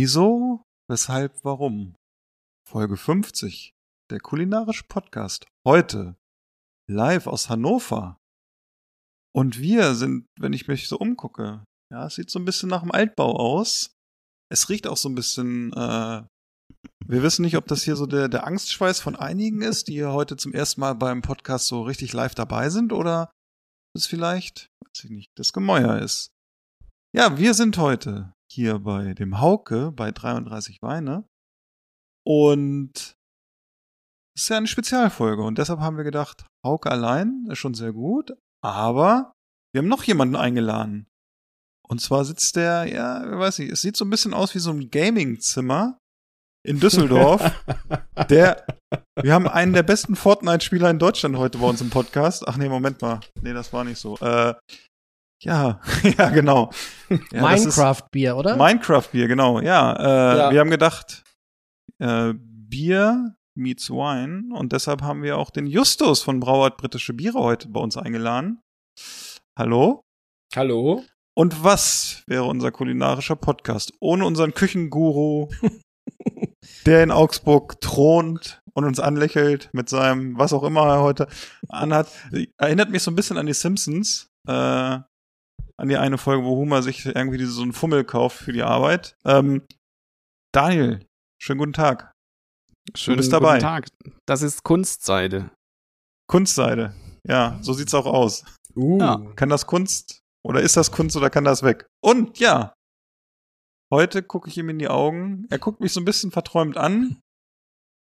Wieso? Weshalb? Warum? Folge 50. Der kulinarische Podcast. Heute live aus Hannover. Und wir sind, wenn ich mich so umgucke, ja, es sieht so ein bisschen nach dem Altbau aus. Es riecht auch so ein bisschen, äh, wir wissen nicht, ob das hier so der, der Angstschweiß von einigen ist, die hier heute zum ersten Mal beim Podcast so richtig live dabei sind, oder es vielleicht, weiß ich nicht, das Gemäuer ist. Ja, wir sind heute hier bei dem Hauke bei 33 Weine. Und es ist ja eine Spezialfolge und deshalb haben wir gedacht, Hauke allein ist schon sehr gut, aber wir haben noch jemanden eingeladen. Und zwar sitzt der, ja, ich weiß nicht, es sieht so ein bisschen aus wie so ein Gaming-Zimmer in Düsseldorf. der, wir haben einen der besten Fortnite-Spieler in Deutschland heute bei uns im Podcast. Ach nee, Moment mal. Nee, das war nicht so. Äh, ja, ja, genau. Ja, Minecraft-Bier, oder? Minecraft-Bier, genau. Ja, äh, ja, wir haben gedacht, äh, Bier meets Wine und deshalb haben wir auch den Justus von Brauert Britische Biere heute bei uns eingeladen. Hallo? Hallo? Und was wäre unser kulinarischer Podcast ohne unseren Küchenguru, der in Augsburg thront und uns anlächelt mit seinem, was auch immer er heute anhat. Erinnert mich so ein bisschen an die Simpsons. Äh, an die eine Folge, wo Homer sich irgendwie so einen Fummel kauft für die Arbeit. Ähm, Daniel, schönen guten Tag. Schönen du bist dabei. Guten Tag. Das ist Kunstseide. Kunstseide. Ja, so sieht's auch aus. Uh. Ja. Kann das Kunst oder ist das Kunst oder kann das weg? Und ja, heute gucke ich ihm in die Augen. Er guckt mich so ein bisschen verträumt an.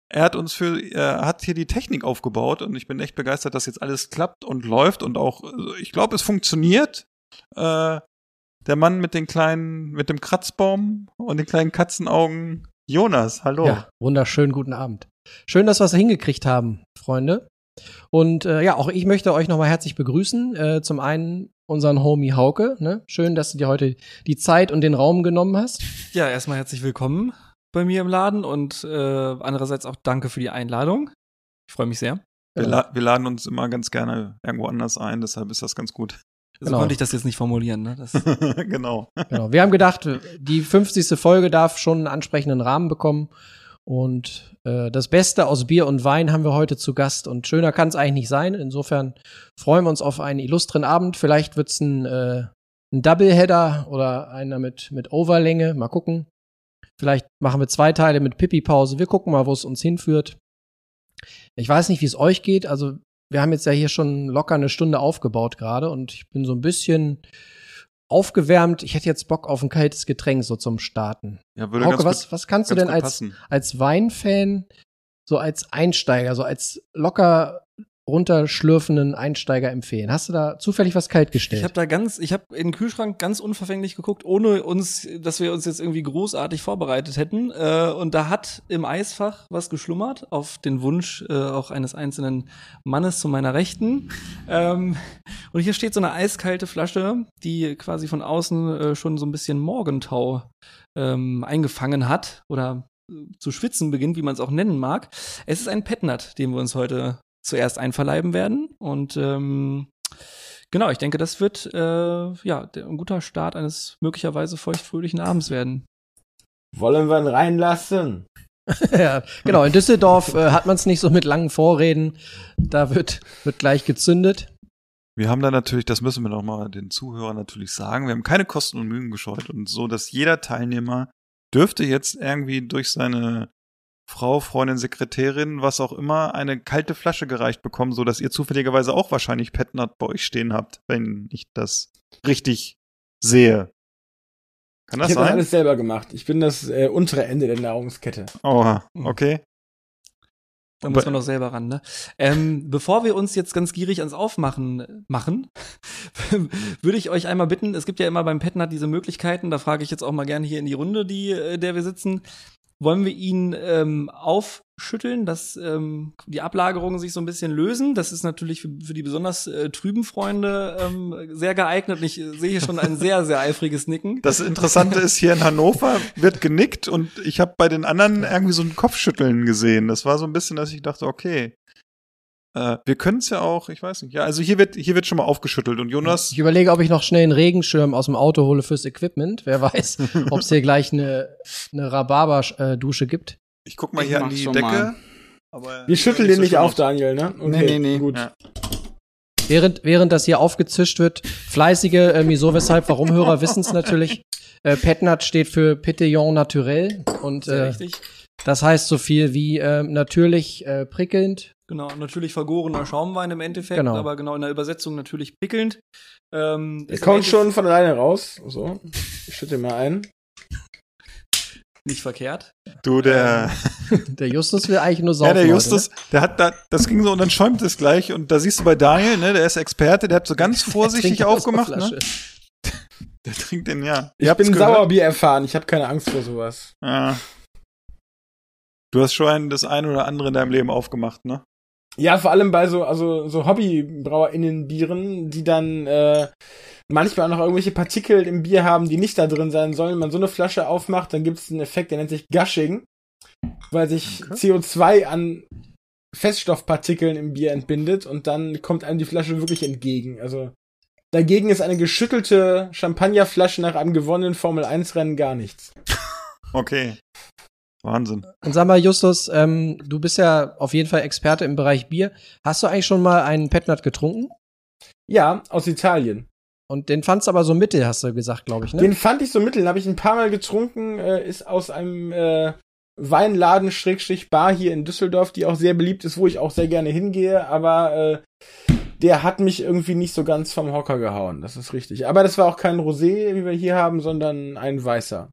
Er hat uns für, er hat hier die Technik aufgebaut und ich bin echt begeistert, dass jetzt alles klappt und läuft und auch, ich glaube, es funktioniert. Äh, der Mann mit den kleinen, mit dem Kratzbaum und den kleinen Katzenaugen. Jonas, hallo. Ja, wunderschönen guten Abend. Schön, dass wir es hingekriegt haben, Freunde. Und äh, ja, auch ich möchte euch nochmal herzlich begrüßen. Äh, zum einen unseren Homie Hauke. Ne? Schön, dass du dir heute die Zeit und den Raum genommen hast. Ja, erstmal herzlich willkommen bei mir im Laden und äh, andererseits auch danke für die Einladung. Ich freue mich sehr. Wir, la wir, laden uns immer ganz gerne irgendwo anders ein, deshalb ist das ganz gut. So genau. konnte ich das jetzt nicht formulieren, ne? genau. genau. Wir haben gedacht, die 50. Folge darf schon einen ansprechenden Rahmen bekommen. Und äh, das Beste aus Bier und Wein haben wir heute zu Gast. Und schöner kann es eigentlich nicht sein. Insofern freuen wir uns auf einen illustren Abend. Vielleicht wird's ein, äh, ein Doubleheader oder einer mit, mit Overlänge. Mal gucken. Vielleicht machen wir zwei Teile mit Pipi-Pause. Wir gucken mal, wo es uns hinführt. Ich weiß nicht, wie es euch geht. Also wir haben jetzt ja hier schon locker eine Stunde aufgebaut gerade und ich bin so ein bisschen aufgewärmt. Ich hätte jetzt Bock auf ein kaltes Getränk so zum Starten. Ja, würde Hauke, ganz was, was kannst du denn als, als Weinfan, so als Einsteiger, so als locker runterschlürfenden Einsteiger empfehlen? Hast du da zufällig was kalt gestellt? Ich habe da ganz, ich habe in den Kühlschrank ganz unverfänglich geguckt, ohne uns, dass wir uns jetzt irgendwie großartig vorbereitet hätten. Äh, und da hat im Eisfach was geschlummert, auf den Wunsch äh, auch eines einzelnen Mannes zu meiner Rechten. Ähm, und hier steht so eine eiskalte Flasche, die quasi von außen äh, schon so ein bisschen Morgentau ähm, eingefangen hat oder zu schwitzen beginnt, wie man es auch nennen mag. Es ist ein Petnat, den wir uns heute zuerst einverleiben werden. Und ähm, genau, ich denke, das wird äh, ja ein guter Start eines möglicherweise feuchtfröhlichen Abends werden. Wollen wir ihn reinlassen? ja, genau. In Düsseldorf äh, hat man es nicht so mit langen Vorreden. Da wird, wird gleich gezündet. Wir haben da natürlich, das müssen wir noch mal den Zuhörern natürlich sagen, wir haben keine Kosten und Mühen gescheut und so, dass jeder Teilnehmer dürfte jetzt irgendwie durch seine Frau, Freundin, Sekretärin, was auch immer, eine kalte Flasche gereicht bekommen, so dass ihr zufälligerweise auch wahrscheinlich Petnat bei euch stehen habt, wenn ich das richtig sehe. Kann das ich sein? Ich habe alles selber gemacht. Ich bin das äh, untere Ende der Nahrungskette. Oha, okay. Da muss man noch selber ran, ne? Ähm, bevor wir uns jetzt ganz gierig ans Aufmachen machen, würde ich euch einmal bitten, es gibt ja immer beim Petnat diese Möglichkeiten, da frage ich jetzt auch mal gerne hier in die Runde, die, äh, der wir sitzen, wollen wir ihn ähm, aufschütteln, dass ähm, die Ablagerungen sich so ein bisschen lösen. Das ist natürlich für, für die besonders äh, trüben Freunde ähm, sehr geeignet. Ich äh, sehe hier schon ein sehr, sehr eifriges Nicken. Das Interessante ist, hier in Hannover wird genickt und ich habe bei den anderen irgendwie so ein Kopfschütteln gesehen. Das war so ein bisschen, dass ich dachte, okay. Äh, wir können es ja auch, ich weiß nicht. Ja, also hier wird, hier wird schon mal aufgeschüttelt und Jonas. Ich überlege, ob ich noch schnell einen Regenschirm aus dem Auto hole fürs Equipment. Wer weiß, ob es hier gleich eine, eine Rhabarber-Dusche gibt. Ich guck mal Ich hier an die Decke. mal. Aber Wir schütteln den nicht auf, Daniel, ne? Okay, Nee, nee, nee. Gut. Ja. Während, während das hier aufgezischt wird, fleißige äh, Wieso, Weshalb, Warum-Hörer wissen es natürlich. Äh, Petnat steht für Petillon Naturel und äh, richtig. das heißt so viel wie äh, natürlich äh, prickelnd. Genau, natürlich vergorener Schaumwein im Endeffekt, Genau. aber genau in der Übersetzung natürlich prickelnd. Ähm, Der kommt schon von alleine raus. So. Ich schütte mal ein. nicht verkehrt. Du, der, Der Justus will eigentlich nur saufen. ja, der heute, Justus, der hat da, das ging so und dann schäumt es gleich und da siehst du bei Daniel, ne, der ist Experte, der hat so ganz ne? vorsichtig aufgemacht, ne? Der trinkt den, ja. Ich bin? Sauerbier erfahren. Ich habe keine Angst vor sowas. Ja. Du hast schon ein, das eine oder andere in deinem Leben aufgemacht, ne? Ja, vor allem bei so, also so HobbybrauerInnen-Bieren, die dann äh, manchmal noch irgendwelche Partikel im Bier haben, die nicht da drin sein sollen. Wenn man so eine Flasche aufmacht, dann gibt es einen Effekt, der nennt sich Gushing, weil sich CO2 an Feststoffpartikeln im Bier entbindet und dann kommt einem die Flasche wirklich entgegen. Also dagegen ist eine geschüttelte Champagnerflasche nach einem gewonnenen Formel-1-Rennen gar nichts. Okay. Wahnsinn. Und sag mal, Justus, ähm, du bist ja auf jeden Fall Experte im Bereich Bier. Hast du eigentlich schon mal einen Petnat getrunken? Ja, aus Italien. Und den fandst aber so mittel, hast du gesagt, glaube ich, ne? Den fand ich so mittel, habe ich ein paar Mal getrunken, äh, ist aus einem äh, Weinladen Schrägstrich Bar hier in Düsseldorf, die auch sehr beliebt ist, wo ich auch sehr gerne hingehe, aber äh, der hat mich irgendwie nicht so ganz vom Hocker gehauen, das ist richtig. Aber das war auch kein Rosé, wie wir hier haben, sondern ein weißer.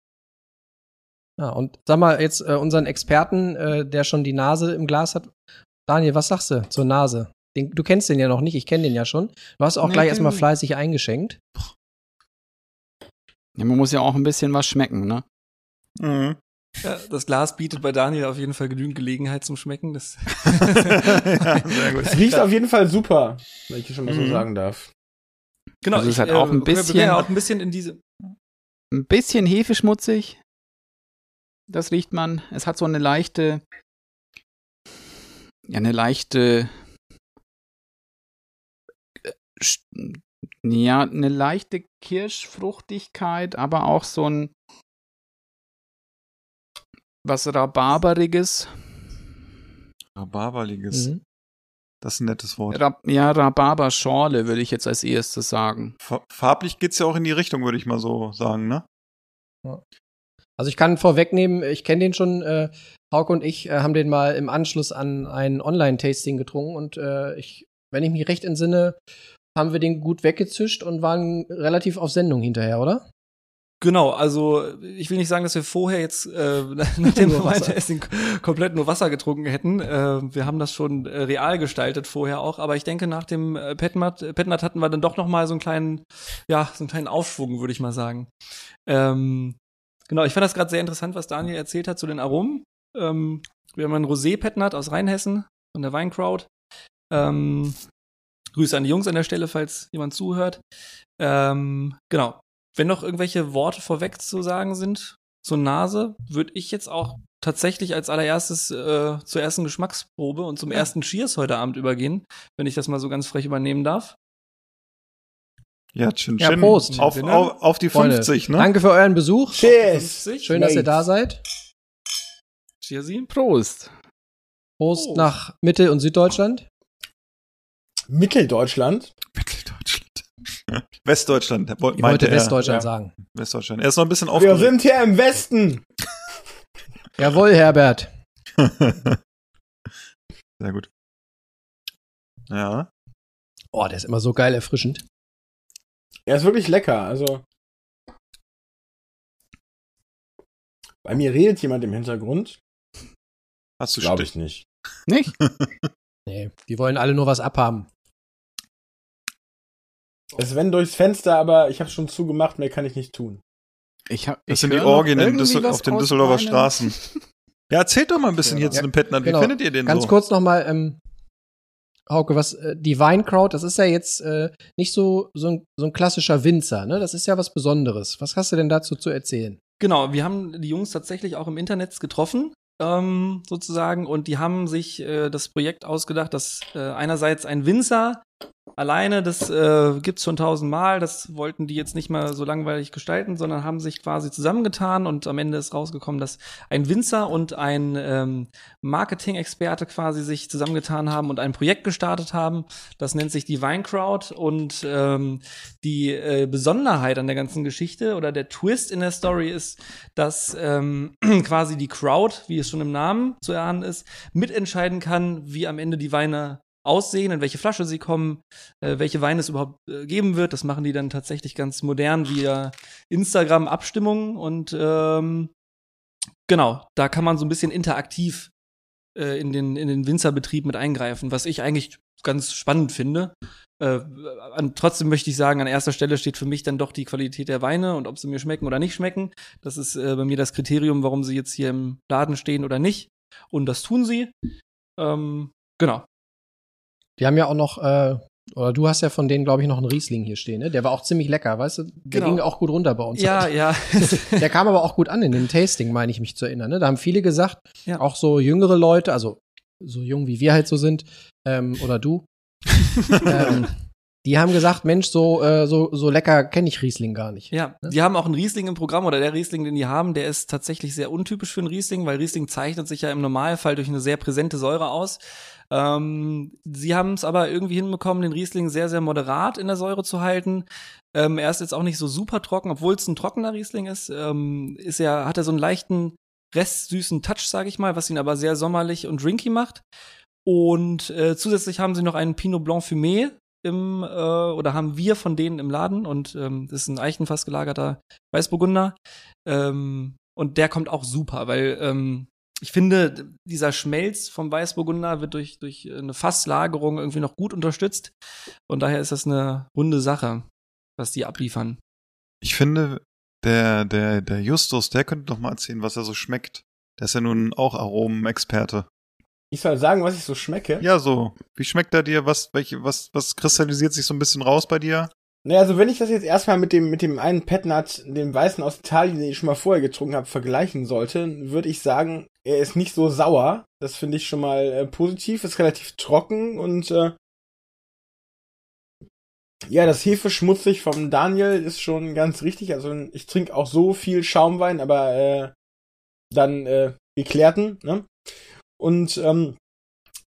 Ja, und sag mal jetzt äh, unseren Experten, äh, der schon die Nase im Glas hat. Daniel, was sagst du zur Nase? Den, du kennst den ja noch nicht, ich kenne den ja schon. Du hast auch Nee, gleich erstmal fleißig eingeschenkt. Ja, man muss ja auch ein bisschen was schmecken, ne? Mhm. Ja, das Glas bietet bei Daniel auf jeden Fall genügend Gelegenheit zum Schmecken. Das ja, sehr gut. Es riecht auf jeden Fall super, wenn ich schon mal so Mhm. sagen darf. genau, Also es ich, hat auch ein bisschen- auch ein bisschen in diese Ein bisschen hefeschmutzig. Das riecht man. Es hat so eine leichte, ja, eine leichte, äh, ja, eine leichte Kirschfruchtigkeit, aber auch so ein was Rhabarberiges. Rhabarberliges. Mhm. Das ist ein nettes Wort. Rab ja, Rhabarberschorle würde ich jetzt als erstes sagen. Fa- Farblich geht's ja auch in die Richtung, würde ich mal so sagen, ne? Also ich kann vorwegnehmen, ich kenne den schon. Äh, Hauke und ich äh, haben den mal im Anschluss an ein Online-Tasting getrunken und äh, ich, wenn ich mich recht entsinne, haben wir den gut weggezischt und waren relativ auf Sendung hinterher, oder? Genau, also ich will nicht sagen, dass wir vorher jetzt äh, nach dem. Weintesting komplett nur Wasser getrunken hätten. Äh, wir haben das schon äh, real gestaltet vorher auch, aber ich denke, nach dem äh, Petnat, äh, Petnat hatten wir dann doch noch mal so einen kleinen, ja, so einen kleinen Aufschwung, würde ich mal sagen. Ähm, genau, ich fand das gerade sehr interessant, was Daniel erzählt hat zu den Aromen. Ähm, wir haben einen Rosé-Petnat aus Rheinhessen von der Weinkraut. Ähm, Grüße an die Jungs an der Stelle, falls jemand zuhört. Ähm, genau. Wenn noch irgendwelche Worte vorweg zu sagen sind zur Nase, würde ich jetzt auch tatsächlich als allererstes äh, zur ersten Geschmacksprobe und zum ersten Cheers heute Abend übergehen, wenn ich das mal so ganz frech übernehmen darf. Ja, Chin Ja, Chin. Prost. Auf, auf, auf die Freunde, 50, ne? Danke für euren Besuch. Cheers! 50. Schön, dass ihr da seid. Cheersy. Prost. Prost Prost. nach Mittel- und Süddeutschland. Mitteldeutschland. Mitteldeutschland. Westdeutschland. Ich wollte meinte er. Westdeutschland ja. sagen. Westdeutschland. Er ist noch ein bisschen Wir aufgeregt. sind hier im Westen. Jawohl, Herbert. Sehr gut. Ja. Oh, der ist immer so geil erfrischend. Er ist wirklich lecker, also. Bei mir redet jemand im Hintergrund. Hast du Glaube Stich, ich nicht. Nicht? Nee, die wollen alle nur was abhaben. Es wenn durchs Fenster, aber ich habe schon zugemacht, mehr kann ich nicht tun. Ich hab, Das ich sind die Orgien Düssel auf den Düsseldorfer Straßen. Ja, erzählt doch mal ein bisschen hier zu dem Petnat. Wie genau. findet ihr den Ganz so? kurz nochmal, ähm, Hauke, was, äh, die Weinkraut, das ist ja jetzt äh, nicht so, so, ein, so ein klassischer Winzer, ne? Das ist ja was Besonderes. Was hast du denn dazu zu erzählen? Genau, wir haben die Jungs tatsächlich auch im Internet getroffen, ähm, sozusagen, und die haben sich äh, das Projekt ausgedacht, dass äh, einerseits ein Winzer alleine, das äh, gibt's schon tausendmal, das wollten die jetzt nicht mal so langweilig gestalten, sondern haben sich quasi zusammengetan und am Ende ist rausgekommen, dass ein Winzer und ein ähm, Marketing-Experte quasi sich zusammengetan haben und ein Projekt gestartet haben. Das nennt sich die Weinkraut und ähm, die äh, Besonderheit an der ganzen Geschichte oder der Twist in der Story ist, dass ähm, quasi die Crowd, wie es schon im Namen zu erahnen ist, mitentscheiden kann, wie am Ende die Weine aussehen, in welche Flasche sie kommen, äh, welche Weine es überhaupt äh, geben wird. Das machen die dann tatsächlich ganz modern via Instagram-Abstimmungen und ähm, genau, da kann man so ein bisschen interaktiv äh, in, den, in den Winzerbetrieb mit eingreifen, was ich eigentlich ganz spannend finde. Äh, an, trotzdem möchte ich sagen, an erster Stelle steht für mich dann doch die Qualität der Weine und ob sie mir schmecken oder nicht schmecken. Das ist äh, bei mir das Kriterium, warum sie jetzt hier im Laden stehen oder nicht. Und das tun sie. Ähm, genau. Die haben ja auch noch, äh, oder du hast ja von denen, glaube ich, noch einen Riesling hier stehen, ne? Der war auch ziemlich lecker, weißt du? Der Genau. ging auch gut runter bei uns. Ja, ja. Der kam aber auch gut an in dem Tasting, meine ich mich zu erinnern. Ne? Da haben viele gesagt, Ja. auch so jüngere Leute, also so jung wie wir halt so sind, ähm, oder du, ähm, die haben gesagt, Mensch, so, äh, so, so lecker kenne ich Riesling gar nicht. Ja, die haben auch einen Riesling im Programm oder der Riesling, den die haben, der ist tatsächlich sehr untypisch für einen Riesling, weil Riesling zeichnet sich ja im Normalfall durch eine sehr präsente Säure aus. Ähm, sie haben es aber irgendwie hinbekommen, den Riesling sehr, sehr moderat in der Säure zu halten. Ähm, er ist jetzt auch nicht so super trocken, obwohl es ein trockener Riesling ist. Ähm, ist er, hat er so einen leichten restsüßen Touch, sage ich mal, was ihn aber sehr sommerlich und drinky macht. Und äh, zusätzlich haben sie noch einen Pinot Blanc Fumé im, äh, oder haben wir von denen im Laden und ähm, das ist ein Eichenfass gelagerter Weißburgunder. Ähm, und der kommt auch super, weil ähm, ich finde, dieser Schmelz vom Weißburgunder wird durch, durch eine Fasslagerung irgendwie noch gut unterstützt. Und daher ist das eine runde Sache, was die abliefern. Ich finde, der, der, der Justus, der könnte doch mal erzählen, was er so schmeckt. Der ist ja nun auch Aromenexperte. Ich soll sagen, was ich so schmecke. Ja, so. Wie schmeckt er dir? Was, welche, was, was kristallisiert sich so ein bisschen raus bei dir? Naja, also wenn ich das jetzt erstmal mit dem, mit dem einen Petnat, dem Weißen aus Italien, den ich schon mal vorher getrunken habe, vergleichen sollte, würde ich sagen, er ist nicht so sauer. Das finde ich schon mal äh, positiv, ist relativ trocken und äh, ja, das Hefe schmutzig vom Daniel ist schon ganz richtig. Also ich trinke auch so viel Schaumwein, aber äh, dann äh, geklärten, ne? Und ähm,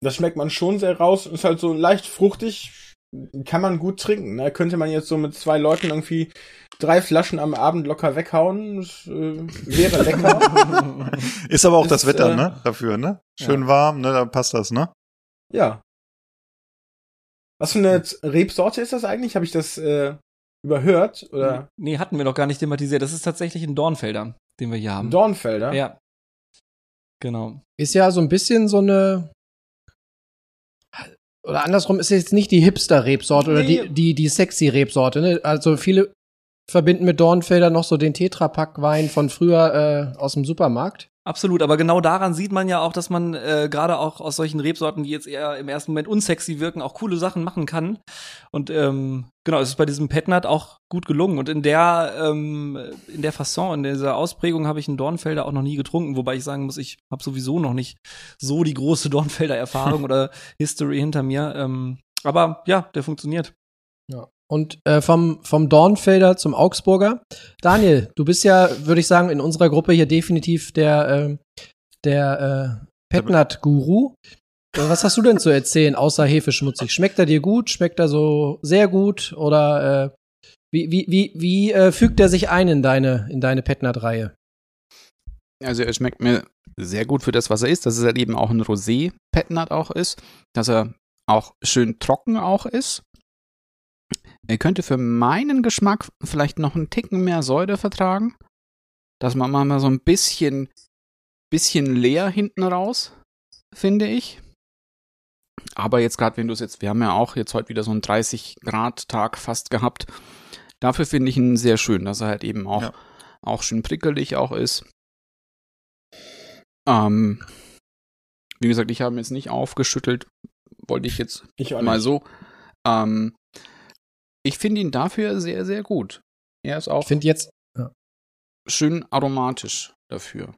das schmeckt man schon sehr raus. Ist halt so leicht fruchtig, kann man gut trinken. Ne? Könnte man jetzt so mit zwei Leuten irgendwie drei Flaschen am Abend locker weghauen. Das, äh, wäre lecker. Ist aber auch Ist, das Wetter, äh, ne? Dafür, ne? Schön ja. warm, ne? Da passt das, ne? ja. Was für eine Rebsorte ist das eigentlich? Habe ich das äh, überhört? Oder Nee, hatten wir noch gar nicht thematisiert. Das ist tatsächlich ein Dornfelder, den wir hier haben. Dornfelder? Ja. Genau. Ist ja so ein bisschen so eine. Oder andersrum ist jetzt nicht die Hipster-Rebsorte oder Nee. die, die, die sexy Rebsorte. Ne? Also viele verbinden mit Dornfelder noch so den Tetrapack-Wein von früher äh, aus dem Supermarkt. Absolut, aber genau daran sieht man ja auch, dass man äh, gerade auch aus solchen Rebsorten, die jetzt eher im ersten Moment unsexy wirken, auch coole Sachen machen kann. Und ähm, genau, es ist bei diesem Petnat auch gut gelungen. Und in der ähm, in der Fasson, in dieser Ausprägung habe ich einen Dornfelder auch noch nie getrunken, wobei ich sagen muss, ich habe sowieso noch nicht so die große Dornfelder Erfahrung oder History hinter mir. Ähm, aber ja, der funktioniert. Ja. Und äh, vom, vom Dornfelder zum Augsburger. Daniel, du bist ja, würde ich sagen, in unserer Gruppe hier definitiv der, äh, der äh, Petnat-Guru. Äh, Was hast du denn zu erzählen, außer Hefe schmutzig? Schmeckt er dir gut? Schmeckt er so sehr gut? Oder äh, wie, wie, wie, wie äh, fügt er sich ein in deine, in deine Petnat-Reihe? Also er schmeckt mir sehr gut für das, was er ist, dass es halt eben auch ein Rosé-Petnat auch ist, dass er auch schön trocken auch ist. Er könnte für meinen Geschmack vielleicht noch einen Ticken mehr Säure vertragen, dass man mal so ein bisschen, bisschen leer hinten raus, finde ich. Aber jetzt gerade, wenn du es jetzt, wir haben ja auch jetzt heute wieder so einen 30 Grad Tag fast gehabt. Dafür finde ich ihn sehr schön, dass er halt eben auch, Ja. auch schön prickelig auch ist. Ähm, wie gesagt, ich habe ihn jetzt nicht aufgeschüttelt, wollte ich jetzt Ich mal nicht. so. Ähm, ich finde ihn dafür sehr, sehr gut. Er ist auch Ich finde jetzt, schön aromatisch dafür.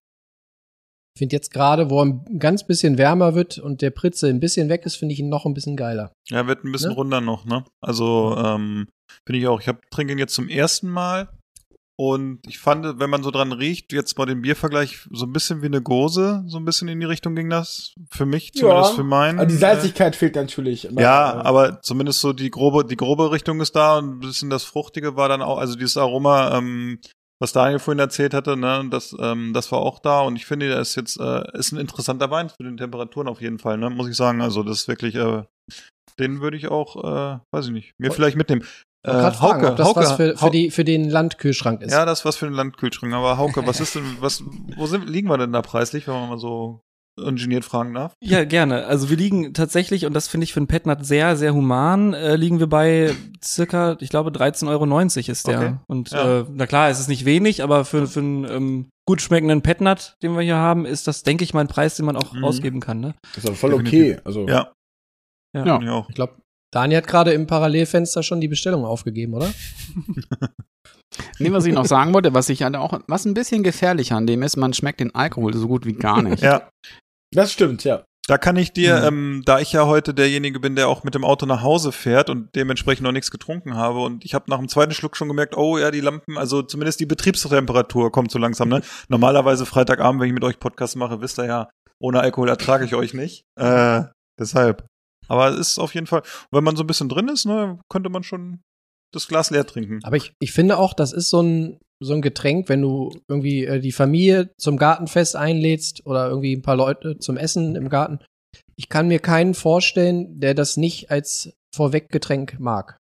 finde jetzt gerade, wo er ein ganz bisschen wärmer wird und der Pritze ein bisschen weg ist, finde ich ihn noch ein bisschen geiler. Ja, wird ein bisschen Ne? runder noch, ne? Also, ähm, finde ich auch. Ich trinke ihn jetzt zum ersten Mal und ich fand, wenn man so dran riecht, jetzt bei dem Biervergleich, so ein bisschen wie eine Gose, so ein bisschen in die Richtung ging das. Für mich, zumindest für meinen. Aber die äh, Salzigkeit fehlt natürlich. Aber, Ja, äh, aber zumindest so die grobe, die grobe Richtung ist da und ein bisschen das Fruchtige war dann auch, also dieses Aroma, ähm, was Daniel vorhin erzählt hatte, ne, das, ähm, das war auch da und ich finde, der ist jetzt, äh, ist ein interessanter Wein für den Temperaturen auf jeden Fall, ne, muss ich sagen. Also das ist wirklich, äh, den würde ich auch, äh, weiß ich nicht, mir vielleicht mitnehmen. Wollte gerade fragen, ob das was für, für, Hauke- die, für den Landkühlschrank ist. ja, das ist was für den Landkühlschrank. Aber Hauke, was ist denn, was, wo sind, liegen wir denn da preislich, wenn man mal so ungeniert fragen darf? Ja, gerne. Also wir liegen tatsächlich, und das finde ich für einen Petnat sehr, sehr human, äh, liegen wir bei circa, ich glaube, 13,90 Euro ist der. Okay. Und Ja. äh, na klar, es ist nicht wenig, aber für, für einen ähm, gut schmeckenden Petnat, den wir hier haben, ist das, denke ich, mal ein Preis, den man auch Mhm. ausgeben kann. Ne? Das ist aber voll Definitiv. okay. Also, Ja, Ja. Ja. finde ich auch. Ich glaube, Dani hat gerade im Parallelfenster schon die Bestellung aufgegeben, oder? Nee, was ich noch sagen wollte, was ich halt auch, was ein bisschen gefährlicher an dem ist, man schmeckt den Alkohol so gut wie gar nicht. Ja, Das stimmt, ja. Da kann ich dir, Mhm. ähm, da ich ja heute derjenige bin, der auch mit dem Auto nach Hause fährt und dementsprechend noch nichts getrunken habe und ich habe nach dem zweiten Schluck schon gemerkt, oh ja, die Lampen, also zumindest die Betriebstemperatur kommt so langsam. Ne? Normalerweise Freitagabend, wenn ich mit euch Podcast mache, wisst ihr ja, ohne Alkohol ertrage ich euch nicht. Äh, deshalb. Aber es ist auf jeden Fall, wenn man so ein bisschen drin ist, ne, könnte man schon das Glas leer trinken. Aber ich, ich finde auch, das ist so ein, so ein Getränk, wenn du irgendwie äh, die Familie zum Gartenfest einlädst oder irgendwie ein paar Leute zum Essen im Garten. Ich kann mir keinen vorstellen, der das nicht als Vorweggetränk mag.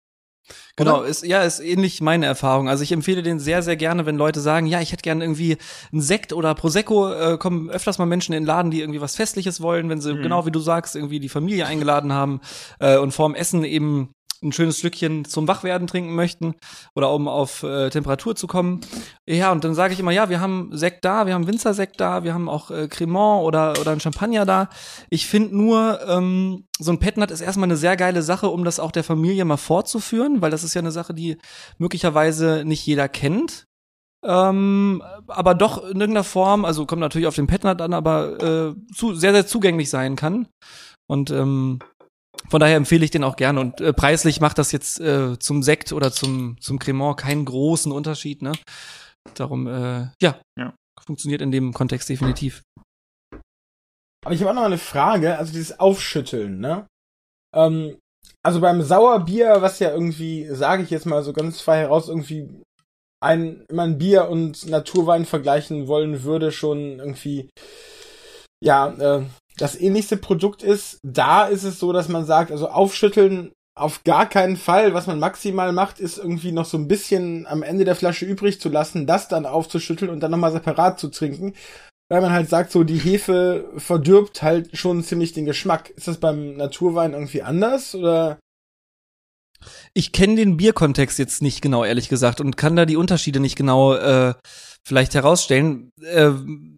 Genau, ist, ja, ist ähnlich meine Erfahrung. Also ich empfehle den sehr, sehr gerne, wenn Leute sagen, ja, ich hätte gerne irgendwie einen Sekt oder Prosecco, äh, kommen öfters mal Menschen in den Laden, die irgendwie was Festliches wollen, wenn sie, Mhm. genau wie du sagst, irgendwie die Familie eingeladen haben äh, und vorm Essen eben ein schönes Stückchen zum Wachwerden trinken möchten oder um auf äh, Temperatur zu kommen. Ja, und dann sage ich immer, ja, wir haben Sekt da, wir haben Winzersekt da, wir haben auch äh, Cremant oder, oder ein Champagner da. Ich finde nur, ähm, so ein Petnat ist erstmal eine sehr geile Sache, um das auch der Familie mal vorzuführen, weil das ist ja eine Sache, die möglicherweise nicht jeder kennt. Ähm, aber doch in irgendeiner Form, also kommt natürlich auf den Petnat an, aber äh, zu, sehr, sehr zugänglich sein kann. Und ähm, von daher empfehle ich den auch gerne. Und äh, preislich macht das jetzt äh, zum Sekt oder zum, zum Cremant keinen großen Unterschied, ne? Darum, äh, ja, Ja. funktioniert in dem Kontext definitiv. Aber ich habe auch noch eine Frage, also dieses Aufschütteln, ne? Ähm, also beim Sauerbier, was ja irgendwie, sage ich jetzt mal so ganz frei heraus, irgendwie ein, wenn man Bier und Naturwein vergleichen wollen würde, schon irgendwie, ja, äh, das ähnlichste Produkt ist. Da ist es so, dass man sagt, also aufschütteln auf gar keinen Fall. Was man maximal macht, ist irgendwie noch so ein bisschen am Ende der Flasche übrig zu lassen, das dann aufzuschütteln und dann nochmal separat zu trinken weil man halt sagt, so die Hefe verdirbt halt schon ziemlich den Geschmack. Ist das beim Naturwein irgendwie anders oder? Ich kenne den Bierkontext jetzt nicht genau, ehrlich gesagt, und kann da die Unterschiede nicht genau äh, vielleicht herausstellen. Äh,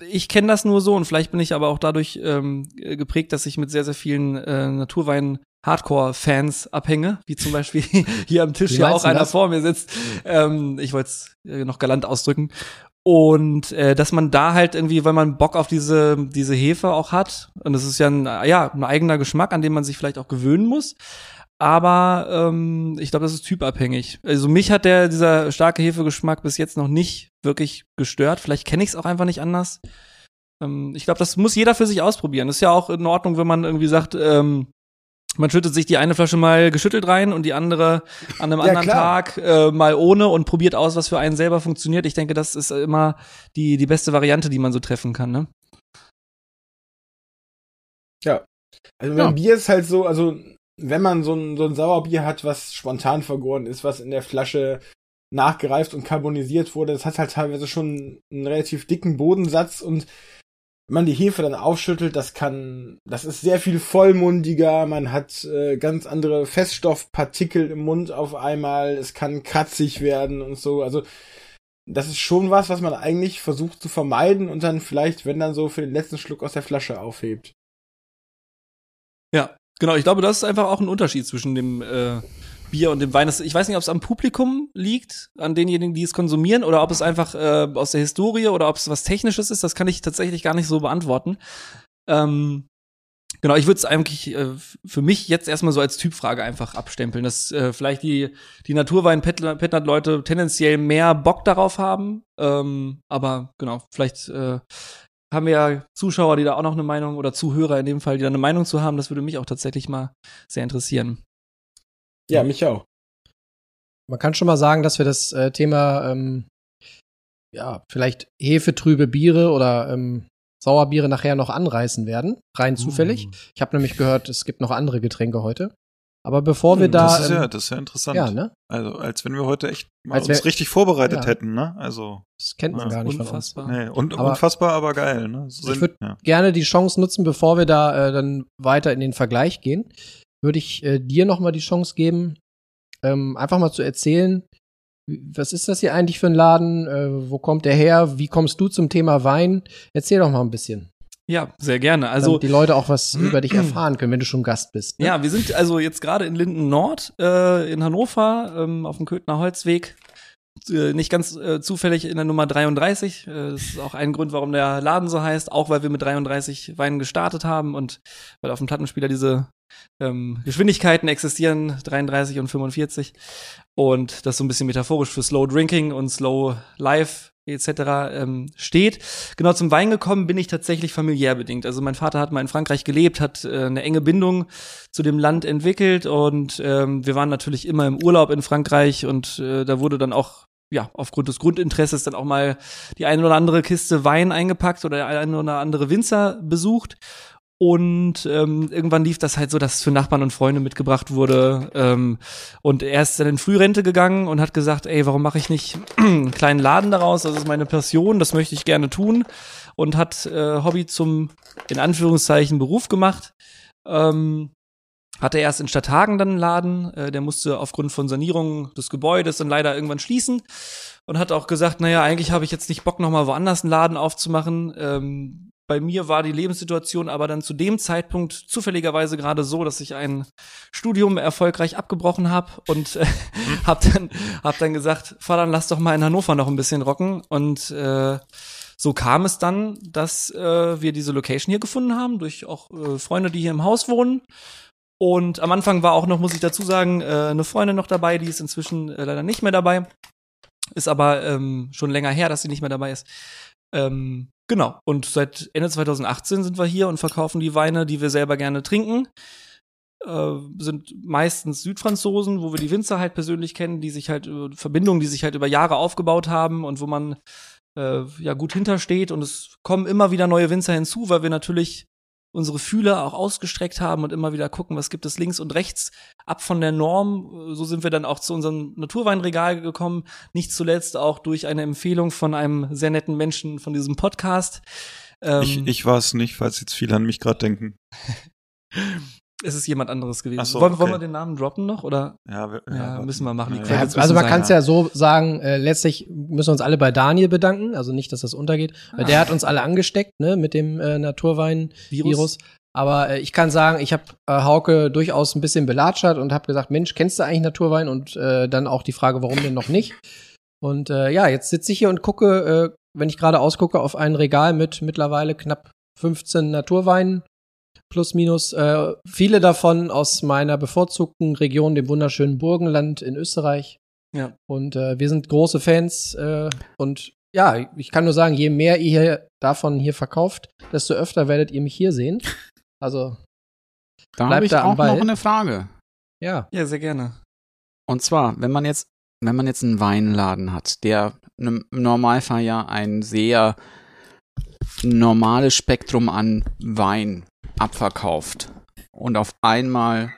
ich kenne das nur so und vielleicht bin ich aber auch dadurch ähm, geprägt, dass ich mit sehr, sehr vielen äh, Naturweinen Hardcore-Fans abhänge, wie zum Beispiel hier am Tisch ja auch einer das? vor mir sitzt. Ähm, ich wollte es äh, noch galant ausdrücken. Und äh, dass man da halt irgendwie, weil man Bock auf diese, diese Hefe auch hat, und das ist ja ein, ja, ein eigener Geschmack, an den man sich vielleicht auch gewöhnen muss. Aber ähm, ich glaube, das ist typabhängig. Also mich hat der, dieser starke Hefegeschmack bis jetzt noch nicht wirklich gestört. Vielleicht kenne ich es auch einfach nicht anders. Ähm, ich glaube, das muss jeder für sich ausprobieren. ist ja auch in Ordnung, wenn man irgendwie sagt, ähm, man schüttet sich die eine Flasche mal geschüttelt rein und die andere an einem Ja, anderen klar. Tag äh, mal ohne und probiert aus, was für einen selber funktioniert. Ich denke, das ist immer die, die beste Variante, die man so treffen kann. Ne? Ja. Also Ja. beim Bier ist halt so, also wenn man so ein, so ein Sauerbier hat, was spontan vergoren ist, was in der Flasche nachgereift und carbonisiert wurde, das hat halt teilweise schon einen relativ dicken Bodensatz und wenn man die Hefe dann aufschüttelt, das kann, das ist sehr viel vollmundiger, man hat äh, ganz andere Feststoffpartikel im Mund auf einmal, es kann kratzig werden und so. Also das ist schon was, was man eigentlich versucht zu vermeiden und dann vielleicht, wenn dann so für den letzten Schluck aus der Flasche aufhebt. Ja, genau. Ich glaube, das ist einfach auch ein Unterschied zwischen dem äh, Bier und dem Wein. Ich weiß nicht, ob es am Publikum liegt, an denjenigen, die es konsumieren, oder ob es einfach äh, aus der Historie oder ob es was Technisches ist. Das kann ich tatsächlich gar nicht so beantworten. Ähm, genau, ich würde es eigentlich äh, für mich jetzt erstmal so als Typfrage einfach abstempeln, dass äh, vielleicht die, die Naturwein-Petnat-Leute tendenziell mehr Bock darauf haben. Ähm, aber genau, vielleicht äh, haben wir ja Zuschauer, die da auch noch eine Meinung oder Zuhörer in dem Fall, die da eine Meinung zu haben. Das würde mich auch tatsächlich mal sehr interessieren. Ja, mich auch. Man kann schon mal sagen, dass wir das äh, Thema, ähm, ja, vielleicht hefetrübe Biere oder ähm, Sauerbiere nachher noch anreißen werden. Rein zufällig. Mm. Ich habe nämlich gehört, es gibt noch andere Getränke heute. Aber bevor wir da. das ist ja, ähm, das ist ja interessant. ja, ne? Also, als wenn wir heute echt mal Als uns wär- richtig vorbereitet Ja. hätten, ne? Also, Das kennt man Ja, gar nicht von uns. Unfassbar. nee, und, Aber- unfassbar, aber geil, ne? So Ich würd- ja. Gerne die Chance nutzen, bevor wir da äh, dann weiter in den Vergleich gehen, würde ich äh, dir noch mal die Chance geben, ähm, einfach mal zu erzählen, was ist das hier eigentlich für ein Laden? Äh, wo kommt der her? Wie kommst du zum Thema Wein? Erzähl doch mal ein bisschen. Ja, sehr gerne. Also, Also damit die Leute auch was über dich erfahren können, wenn du schon Gast bist. Ne? Ja, wir sind also jetzt gerade in Linden Nord äh, in Hannover ähm, auf dem Köthner Holzweg. Äh, nicht ganz äh, zufällig in der Nummer 33. Äh, das ist auch ein Grund, warum der Laden so heißt. Auch weil wir mit 33 Weinen gestartet haben und weil auf dem Plattenspieler diese ähm, Geschwindigkeiten existieren, 33 und 45. Und das so ein bisschen metaphorisch für Slow Drinking und Slow Life etc. Ähm, steht. Genau zum Wein gekommen bin ich tatsächlich familiär bedingt. Also mein Vater hat mal in Frankreich gelebt, hat äh, eine enge Bindung zu dem Land entwickelt und ähm, wir waren natürlich immer im Urlaub in Frankreich und äh, da wurde dann auch ja, aufgrund des Grundinteresses dann auch mal die eine oder andere Kiste Wein eingepackt oder der eine oder andere Winzer besucht. Und ähm, irgendwann lief das halt so, dass es für Nachbarn und Freunde mitgebracht wurde. Ähm, und er ist dann in Frührente gegangen und hat gesagt, ey, warum mache ich nicht einen kleinen Laden daraus? Das ist meine Passion, das möchte ich gerne tun. Und hat äh, Hobby zum, in Anführungszeichen, Beruf gemacht. Ähm, hatte erst in Stadthagen dann einen Laden, äh, der musste aufgrund von Sanierung des Gebäudes dann leider irgendwann schließen und hat auch gesagt, naja, eigentlich habe ich jetzt nicht Bock, nochmal woanders einen Laden aufzumachen. Ähm, bei mir war die Lebenssituation aber dann zu dem Zeitpunkt zufälligerweise gerade so, dass ich ein Studium erfolgreich abgebrochen habe und äh, habe dann, hab dann gesagt, Vater, lass doch mal in Hannover noch ein bisschen rocken und äh, so kam es dann, dass äh, wir diese Location hier gefunden haben, durch auch äh, Freunde, die hier im Haus wohnen. Und am Anfang war auch noch, muss ich dazu sagen, äh, eine Freundin noch dabei, die ist inzwischen äh, leider nicht mehr dabei. Ist aber ähm, schon länger her, dass sie nicht mehr dabei ist. Ähm, genau. Und seit Ende 2018 sind wir hier und verkaufen die Weine, die wir selber gerne trinken. Äh, sind meistens Südfranzosen, wo wir die Winzer halt persönlich kennen, die sich halt über Verbindungen, die sich halt über Jahre aufgebaut haben und wo man äh, ja gut hintersteht. Und es kommen immer wieder neue Winzer hinzu, weil wir natürlich unsere Fühler auch ausgestreckt haben und immer wieder gucken, was gibt es links und rechts ab von der Norm. So sind wir dann auch zu unserem Naturweinregal gekommen. Nicht zuletzt auch durch eine Empfehlung von einem sehr netten Menschen von diesem Podcast. Ähm, Ich, ich war es nicht, falls jetzt viele an mich gerade denken. es ist jemand anderes gewesen. So, wollen, wollen wir okay. den Namen droppen noch? Oder? Ja, wir- Ja, warte. müssen wir machen. Die Ja, Ja, also man kann es ja so sagen, äh, letztlich müssen wir uns alle bei Daniel bedanken, also nicht, dass das untergeht, weil der hat uns alle angesteckt, ne, mit dem äh, Naturwein-Virus. Aber äh, ich kann sagen, ich habe äh, Hauke durchaus ein bisschen belatschert und habe gesagt, Mensch, kennst du eigentlich Naturwein? Und äh, dann auch die Frage, warum denn noch nicht? Und äh, ja, jetzt sitze ich hier und gucke, äh, wenn ich gerade ausgucke, auf ein Regal mit mittlerweile knapp 15 Naturweinen plus minus. Äh, viele davon aus meiner bevorzugten Region, dem wunderschönen Burgenland in Österreich. Ja. Und äh, wir sind große Fans. Äh, und ja, ich kann nur sagen, je mehr ihr hier davon hier verkauft, desto öfter werdet ihr mich hier sehen. Also, Da habe ich da auch noch eine Frage. ja. Ja, sehr gerne. Und zwar, wenn man jetzt, wenn man jetzt einen Weinladen hat, der im Normalfall ja ein sehr normales Spektrum an Wein abverkauft und auf einmal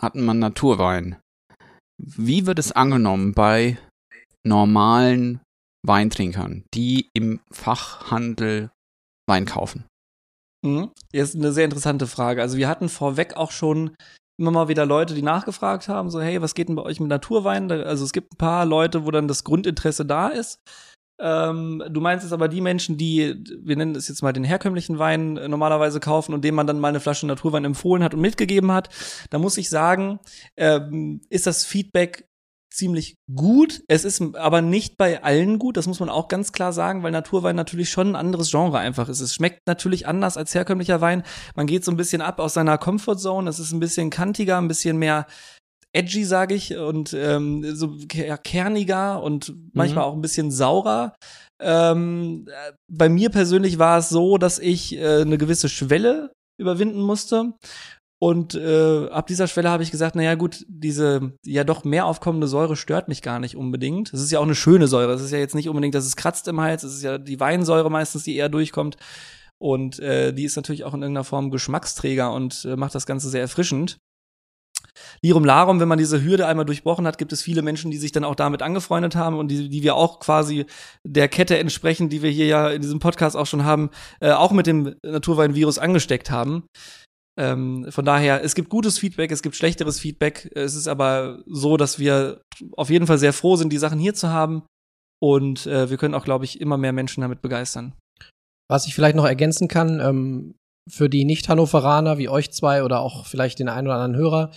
hat man Naturwein. Wie wird es angenommen bei normalen Weintrinkern, die im Fachhandel Wein kaufen? Mhm. Jetzt eine sehr interessante Frage. Also wir hatten vorweg auch schon immer mal wieder Leute, die nachgefragt haben, so hey, was geht denn bei euch mit Naturwein? Also es gibt ein paar Leute, wo dann das Grundinteresse da ist. Ähm, du meinst jetzt aber die Menschen, die, wir nennen es jetzt mal den herkömmlichen Wein äh, normalerweise kaufen und dem man dann mal eine Flasche Naturwein empfohlen hat und mitgegeben hat. Da muss ich sagen, ähm, ist das Feedback ziemlich gut. Es ist aber nicht bei allen gut, das muss man auch ganz klar sagen, weil Naturwein natürlich schon ein anderes Genre einfach ist. Es schmeckt natürlich anders als herkömmlicher Wein. Man geht so ein bisschen ab aus seiner Comfortzone. Es ist ein bisschen kantiger, ein bisschen mehr edgy, sage ich, und ähm, so ke- kerniger und manchmal auch ein bisschen saurer. Ähm, äh, bei mir persönlich war es so, dass ich äh, eine gewisse Schwelle überwinden musste. Und äh, ab dieser Schwelle habe ich gesagt, naja gut, diese ja doch mehr aufkommende Säure stört mich gar nicht unbedingt. Es ist ja auch eine schöne Säure. Es ist ja jetzt nicht unbedingt, dass es kratzt im Hals. Es ist ja die Weinsäure meistens, die eher durchkommt. Und äh, die ist natürlich auch in irgendeiner Form Geschmacksträger und äh, macht das Ganze sehr erfrischend. Lirum Larum, wenn man diese Hürde einmal durchbrochen hat, gibt es viele Menschen, die sich dann auch damit angefreundet haben und die, die wir auch quasi der Kette entsprechend, die wir hier ja in diesem Podcast auch schon haben, äh, auch mit dem Naturwein-Virus angesteckt haben. Ähm, von daher, es gibt gutes Feedback, es gibt schlechteres Feedback. Es ist aber so, dass wir auf jeden Fall sehr froh sind, die Sachen hier zu haben. Und äh, wir können auch, glaube ich, immer mehr Menschen damit begeistern. Was ich vielleicht noch ergänzen kann, ähm, für die Nicht-Hannoveraner wie euch zwei oder auch vielleicht den einen oder anderen Hörer,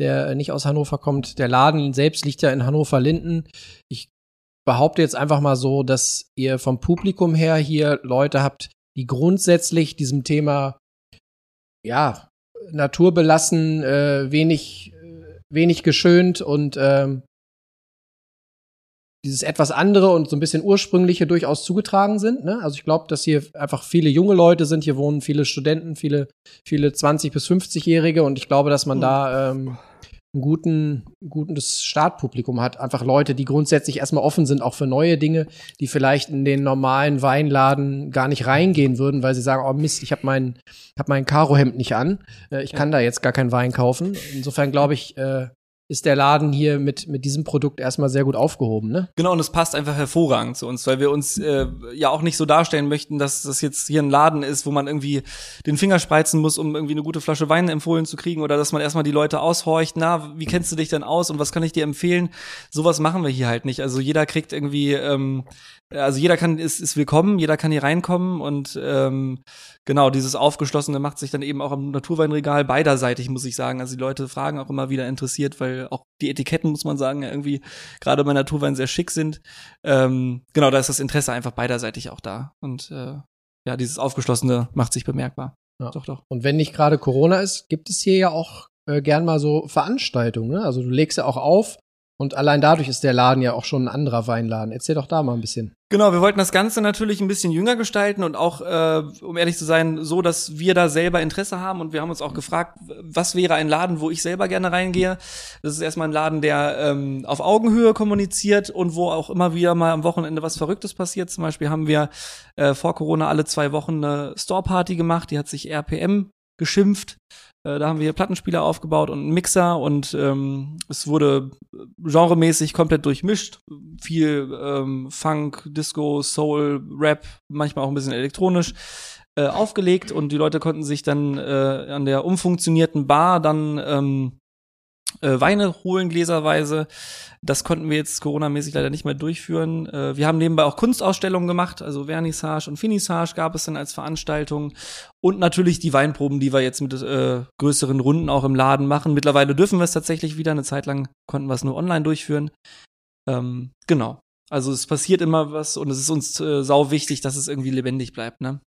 der äh, nicht aus Hannover kommt, der Laden selbst liegt ja in Hannover-Linden. Ich behaupte jetzt einfach mal so, dass ihr vom Publikum her hier Leute habt, die grundsätzlich diesem Thema, ja, naturbelassen, äh, wenig, äh, wenig geschönt und ähm, dieses etwas andere und so ein bisschen ursprüngliche durchaus zugetragen sind. Ne? Also ich glaube, dass hier einfach viele junge Leute sind. Hier wohnen viele Studenten, viele, viele 20 bis 50-Jährige und ich glaube, dass man Hm. da ähm, einen guten, gutes Startpublikum hat. Einfach Leute, die grundsätzlich erstmal offen sind, auch für neue Dinge, die vielleicht in den normalen Weinladen gar nicht reingehen würden, weil sie sagen, oh Mist, ich habe mein, hab mein Karohemd nicht an. Äh, ich kann da jetzt gar keinen Wein kaufen. Insofern glaube ich, äh, ist der Laden hier mit, mit diesem Produkt erstmal sehr gut aufgehoben, ne? Genau, und es passt einfach hervorragend zu uns, weil wir uns äh, ja auch nicht so darstellen möchten, dass das jetzt hier ein Laden ist, wo man irgendwie den Finger spreizen muss, um irgendwie eine gute Flasche Wein empfohlen zu kriegen oder dass man erstmal die Leute aushorcht, na, wie kennst du dich denn aus und was kann ich dir empfehlen? Sowas machen wir hier halt nicht. Also jeder kriegt irgendwie, ähm, also jeder kann, ist, ist willkommen, jeder kann hier reinkommen und ähm, genau, dieses Aufgeschlossene macht sich dann eben auch am Naturweinregal beiderseitig, muss ich sagen. Also die Leute fragen auch immer wieder interessiert, weil auch die Etiketten, muss man sagen, ja irgendwie gerade bei Naturwein sehr schick sind. Ähm, genau, da ist das Interesse einfach beiderseitig auch da. Und äh, ja, dieses Aufgeschlossene macht sich bemerkbar. Ja. Doch, doch. Und wenn nicht gerade Corona ist, gibt es hier ja auch äh, gern mal so Veranstaltungen. Ne? Also du legst ja auch auf und allein dadurch ist der Laden ja auch schon ein anderer Weinladen. Erzähl doch da mal ein bisschen. Genau, wir wollten das Ganze natürlich ein bisschen jünger gestalten und auch, äh, um ehrlich zu sein, so, dass wir da selber Interesse haben. Und wir haben uns auch gefragt, was wäre ein Laden, wo ich selber gerne reingehe. Das ist erstmal ein Laden, der ähm, auf Augenhöhe kommuniziert und wo auch immer wieder mal am Wochenende was Verrücktes passiert. Zum Beispiel haben wir äh, vor Corona alle zwei Wochen eine Store-Party gemacht, die hat sich RPM geschimpft. Äh, Da haben wir hier Plattenspieler aufgebaut und einen Mixer und ähm, es wurde genremäßig komplett durchmischt. Viel ähm, Funk, Disco, Soul, Rap, manchmal auch ein bisschen elektronisch äh, aufgelegt und die Leute konnten sich dann äh, an der umfunktionierten Bar dann ähm, äh, Weine holen, gläserweise. Das konnten wir jetzt coronamäßig leider nicht mehr durchführen. Äh, wir haben nebenbei auch Kunstausstellungen gemacht, also Vernissage und Finissage gab es dann als Veranstaltung. Und natürlich die Weinproben, die wir jetzt mit äh, größeren Runden auch im Laden machen. Mittlerweile dürfen wir es tatsächlich wieder. Eine Zeit lang konnten wir es nur online durchführen. Ähm, genau. Also es passiert immer was und es ist uns äh, sau wichtig, dass es irgendwie lebendig bleibt, ne?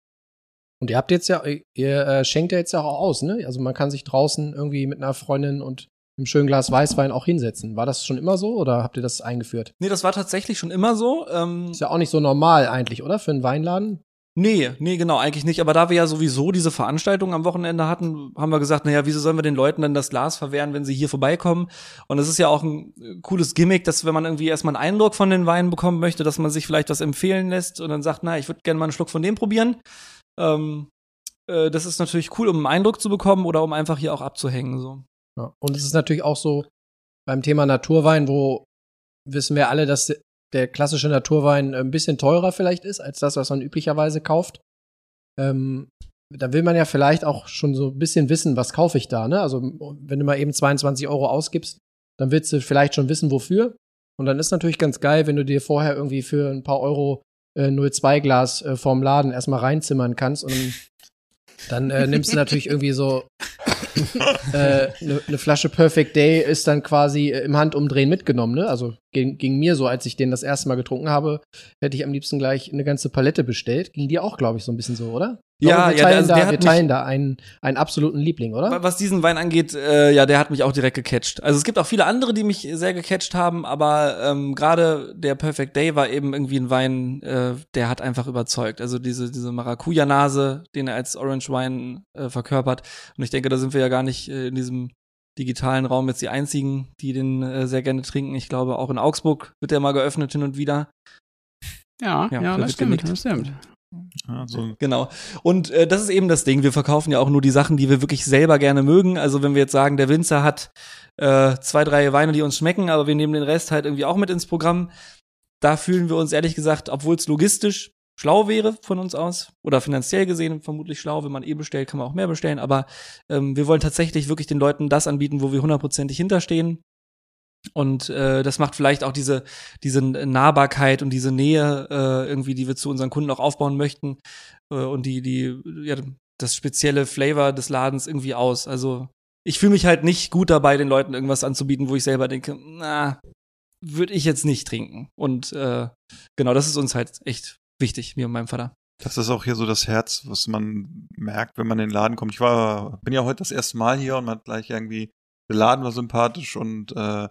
Und ihr habt jetzt ja, ihr äh, schenkt ja jetzt ja auch aus, ne? Also man kann sich draußen irgendwie mit einer Freundin und einem schönen Glas Weißwein auch hinsetzen. War das schon immer so oder habt ihr das eingeführt? Nee, das war tatsächlich schon immer so. Ähm, Ist ja auch nicht so normal eigentlich, oder? Für einen Weinladen? Nee, nee, genau, eigentlich nicht. Aber da wir ja sowieso diese Veranstaltung am Wochenende hatten, haben wir gesagt, naja, wieso sollen wir den Leuten dann das Glas verwehren, wenn sie hier vorbeikommen? Und es ist ja auch ein äh, cooles Gimmick, dass wenn man irgendwie erstmal einen Eindruck von den Weinen bekommen möchte, dass man sich vielleicht was empfehlen lässt und dann sagt, na, ich würde gerne mal einen Schluck von dem probieren. Ähm, äh, das ist natürlich cool, um einen Eindruck zu bekommen oder um einfach hier auch abzuhängen, so. Ja. Und es ist natürlich auch so beim Thema Naturwein, wo wissen wir alle, dass der klassische Naturwein ein bisschen teurer vielleicht ist als das, was man üblicherweise kauft. ähm, da will man ja vielleicht auch schon so ein bisschen wissen, was kaufe ich da, ne? Also, wenn du mal eben 22 Euro ausgibst, dann willst du vielleicht schon wissen, wofür. Und dann ist natürlich ganz geil, wenn du dir vorher irgendwie für ein paar Euro äh, 02 Glas äh, vorm Laden erstmal reinzimmern kannst und dann, dann äh, nimmst du natürlich irgendwie so eine äh, ne Flasche Perfect Day ist dann quasi äh, im Handumdrehen mitgenommen, ne? Also ging, ging mir so, als ich den das erste Mal getrunken habe, hätte ich am liebsten gleich eine ganze Palette bestellt. Ging dir auch, glaube ich, so ein bisschen so, oder? Ja, wir ja, teilen, also da, wir teilen da einen, einen absoluten Liebling, oder? Was diesen Wein angeht, äh, ja, der hat mich auch direkt gecatcht. Also es gibt auch viele andere, die mich sehr gecatcht haben, aber ähm, gerade der Perfect Day war eben irgendwie ein Wein, äh, der hat einfach überzeugt. Also diese diese Maracuja-Nase, den er als Orange Wein äh, verkörpert. Und ich denke, da sind wir ja gar nicht äh, in diesem digitalen Raum jetzt die einzigen, die den äh, sehr gerne trinken. Ich glaube, auch in Augsburg wird der mal geöffnet hin und wieder. Ja, ja, Ja, da das stimmt, genickt. das stimmt. Ja, so. Genau. Und äh, das ist eben das Ding. Wir verkaufen ja auch nur die Sachen, die wir wirklich selber gerne mögen. Also wenn wir jetzt sagen, der Winzer hat äh, zwei, drei Weine, die uns schmecken, aber wir nehmen den Rest halt irgendwie auch mit ins Programm. Da fühlen wir uns ehrlich gesagt, obwohl es logistisch schlau wäre von uns aus oder finanziell gesehen vermutlich schlau, wenn man eh bestellt, kann man auch mehr bestellen. Aber ähm, wir wollen tatsächlich wirklich den Leuten das anbieten, wo wir hundertprozentig hinterstehen. Und äh, das macht vielleicht auch diese, diese Nahbarkeit und diese Nähe äh, irgendwie, die wir zu unseren Kunden auch aufbauen möchten äh, und die, die, ja, das spezielle Flavor des Ladens irgendwie aus. Also ich fühle mich halt nicht gut dabei, den Leuten irgendwas anzubieten, wo ich selber denke, na, würde ich jetzt nicht trinken. Und äh, genau, das ist uns halt echt wichtig, mir und meinem Vater. Das ist auch hier so das Herz, was man merkt, wenn man in den Laden kommt. Ich war, bin ja heute das erste Mal hier und man hat gleich irgendwie, der Laden war sympathisch und äh,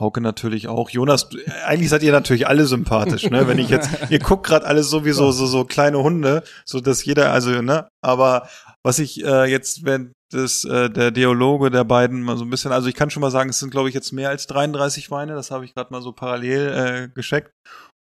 Hauke natürlich auch. Jonas, eigentlich seid ihr natürlich alle sympathisch, ne? Wenn ich jetzt, ihr guckt gerade alles sowieso so so kleine Hunde, so dass jeder, also ne. Aber was ich äh, jetzt, wenn das äh, der Dialoge der beiden mal so ein bisschen, also ich kann schon mal sagen, es sind glaube ich jetzt mehr als 33 Weine. Das habe ich gerade mal so parallel äh, gescheckt.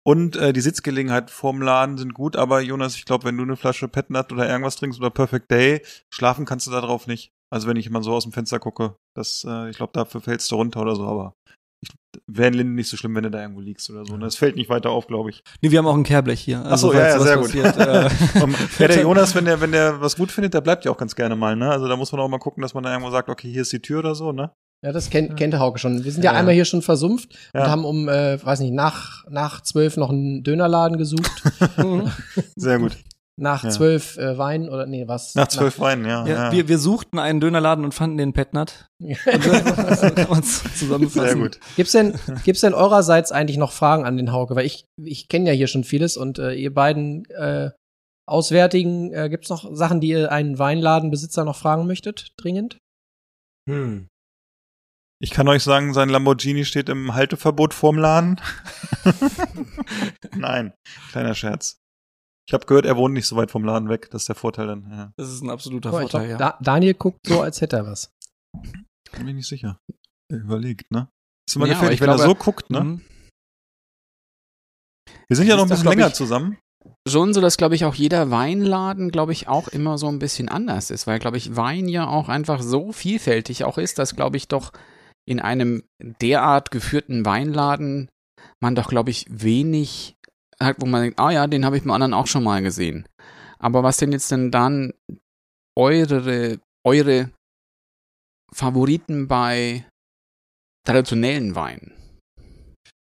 Und äh, die Sitzgelegenheit vorm Laden sind gut, aber Jonas, ich glaube, wenn du eine Flasche Petnat oder irgendwas trinkst oder Perfect Day, schlafen kannst du da drauf nicht. Also wenn ich mal so aus dem Fenster gucke, das, äh, ich glaube, dafür fällst du runter oder so, aber ich, wäre in Linden nicht so schlimm, wenn du da irgendwo liegst oder so. Ne? Das fällt nicht weiter auf, glaube ich. Nee, wir haben auch ein Kehrblech hier. Ach so, ja, ja, sehr gut. passiert, äh, Und, ja, der Jonas, wenn der, wenn der was gut findet, der bleibt ja auch ganz gerne mal, ne? Also da muss man auch mal gucken, dass man da irgendwo sagt, okay, hier ist die Tür oder so, ne? Ja, das kennt, kennt der Hauke schon. Wir sind ja, Ja. einmal hier schon versumpft Ja. und haben um, äh, weiß nicht, nach, nach zwölf noch einen Dönerladen gesucht. Mhm. Sehr gut. nach Ja. zwölf äh, Wein oder nee, was? Nach zwölf Weinen, ja. ja, ja. Wir, wir suchten einen Dönerladen und fanden den Petnat. Nach. Sehr gut. Gibt's denn, gibt's denn eurerseits eigentlich noch Fragen an den Hauke? Weil ich, ich kenne ja hier schon vieles und äh, ihr beiden äh, Auswärtigen, äh, gibt's noch Sachen, die ihr einen Weinladenbesitzer noch fragen möchtet, dringend? Hm. Ich kann euch sagen, sein Lamborghini steht im Halteverbot vorm Laden. Nein, kleiner Scherz. Ich habe gehört, er wohnt nicht so weit vom Laden weg. Das ist der Vorteil dann. Ja. Das ist ein absoluter ich Vorteil, glaub, ja. da, Daniel guckt so, als hätte er was. Bin mir nicht sicher. Er überlegt, ne? Ist immer Ja, gefährlich, ich wenn er glaube- so guckt, ne? Mhm. Wir sind ja noch ein bisschen glaub länger ich- zusammen. Schon so, dass, glaube ich, auch jeder Weinladen, glaube ich, auch immer so ein bisschen anders ist, weil, glaube ich, Wein ja auch einfach so vielfältig auch ist, dass, glaube ich, doch in einem derart geführten Weinladen man doch, glaube ich, wenig hat, wo man denkt, ah ja, den habe ich beim anderen auch schon mal gesehen. Aber was denn jetzt denn dann eure, eure Favoriten bei traditionellen Weinen?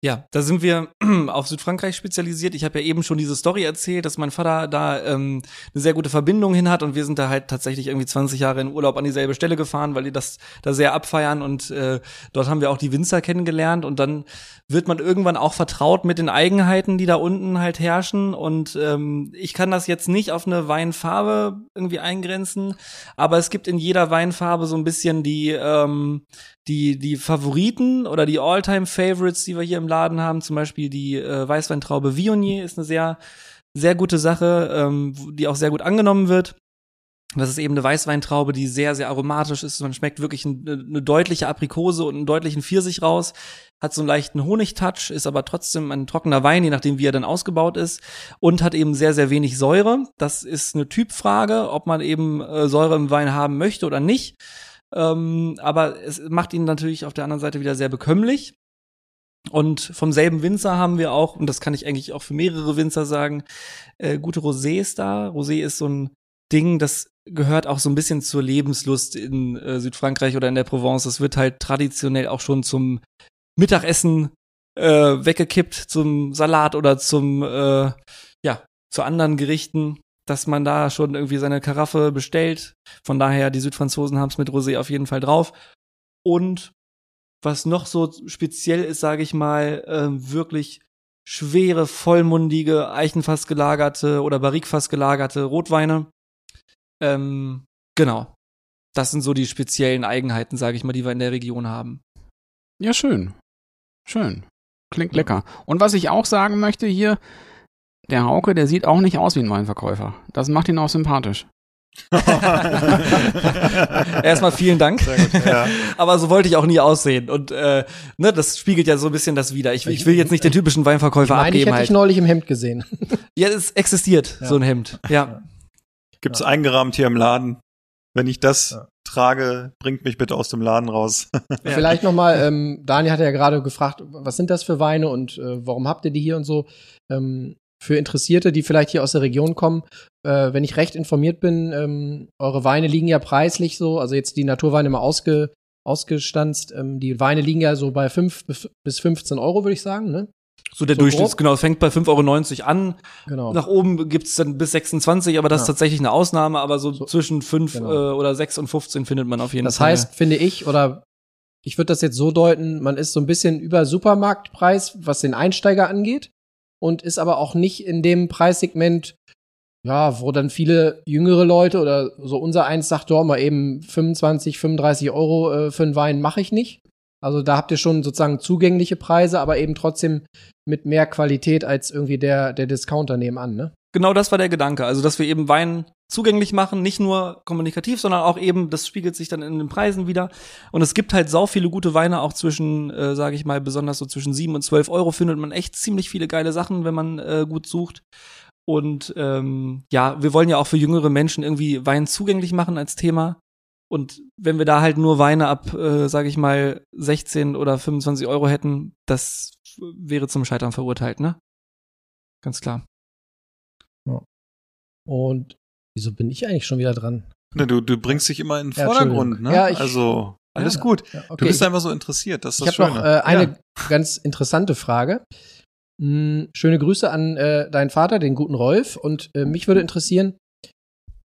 Ja, da sind wir auf Südfrankreich spezialisiert. Ich habe ja eben schon diese Story erzählt, dass mein Vater da ähm, eine sehr gute Verbindung hin hat und wir sind da halt tatsächlich irgendwie 20 Jahre in Urlaub an dieselbe Stelle gefahren, weil die das da sehr abfeiern und äh, dort haben wir auch die Winzer kennengelernt und dann wird man irgendwann auch vertraut mit den Eigenheiten, die da unten halt herrschen und ähm, ich kann das jetzt nicht auf eine Weinfarbe irgendwie eingrenzen, aber es gibt in jeder Weinfarbe so ein bisschen die ähm, die, die Favoriten oder die All-Time-Favorites, die wir hier im Laden haben, zum Beispiel die äh, Weißweintraube Viognier ist eine sehr, sehr gute Sache, ähm, die auch sehr gut angenommen wird. Das ist eben eine Weißweintraube, die sehr, sehr aromatisch ist. Man schmeckt wirklich ein, eine deutliche Aprikose und einen deutlichen Pfirsich raus. Hat so einen leichten Honigtouch, ist aber trotzdem ein trockener Wein, je nachdem, wie er dann ausgebaut ist. Und hat eben sehr, sehr wenig Säure. Das ist eine Typfrage, ob man eben äh, Säure im Wein haben möchte oder nicht. Ähm, aber es macht ihn natürlich auf der anderen Seite wieder sehr bekömmlich. Und vom selben Winzer haben wir auch, und das kann ich eigentlich auch für mehrere Winzer sagen, äh, gute Rosés da. Rosé ist so ein Ding, das gehört auch so ein bisschen zur Lebenslust in äh, Südfrankreich oder in der Provence. Das wird halt traditionell auch schon zum Mittagessen äh, weggekippt, zum Salat oder zum, äh, ja, zu anderen Gerichten, dass man da schon irgendwie seine Karaffe bestellt. Von daher, die Südfranzosen haben es mit Rosé auf jeden Fall drauf. Und was noch so speziell ist, sage ich mal, äh, wirklich schwere, vollmundige, Eichenfass gelagerte oder Barrikfass gelagerte Rotweine. Ähm, genau. Das sind so die speziellen Eigenheiten, sage ich mal, die wir in der Region haben. Ja, schön. Schön. Klingt lecker. Und was ich auch sagen möchte hier, der Hauke, der sieht auch nicht aus wie ein Weinverkäufer. Das macht ihn auch sympathisch. Erstmal vielen Dank. Gut, ja. Aber so wollte ich auch nie aussehen. Und äh, ne, das spiegelt ja so ein bisschen das wieder. Ich, ich will jetzt nicht den typischen Weinverkäufer Ich meine, ich abgeben. hätte Halt. ich neulich im Hemd gesehen. Ja, es existiert, Ja. so ein Hemd. Ja. Gibt's eingerahmt hier im Laden. Wenn ich das Ja. trage, bringt mich bitte aus dem Laden raus. Vielleicht nochmal, ähm, Daniel hat ja gerade gefragt, was sind das für Weine und äh, warum habt ihr die hier und so? Ähm, für Interessierte, die vielleicht hier aus der Region kommen, äh, wenn ich recht informiert bin, ähm, eure Weine liegen ja preislich so, also jetzt die Naturweine mal ausge, ausgestanzt, ähm, die Weine liegen ja so bei 5 bis 15 Euro, würde ich sagen, ne? So der So Durchschnitt, grob? genau, fängt bei 5,90 Euro an. Genau. Nach oben gibt's dann bis 26, aber das ist Ja. tatsächlich eine Ausnahme, aber so, So, zwischen 5 genau. äh, oder 6 und 15 findet man auf jeden Das Fall. heißt, finde ich, oder ich würde das jetzt so deuten, man ist so ein bisschen über Supermarktpreis, was den Einsteiger angeht, und ist aber auch nicht in dem Preissegment, ja, wo dann viele jüngere Leute oder so unser eins sagt, doch mal eben 25, 35 Euro äh, für einen Wein mache ich nicht. Also da habt ihr schon sozusagen zugängliche Preise, aber eben trotzdem mit mehr Qualität als irgendwie der, der Discounter nebenan, ne? Genau das war der Gedanke. Also, dass wir eben Wein zugänglich machen, nicht nur kommunikativ, sondern auch eben, das spiegelt sich dann in den Preisen wieder. Und es gibt halt sau viele gute Weine, auch zwischen, äh, sage ich mal, besonders so zwischen 7 und 12 Euro findet man echt ziemlich viele geile Sachen, wenn man äh, gut sucht. Und ähm, ja, wir wollen ja auch für jüngere Menschen irgendwie Wein zugänglich machen als Thema. Und wenn wir da halt nur Weine ab, äh, sage ich mal, 16 oder 25 Euro hätten, das wäre zum Scheitern verurteilt, ne? Ganz klar. Und wieso bin ich eigentlich schon wieder dran? Ne, du, du bringst dich immer in den Ja, Vordergrund, Entschuldigung. ne? Ja, ich- also, alles Ja. gut. Ja, Du bist einfach so interessiert, das ist Ich das habe Schöne. noch äh, eine Ja. ganz interessante Frage. Hm, schöne Grüße an äh, deinen Vater, den guten Rolf. Und äh, mich würde interessieren,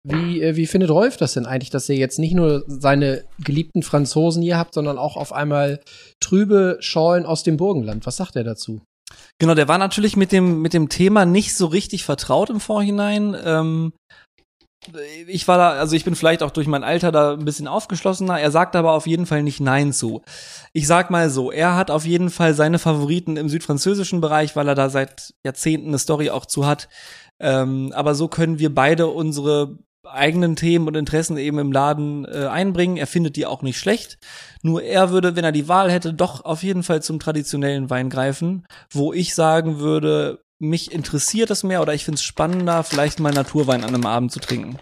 wie, äh, wie findet Rolf das denn eigentlich, dass ihr jetzt nicht nur seine geliebten Franzosen hier habt, sondern auch auf einmal trübe Schorlen aus dem Burgenland? Was sagt er dazu? Genau, der war natürlich mit dem, mit dem Thema nicht so richtig vertraut im Vorhinein. Ähm, ich war da, also ich bin vielleicht auch durch mein Alter da ein bisschen aufgeschlossener. Er sagt aber auf jeden Fall nicht Nein zu. Ich sag mal so, er hat auf jeden Fall seine Favoriten im südfranzösischen Bereich, weil er da seit Jahrzehnten eine Story auch zu hat. Ähm, aber so können wir beide unsere eigenen Themen und Interessen eben im Laden äh, einbringen. Er findet die auch nicht schlecht. Nur er würde, wenn er die Wahl hätte, doch auf jeden Fall zum traditionellen Wein greifen, wo ich sagen würde, mich interessiert es mehr oder ich finde es spannender, vielleicht mal Naturwein an einem Abend zu trinken.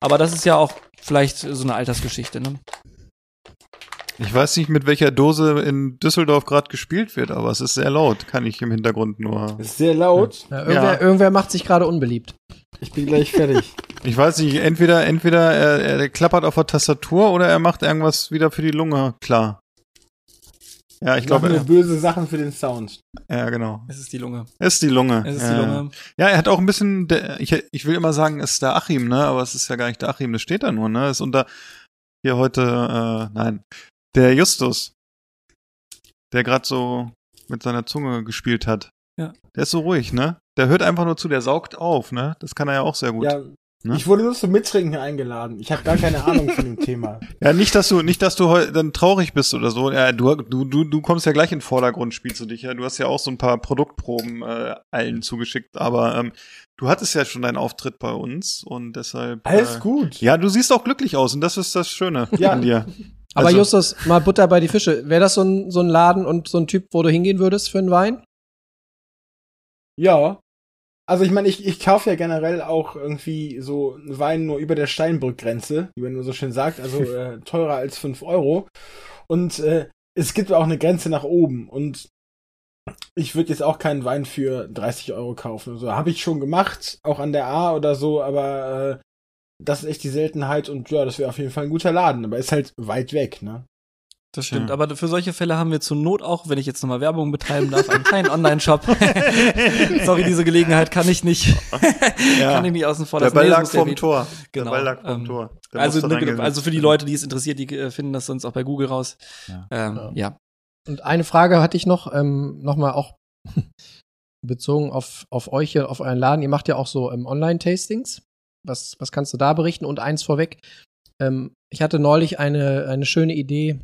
Aber das ist ja auch vielleicht so eine Altersgeschichte, ne? Ich weiß nicht, mit welcher Dose in Düsseldorf gerade gespielt wird, aber es ist sehr laut, kann ich im Hintergrund nur. Ist sehr laut. Ja, irgendwer, irgendwer macht sich gerade unbeliebt. Ich bin gleich fertig. Ich weiß nicht, entweder, entweder er, er klappert auf der Tastatur oder er macht irgendwas wieder für die Lunge klar. Ja, ich glaube nur böse Sachen für den Sound. ja, genau. Es ist die Lunge. Es ist die Lunge. Es ist ja. die Lunge. Ja, er hat auch ein bisschen, der, ich, ich will immer sagen, es ist der Achim, ne? Aber es ist ja gar nicht der Achim, das steht da nur, ne? Ist unter hier heute, äh, nein, der Justus, der gerade so mit seiner Zunge gespielt hat. Ja. Der ist so ruhig, ne? Der hört einfach nur zu, der saugt auf, ne? Das kann er ja auch sehr gut. Ja, Ne? ich wurde nur zum Mittrinken eingeladen. Ich habe gar keine Ahnung von dem Thema. Ja, nicht, dass du, nicht, dass du dann traurig bist oder so. Ja, du, du, du, du kommst ja gleich in den Vordergrund, spielst du dich ja. Du hast ja auch so ein paar Produktproben äh, allen zugeschickt, aber ähm, du hattest ja schon deinen Auftritt bei uns und deshalb. Alles äh, gut. Ja, du siehst auch glücklich aus und das ist das Schöne Ja. an dir. Aber Also- Justus, mal Butter bei die Fische. Wäre das so ein, so ein Laden und so ein Typ, wo du hingehen würdest für einen Wein? Ja. Also ich meine, ich, ich kaufe ja generell auch irgendwie so Wein nur über der Steinbrückgrenze, wie man nur so schön sagt, also äh, teurer als fünf Euro. Und äh, es gibt auch eine Grenze nach oben. Und ich würde jetzt auch keinen Wein für 30 Euro kaufen. Also habe ich schon gemacht, auch an der A oder so, aber äh, das ist echt die Seltenheit und ja, das wäre auf jeden Fall ein guter Laden, aber ist halt weit weg, ne? Das stimmt, Ja. aber für solche Fälle haben wir zur Not auch, wenn ich jetzt nochmal Werbung betreiben darf, einen kleinen Online-Shop. Sorry, diese Gelegenheit kann ich nicht, kann ich nicht außen vor Der lassen. Ball Nee, das lag vorm erwähnt- Tor. Genau, Der Ball lag vorm ähm, Tor. Der Also, ne, also für die. Leute, die es interessiert, die äh, finden das sonst auch bei Google raus. Ja. Ähm, ja. Und eine Frage hatte ich noch, ähm, nochmal auch bezogen auf, auf euch hier, auf euren Laden. Ihr macht ja auch so ähm, Online-Tastings. Was, was kannst du da berichten? Und eins vorweg. Ähm, ich hatte neulich eine, eine schöne Idee.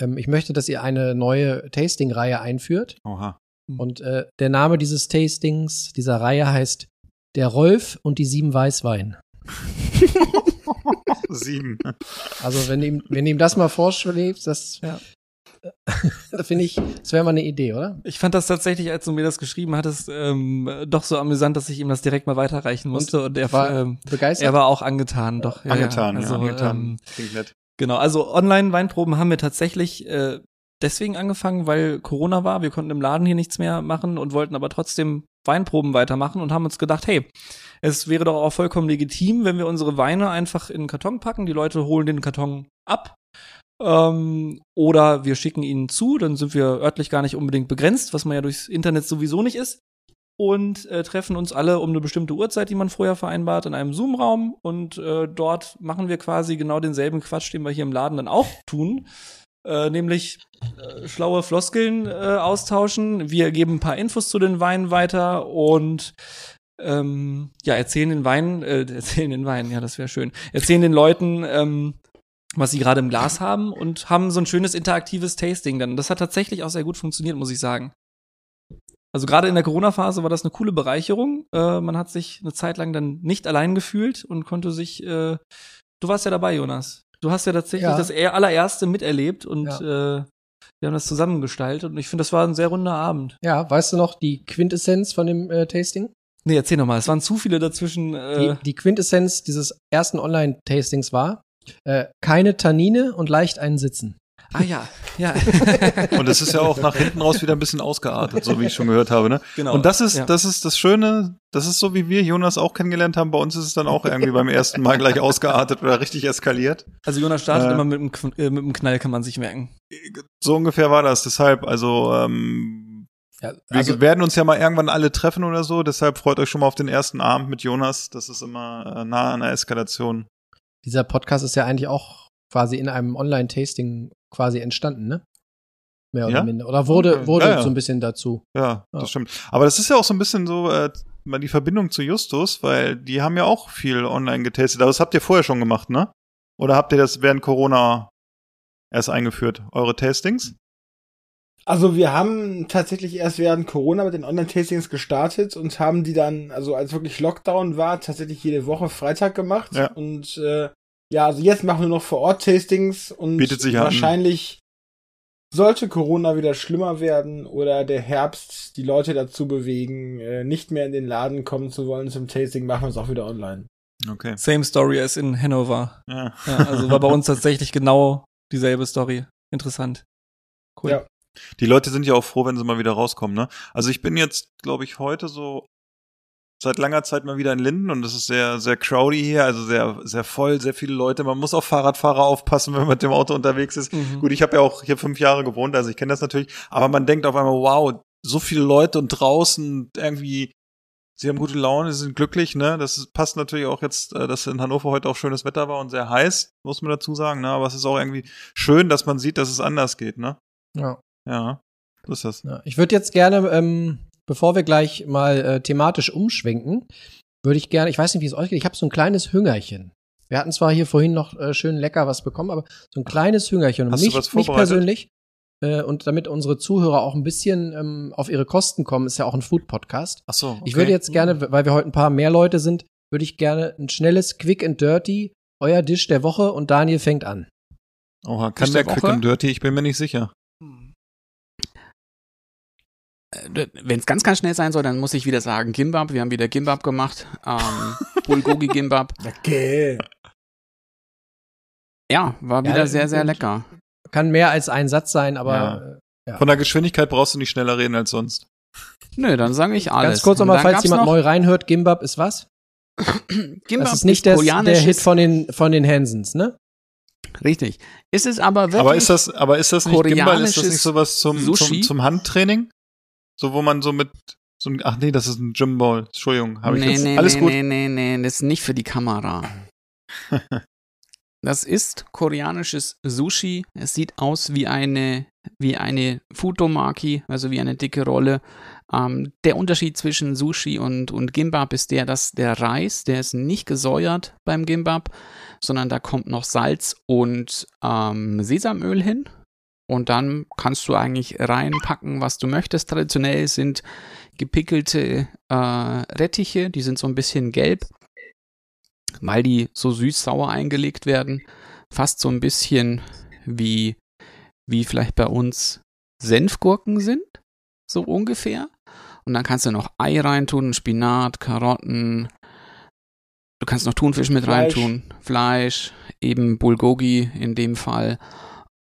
Ähm, ich möchte, dass ihr eine neue Tasting-Reihe einführt. Oha. Und äh, der Name dieses Tastings, dieser Reihe heißt Der Rolf und die sieben Weißwein. Sieben. Also wenn ihm, wenn ihm das mal vorschwebt, das, Ja. da finde ich, das wäre mal eine Idee, oder? Ich fand das tatsächlich, als du mir das geschrieben hattest, ähm, doch so amüsant, dass ich ihm das direkt mal weiterreichen musste. Und, er, war ähm, begeistert? er war auch angetan, doch. Ja, Angetan, ja. ja, Also, angetan. Ähm, Klingt nett. Genau, also Online-Weinproben haben wir tatsächlich äh, deswegen angefangen, weil Corona war. Wir konnten im Laden hier nichts mehr machen und wollten aber trotzdem Weinproben weitermachen und haben uns gedacht, hey, es wäre doch auch vollkommen legitim, wenn wir unsere Weine einfach in einen Karton packen. Die Leute holen den Karton ab. Ähm, oder wir schicken ihn zu, dann sind wir örtlich gar nicht unbedingt begrenzt, was man ja durchs Internet sowieso nicht ist. Und äh, treffen uns alle um eine bestimmte Uhrzeit, die man vorher vereinbart, in einem Zoom-Raum. Und äh, dort machen wir quasi genau denselben Quatsch, den wir hier im Laden dann auch tun. Äh, nämlich äh, schlaue Floskeln äh, austauschen. Wir geben ein paar Infos zu den Weinen weiter und ähm, ja, erzählen den Weinen, äh, erzählen den Weinen, ja, das wäre schön. Erzählen den Leuten, ähm, was sie gerade im Glas haben und haben so ein schönes interaktives Tasting dann. Das hat tatsächlich auch sehr gut funktioniert, muss ich sagen. Also gerade in der Corona-Phase war das eine coole Bereicherung. Äh, man hat sich eine Zeit lang dann nicht allein gefühlt und konnte sich. Äh, du warst ja dabei, Jonas. Du hast ja tatsächlich Ja. das er- allererste miterlebt und äh, wir haben das zusammengestaltet und ich finde, das war ein sehr runder Abend. Ja, weißt du noch die Quintessenz von dem äh, Tasting? Nee, erzähl noch mal. Es waren zu viele dazwischen. Die, Äh, die Quintessenz dieses ersten Online-Tastings war äh, keine Tannine und leicht einen Sitzen. Ah ja, ja. Und es ist ja auch nach hinten raus wieder ein bisschen ausgeartet, so wie ich schon gehört habe, ne? Genau. Und das ist, Ja. das ist das Schöne, das ist so, wie wir Jonas auch kennengelernt haben. Bei uns ist es dann auch irgendwie beim ersten Mal gleich ausgeartet oder richtig eskaliert. Also Jonas startet Äh. immer mit einem, äh, mit einem Knall, kann man sich merken. So ungefähr war das. Deshalb, also, ähm, Ja, wir also, werden uns ja mal irgendwann alle treffen oder so. Deshalb freut euch schon mal auf den ersten Abend mit Jonas. Das ist immer äh, nah an der Eskalation. dieser Podcast ist ja eigentlich auch quasi in einem Online-Tasting quasi entstanden, ne? Mehr oder Ja? minder. Oder wurde, wurde Ja, ja. so ein bisschen dazu. Ja, Ja. das stimmt. Aber das ist ja auch so ein bisschen so äh, mal die Verbindung zu Justus, weil die haben ja auch viel online getestet. Aber das habt ihr vorher schon gemacht, ne? Oder habt ihr das während Corona erst eingeführt, eure Tastings? Also wir haben tatsächlich erst während Corona mit den Online-Tastings gestartet und haben die dann, also als wirklich Lockdown war, tatsächlich jede Woche Freitag gemacht. Ja. Und äh, ja, also jetzt machen wir noch vor Ort Tastings und Bietet sich an. wahrscheinlich sollte Corona wieder schlimmer werden oder der Herbst die Leute dazu bewegen, äh, nicht mehr in den Laden kommen zu wollen zum Tasting, machen wir es auch wieder online. Okay. Same Story as in Hannover. Ja. Ja, also war bei uns tatsächlich genau dieselbe Story. Interessant. Cool. Ja. Die Leute sind ja auch froh, wenn sie mal wieder rauskommen, ne? Also ich bin jetzt, glaube ich, heute so seit langer Zeit mal wieder in Linden und es ist sehr, sehr crowdy hier, also sehr, sehr voll, sehr viele Leute. Man muss auf Fahrradfahrer aufpassen, wenn man mit dem Auto unterwegs ist. Mhm. Gut, ich habe ja auch hier fünf Jahre gewohnt, also ich kenne das natürlich. Aber man denkt auf einmal, wow, so viele Leute und draußen irgendwie, sie haben gute Laune, sie sind glücklich, ne? Das passt natürlich auch jetzt, äh, dass in Hannover heute auch schönes Wetter war und sehr heiß, muss man dazu sagen, ne? Aber es ist auch irgendwie schön, dass man sieht, dass es anders geht, ne? Ja. Ja, so ist das. Ja, ich würde jetzt gerne, ähm, bevor wir gleich mal äh, thematisch umschwenken, würde ich gerne, ich weiß nicht, wie es euch geht, ich habe so ein kleines Hüngerchen. Wir hatten zwar hier vorhin noch äh, schön lecker was bekommen, aber so ein kleines Hüngerchen. Und Hast du mich, was mich persönlich, äh, und damit unsere Zuhörer auch ein bisschen ähm, auf ihre Kosten kommen, ist ja auch ein Food-Podcast. Ach so. Ich würde jetzt gerne, weil wir heute ein paar mehr Leute sind, würde ich gerne ein schnelles Quick and Dirty, euer Dish der Woche und Daniel fängt an. Oha, kann der der Quick and Dirty? Ich bin mir nicht sicher. Wenn es ganz, ganz schnell sein soll, dann muss ich wieder sagen Gimbab. Wir haben wieder Gimbab gemacht. Ähm, Bulgogi Gimbab. Okay. Ja, war wieder Ja, sehr, sehr lecker. Kann mehr als ein Satz sein, aber Ja. äh, Ja. Von der Geschwindigkeit brauchst du nicht schneller reden als sonst. Nö, dann sage ich alles. Ganz kurz nochmal, falls jemand noch- neu reinhört, Gimbab ist was? Gimbap das ist nicht der, der koreanisches- Hit von den, von den Hansons, ne? Richtig. Ist es aber wirklich. Aber ist das, aber ist das nicht Gimbal? Ist das koreanisches nicht sowas zum, zum, Sushi? zum Handtraining? So, wo man so mit, so ein, ach nee, das ist ein Gymball. Entschuldigung, habe ich nee, jetzt. nee, Alles nee, gut. nee, nee, nee, das ist nicht für die Kamera. Das ist koreanisches Sushi. Es sieht aus wie eine, wie eine Futomaki, also wie eine dicke Rolle. Ähm, der Unterschied zwischen Sushi und, und Gimbap ist der, dass der Reis, der ist nicht gesäuert beim Gimbap, sondern da kommt noch Salz und ähm, Sesamöl hin. Und dann kannst du eigentlich reinpacken, was du möchtest. Traditionell sind gepickelte äh, Rettiche, die sind so ein bisschen gelb, weil die so süß-sauer eingelegt werden. Fast so ein bisschen wie, wie vielleicht bei uns Senfgurken sind, so ungefähr. Und dann kannst du noch Ei reintun, Spinat, Karotten. Du kannst noch Thunfisch mit Fleisch. reintun, Fleisch, eben Bulgogi in dem Fall.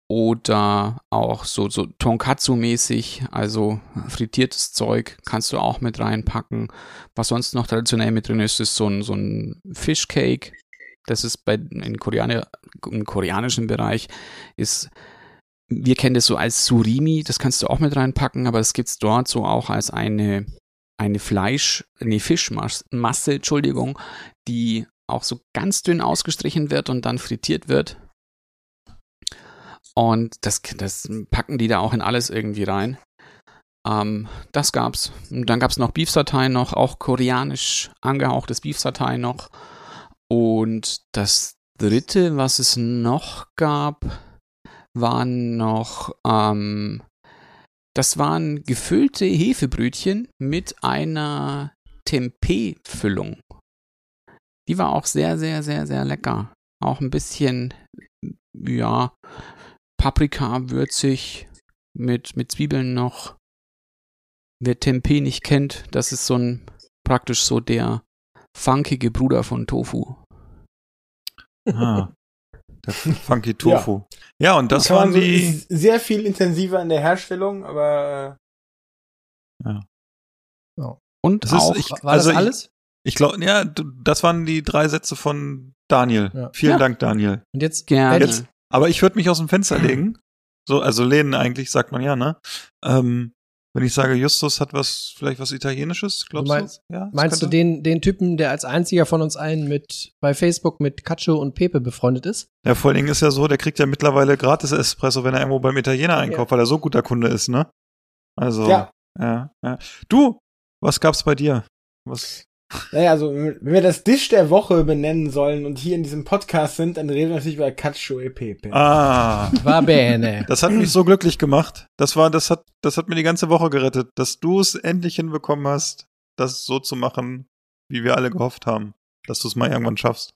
Oder auch so, so Tonkatsu-mäßig, also frittiertes Zeug, kannst du auch mit reinpacken. Was sonst noch traditionell mit drin ist, ist so ein, so ein Fishcake. Das ist bei, in Koreaner, im koreanischen Bereich, ist, wir kennen das so als Surimi, das kannst du auch mit reinpacken, aber das gibt's dort so auch als eine, eine Fleisch, nee, Fischmasse, Entschuldigung, die auch so ganz dünn ausgestrichen wird und dann frittiert wird. Und das, das packen die da auch in alles irgendwie rein. Ähm, das gab's. Und dann gab's noch Beef-Satay noch, auch koreanisch angehauchtes Beef-Satay noch. Und das dritte, was es noch gab, waren noch, ähm, das waren gefüllte Hefebrötchen mit einer Tempeh-Füllung. Die war auch sehr, sehr, sehr, sehr lecker. Auch ein bisschen, ja, Paprika würzig mit, mit Zwiebeln noch. Wer Tempeh nicht kennt, das ist so ein praktisch so der funkige Bruder von Tofu. Ah, der Funky Tofu. Ja, und das waren so- die. ist sehr viel intensiver in der Herstellung, aber Und Das ist- auch, ich- War also das alles? Ich glaube, ja, das waren die drei Sätze von Daniel. Ja. Vielen Ja. Dank, Daniel. Und jetzt, gerne. Jetzt- Aber ich würde mich aus dem Fenster legen. So, also lehnen eigentlich, sagt man ja, ne? Ähm, wenn ich sage, Justus hat was, vielleicht was Italienisches, glaubst Du du? meinst- ja, das Meinst du den, den Typen, der als einziger von uns allen mit bei Facebook mit Cacio und Pepe befreundet ist? Ja, vor allen Dingen ist ja so, der kriegt ja mittlerweile gratis Espresso, wenn er irgendwo beim Italiener einkauft, weil er so guter Kunde ist, ne? Also, ja. ja, ja. Du, was gab's bei dir? Was? Naja, also wenn wir das Dish der Woche benennen sollen und hier in diesem Podcast sind, dann reden wir natürlich über Cacio e Pepe. Ah, War bene. das hat mich so glücklich gemacht. Das war, das hat, das hat mir die ganze Woche gerettet, dass du es endlich hinbekommen hast, das so zu machen, wie wir alle gehofft haben, dass du es mal irgendwann schaffst.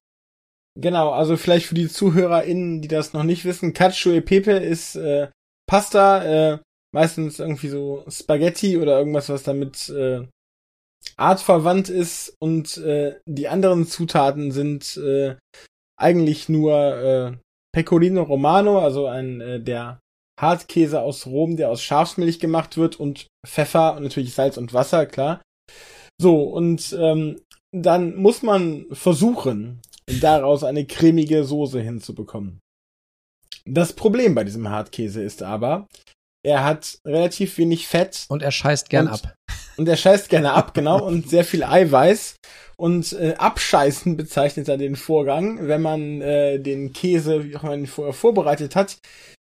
Genau, also vielleicht für die ZuhörerInnen, die das noch nicht wissen, Cacio e Pepe ist äh, Pasta, äh, meistens irgendwie so Spaghetti oder irgendwas, was damit äh, artverwandt ist und äh, die anderen Zutaten sind äh, eigentlich nur äh, Pecorino Romano, also ein äh, der Hartkäse aus Rom, der aus Schafsmilch gemacht wird und Pfeffer und natürlich Salz und Wasser, klar. So, und ähm, dann muss man versuchen, daraus eine cremige Soße hinzubekommen. Das Problem bei diesem Hartkäse ist aber, er hat relativ wenig Fett Und er scheißt gern ab. Und er scheißt gerne ab, genau, und sehr viel Eiweiß. Und äh, abscheißen bezeichnet er den Vorgang, wenn man äh, den Käse, wie auch man ihn vorher vorbereitet hat,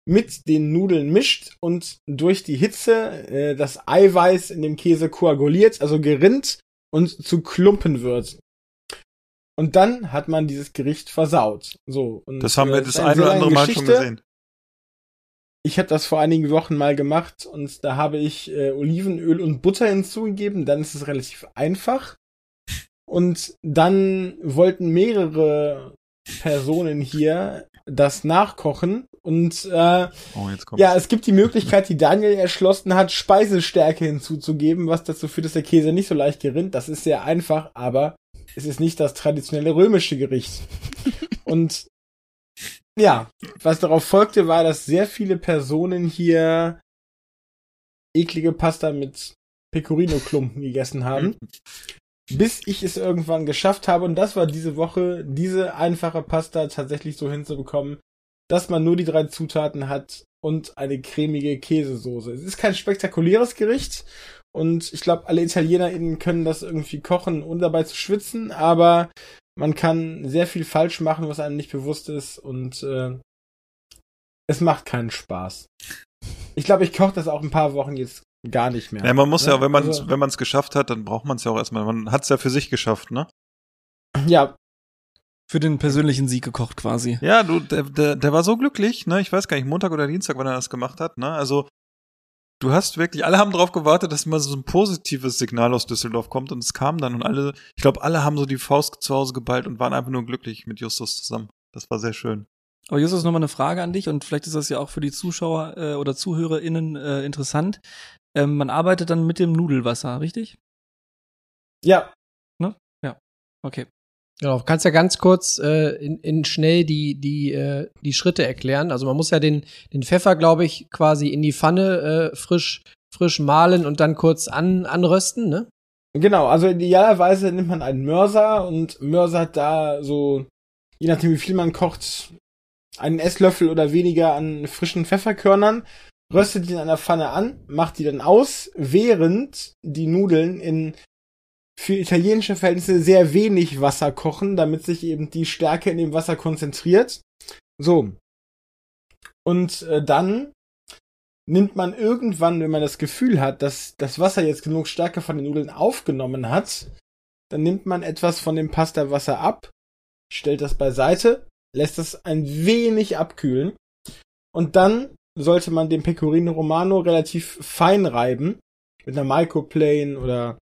mit den Nudeln mischt und durch die Hitze äh, das Eiweiß in dem Käse koaguliert, also gerinnt und zu Klumpen wird. Und dann hat man dieses Gericht versaut. So. Und, Das haben wir äh, das eine ein oder andere Mal schon gesehen. Ich habe das vor einigen Wochen mal gemacht und da habe ich äh, Olivenöl und Butter hinzugegeben. Dann ist es relativ einfach. Und dann wollten mehrere Personen hier das nachkochen. Und äh, Oh, ja, es gibt die Möglichkeit, die Daniel erschlossen hat, Speisestärke hinzuzugeben, was dazu führt, dass der Käse nicht so leicht gerinnt. Das ist sehr einfach, aber es ist nicht das traditionelle römische Gericht. Und ja, was darauf folgte, war, dass sehr viele Personen hier eklige Pasta mit Pecorino-Klumpen gegessen haben. bis ich es irgendwann geschafft habe, und das war diese Woche, diese einfache Pasta tatsächlich so hinzubekommen, dass man nur die drei Zutaten hat und eine cremige Käsesoße. Es ist kein spektakuläres Gericht und ich glaube, alle ItalienerInnen können das irgendwie kochen, ohne dabei zu schwitzen, aber man kann sehr viel falsch machen, was einem nicht bewusst ist und äh, es macht keinen Spaß. Ich glaube, ich koche das auch ein paar Wochen jetzt gar nicht mehr. Ja, man muss ja, Ne? wenn man Also- wenn man es geschafft hat, dann braucht man es ja auch erstmal. Man hat es ja für sich geschafft, ne? Ja, Für den persönlichen Sieg gekocht quasi. Ja, du, der, der, der war so glücklich, ne? Ich weiß gar nicht, Montag oder Dienstag, wann er das gemacht hat, ne? Also, du hast wirklich, alle haben drauf gewartet, dass mal so ein positives Signal aus Düsseldorf kommt und es kam dann und alle, ich glaube, alle haben so die Faust zu Hause geballt und waren einfach nur glücklich mit Justus zusammen. Das war sehr schön. Aber Justus, nochmal eine Frage an dich und vielleicht ist das ja auch für die Zuschauer äh, oder ZuhörerInnen äh, interessant. Ähm, man arbeitet dann mit dem Nudelwasser, richtig? ja, Okay. Genau, kannst ja ganz kurz äh, in, in schnell die, die, äh, die Schritte erklären. Also man muss ja den, den Pfeffer, glaube ich, quasi in die Pfanne äh, frisch, frisch mahlen und dann kurz an, anrösten, ne? Genau, also idealerweise nimmt man einen Mörser und Mörser hat da so, je nachdem wie viel man kocht, einen Esslöffel oder weniger an frischen Pfefferkörnern, röstet die in einer Pfanne an, macht die dann aus, während die Nudeln in für italienische Verhältnisse sehr wenig Wasser kochen, damit sich eben die Stärke in dem Wasser konzentriert. So. Und äh, dann nimmt man irgendwann, wenn man das Gefühl hat, dass das Wasser jetzt genug Stärke von den Nudeln aufgenommen hat, dann nimmt man etwas von dem Pastawasser ab, stellt das beiseite, lässt es ein wenig abkühlen und dann sollte man den Pecorino Romano relativ fein reiben mit einer Microplane oder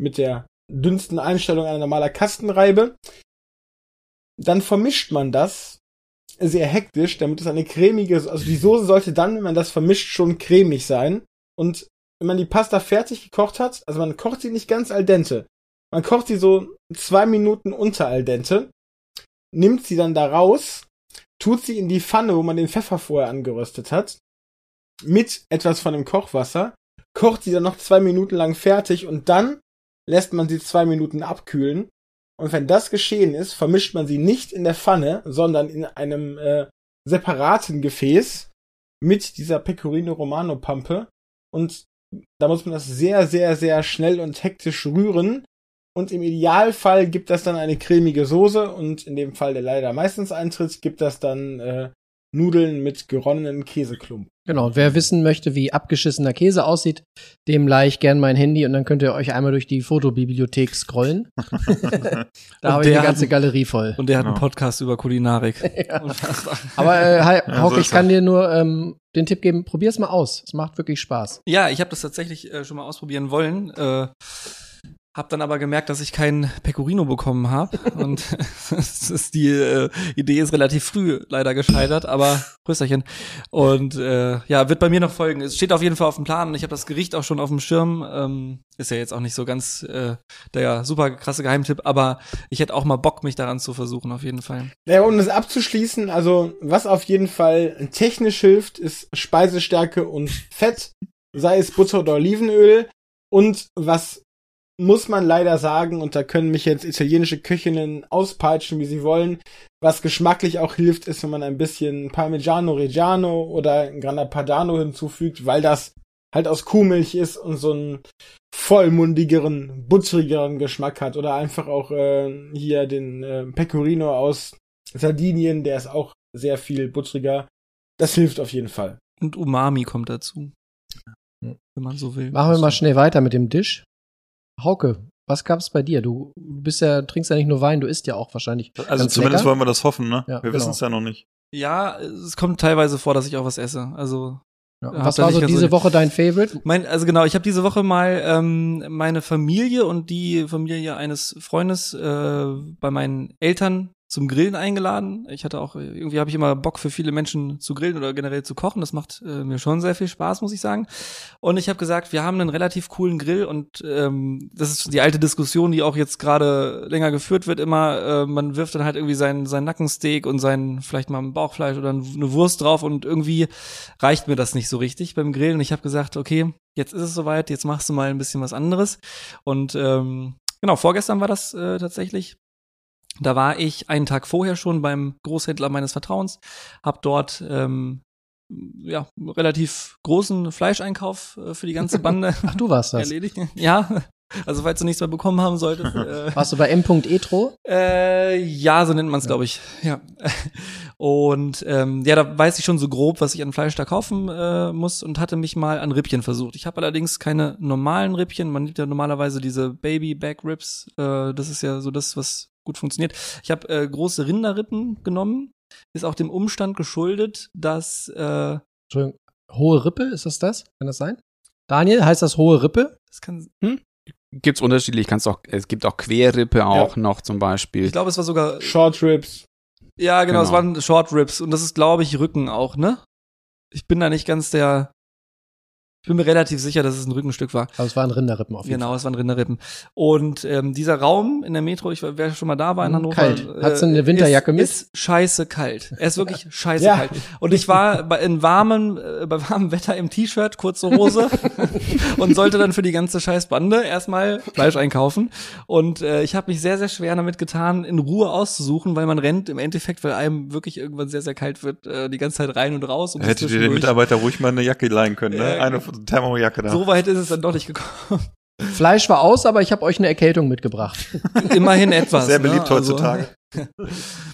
mit der dünnsten Einstellung einer normaler Kastenreibe. Dann vermischt man das sehr hektisch, damit es eine cremige, also die Soße sollte dann, wenn man das vermischt, schon cremig sein. Und wenn man die Pasta fertig gekocht hat, also man kocht sie nicht ganz al dente, man kocht sie so zwei Minuten unter al dente, nimmt sie dann da raus, tut sie in die Pfanne, wo man den Pfeffer vorher angeröstet hat, mit etwas von dem Kochwasser, kocht sie dann noch zwei Minuten lang fertig und dann lässt man sie zwei Minuten abkühlen. Und wenn das geschehen ist, vermischt man sie nicht in der Pfanne, sondern in einem äh, separaten Gefäß mit dieser Pecorino Romano Pampe. Und da muss man das sehr, sehr, sehr schnell und hektisch rühren. Und im Idealfall gibt das dann eine cremige Soße und in dem Fall, der leider meistens eintritt, gibt das dann äh, Nudeln mit geronnenen Käseklumpen. Genau, und wer wissen möchte, wie abgeschissener Käse aussieht, dem leih ich gern mein Handy und dann könnt ihr euch einmal durch die Fotobibliothek scrollen. da habe ich eine ganze hat- Galerie voll. Und der hat einen Genau. Podcast über Kulinarik. Ja. Aber äh, Hi- Ja, Hauke, so ich kann das. dir nur ähm, den Tipp geben, probier's mal aus. Es macht wirklich Spaß. Ja, ich habe das tatsächlich äh, schon mal ausprobieren wollen. Äh, hab dann aber gemerkt, dass ich keinen Pecorino bekommen habe und ist die äh, Idee ist relativ früh leider gescheitert, aber Rösterchen. Und äh, ja, wird bei mir noch folgen. Es steht auf jeden Fall auf dem Plan und ich habe das Gericht auch schon auf dem Schirm. Ähm, ist ja jetzt auch nicht so ganz äh, der super krasse Geheimtipp, aber ich hätte auch mal Bock, mich daran zu versuchen, auf jeden Fall. Naja, um das abzuschließen, also was auf jeden Fall technisch hilft, ist Speisestärke und Fett, sei es Butter oder Olivenöl. Und was muss man leider sagen, und da können mich jetzt italienische Köchinnen auspeitschen, wie sie wollen, was geschmacklich auch hilft, ist, wenn man ein bisschen Parmigiano Reggiano oder Grana Padano hinzufügt, weil das halt aus Kuhmilch ist und so einen vollmundigeren, butterigeren Geschmack hat. Oder einfach auch äh, hier den äh, Pecorino aus Sardinien, der ist auch sehr viel butteriger. Das hilft auf jeden Fall. Und Umami kommt dazu. Wenn man so will. Machen wir mal schnell weiter mit dem Dish. Hauke, was gab's bei dir? Du bist ja, trinkst ja nicht nur Wein, du isst ja auch wahrscheinlich. Also ganz zumindest lecker. wollen wir das hoffen, ne? Ja, wir genau. wissen es ja noch nicht. Ja, es kommt teilweise vor, dass ich auch was esse. Also Ja. Was war nicht so diese so- Woche dein Favorite? Mein, also genau, ich habe diese Woche mal ähm, meine Familie und die Familie eines Freundes äh, bei meinen Eltern zum Grillen eingeladen. Ich hatte auch, irgendwie habe ich immer Bock für viele Menschen zu grillen oder generell zu kochen. Das macht äh, mir schon sehr viel Spaß, muss ich sagen. Und ich habe gesagt, wir haben einen relativ coolen Grill und ähm, das ist die alte Diskussion, die auch jetzt gerade länger geführt wird, immer, äh, man wirft dann halt irgendwie sein, sein Nackensteak und sein, vielleicht mal ein Bauchfleisch oder eine Wurst drauf und irgendwie reicht mir das nicht so richtig beim Grillen. Und ich habe gesagt, okay, jetzt ist es soweit, jetzt machst du mal ein bisschen was anderes. Und ähm, genau, vorgestern war das äh, tatsächlich. Da war ich einen Tag vorher schon beim Großhändler meines Vertrauens, habe dort ähm, ja relativ großen Fleischeinkauf äh, für die ganze Bande Ach, du warst das. erledigt. Ja, also falls du nichts mehr bekommen haben solltest. Äh, Warst du bei m.etro? äh, ja, so nennt man es, glaube ich. Ja. Und ähm, ja, da weiß ich schon so grob, was ich an Fleisch da kaufen äh, muss und hatte mich mal an Rippchen versucht. Ich habe allerdings keine normalen Rippchen. Man nimmt ja normalerweise diese Baby Back Ribs. Äh, das ist ja so das, was gut funktioniert. Ich habe äh, große Rinderrippen genommen. Ist auch dem Umstand geschuldet, dass äh, Entschuldigung, hohe Rippe, ist das das? Kann das sein? Daniel, heißt das hohe Rippe? das kann, Gibt's unterschiedlich, kannst auch, es gibt auch Querrippe auch noch zum Beispiel. ich glaube, es war sogar Short Ribs. Ja, genau, es Genau. waren Short Ribs und das ist, glaube ich, Rücken auch, ne? Ich bin da nicht ganz der. Ich bin mir relativ sicher, dass es ein Rückenstück war. Also es waren Rinderrippen auf jeden Genau, es waren Rinderrippen. Und ähm, dieser Raum in der Metro, ich wer schon mal da war in Mhm, Hannover. kalt. Hattest du eine Winterjacke ist, mit? Ist scheiße kalt. Er ist wirklich scheiße Ja. kalt. Und ich war bei, in warmem, äh, bei warmem Wetter im T-Shirt, kurze Hose und sollte dann für die ganze Scheißbande erstmal Fleisch einkaufen. Und äh, ich habe mich sehr, sehr schwer damit getan, in Ruhe auszusuchen, weil man rennt im Endeffekt, weil einem wirklich irgendwann sehr, sehr kalt wird, äh, die ganze Zeit rein und raus. Und Hättet ihr den Mitarbeiter ruhig mal eine Jacke leihen können, ne? Eine Thermojacke da. So weit ist es dann doch nicht gekommen. Fleisch war aus, aber ich habe euch eine Erkältung mitgebracht. Immerhin etwas. Sehr beliebt ne? Also- heutzutage.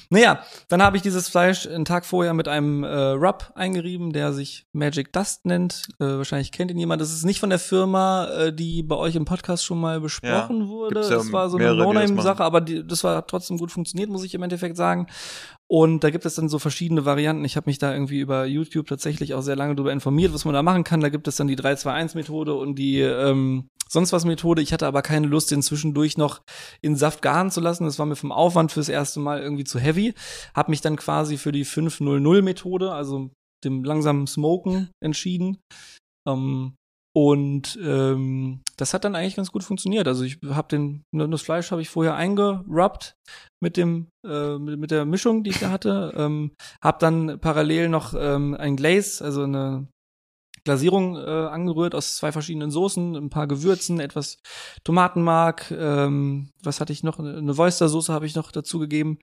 Naja, dann habe ich dieses Fleisch einen Tag vorher mit einem äh, Rub eingerieben, der sich Magic Dust nennt. Äh, wahrscheinlich kennt ihn jemand. Das ist nicht von der Firma, äh, die bei euch im Podcast schon mal besprochen Ja, wurde. ja das war so eine No-Name-Sache, aber die, das war trotzdem gut funktioniert, muss ich im Endeffekt sagen. Und da gibt es dann so verschiedene Varianten. Ich habe mich da irgendwie über YouTube tatsächlich auch sehr lange darüber informiert, was man da machen kann. Da gibt es dann die 3-2-1-Methode und die ähm, sonst was Methode. Ich hatte aber keine Lust, den zwischendurch noch in Saft garen zu lassen. Das war mir vom Aufwand fürs erste Mal irgendwie zu heavy. Hab mich dann quasi für die 5-0-0-Methode, also dem langsamen Smoken, entschieden. Ähm, und ähm, das hat dann eigentlich ganz gut funktioniert. Also ich habe den ne, das Fleisch habe ich vorher eingerubbt mit dem äh, mit, mit der Mischung, die ich da hatte. Ähm, habe dann parallel noch ähm, ein Glaze, also eine Glasierung äh, angerührt aus zwei verschiedenen Soßen, ein paar Gewürzen, etwas Tomatenmark, ähm, was hatte ich noch? Eine Oyster-Soße habe ich noch dazu gegeben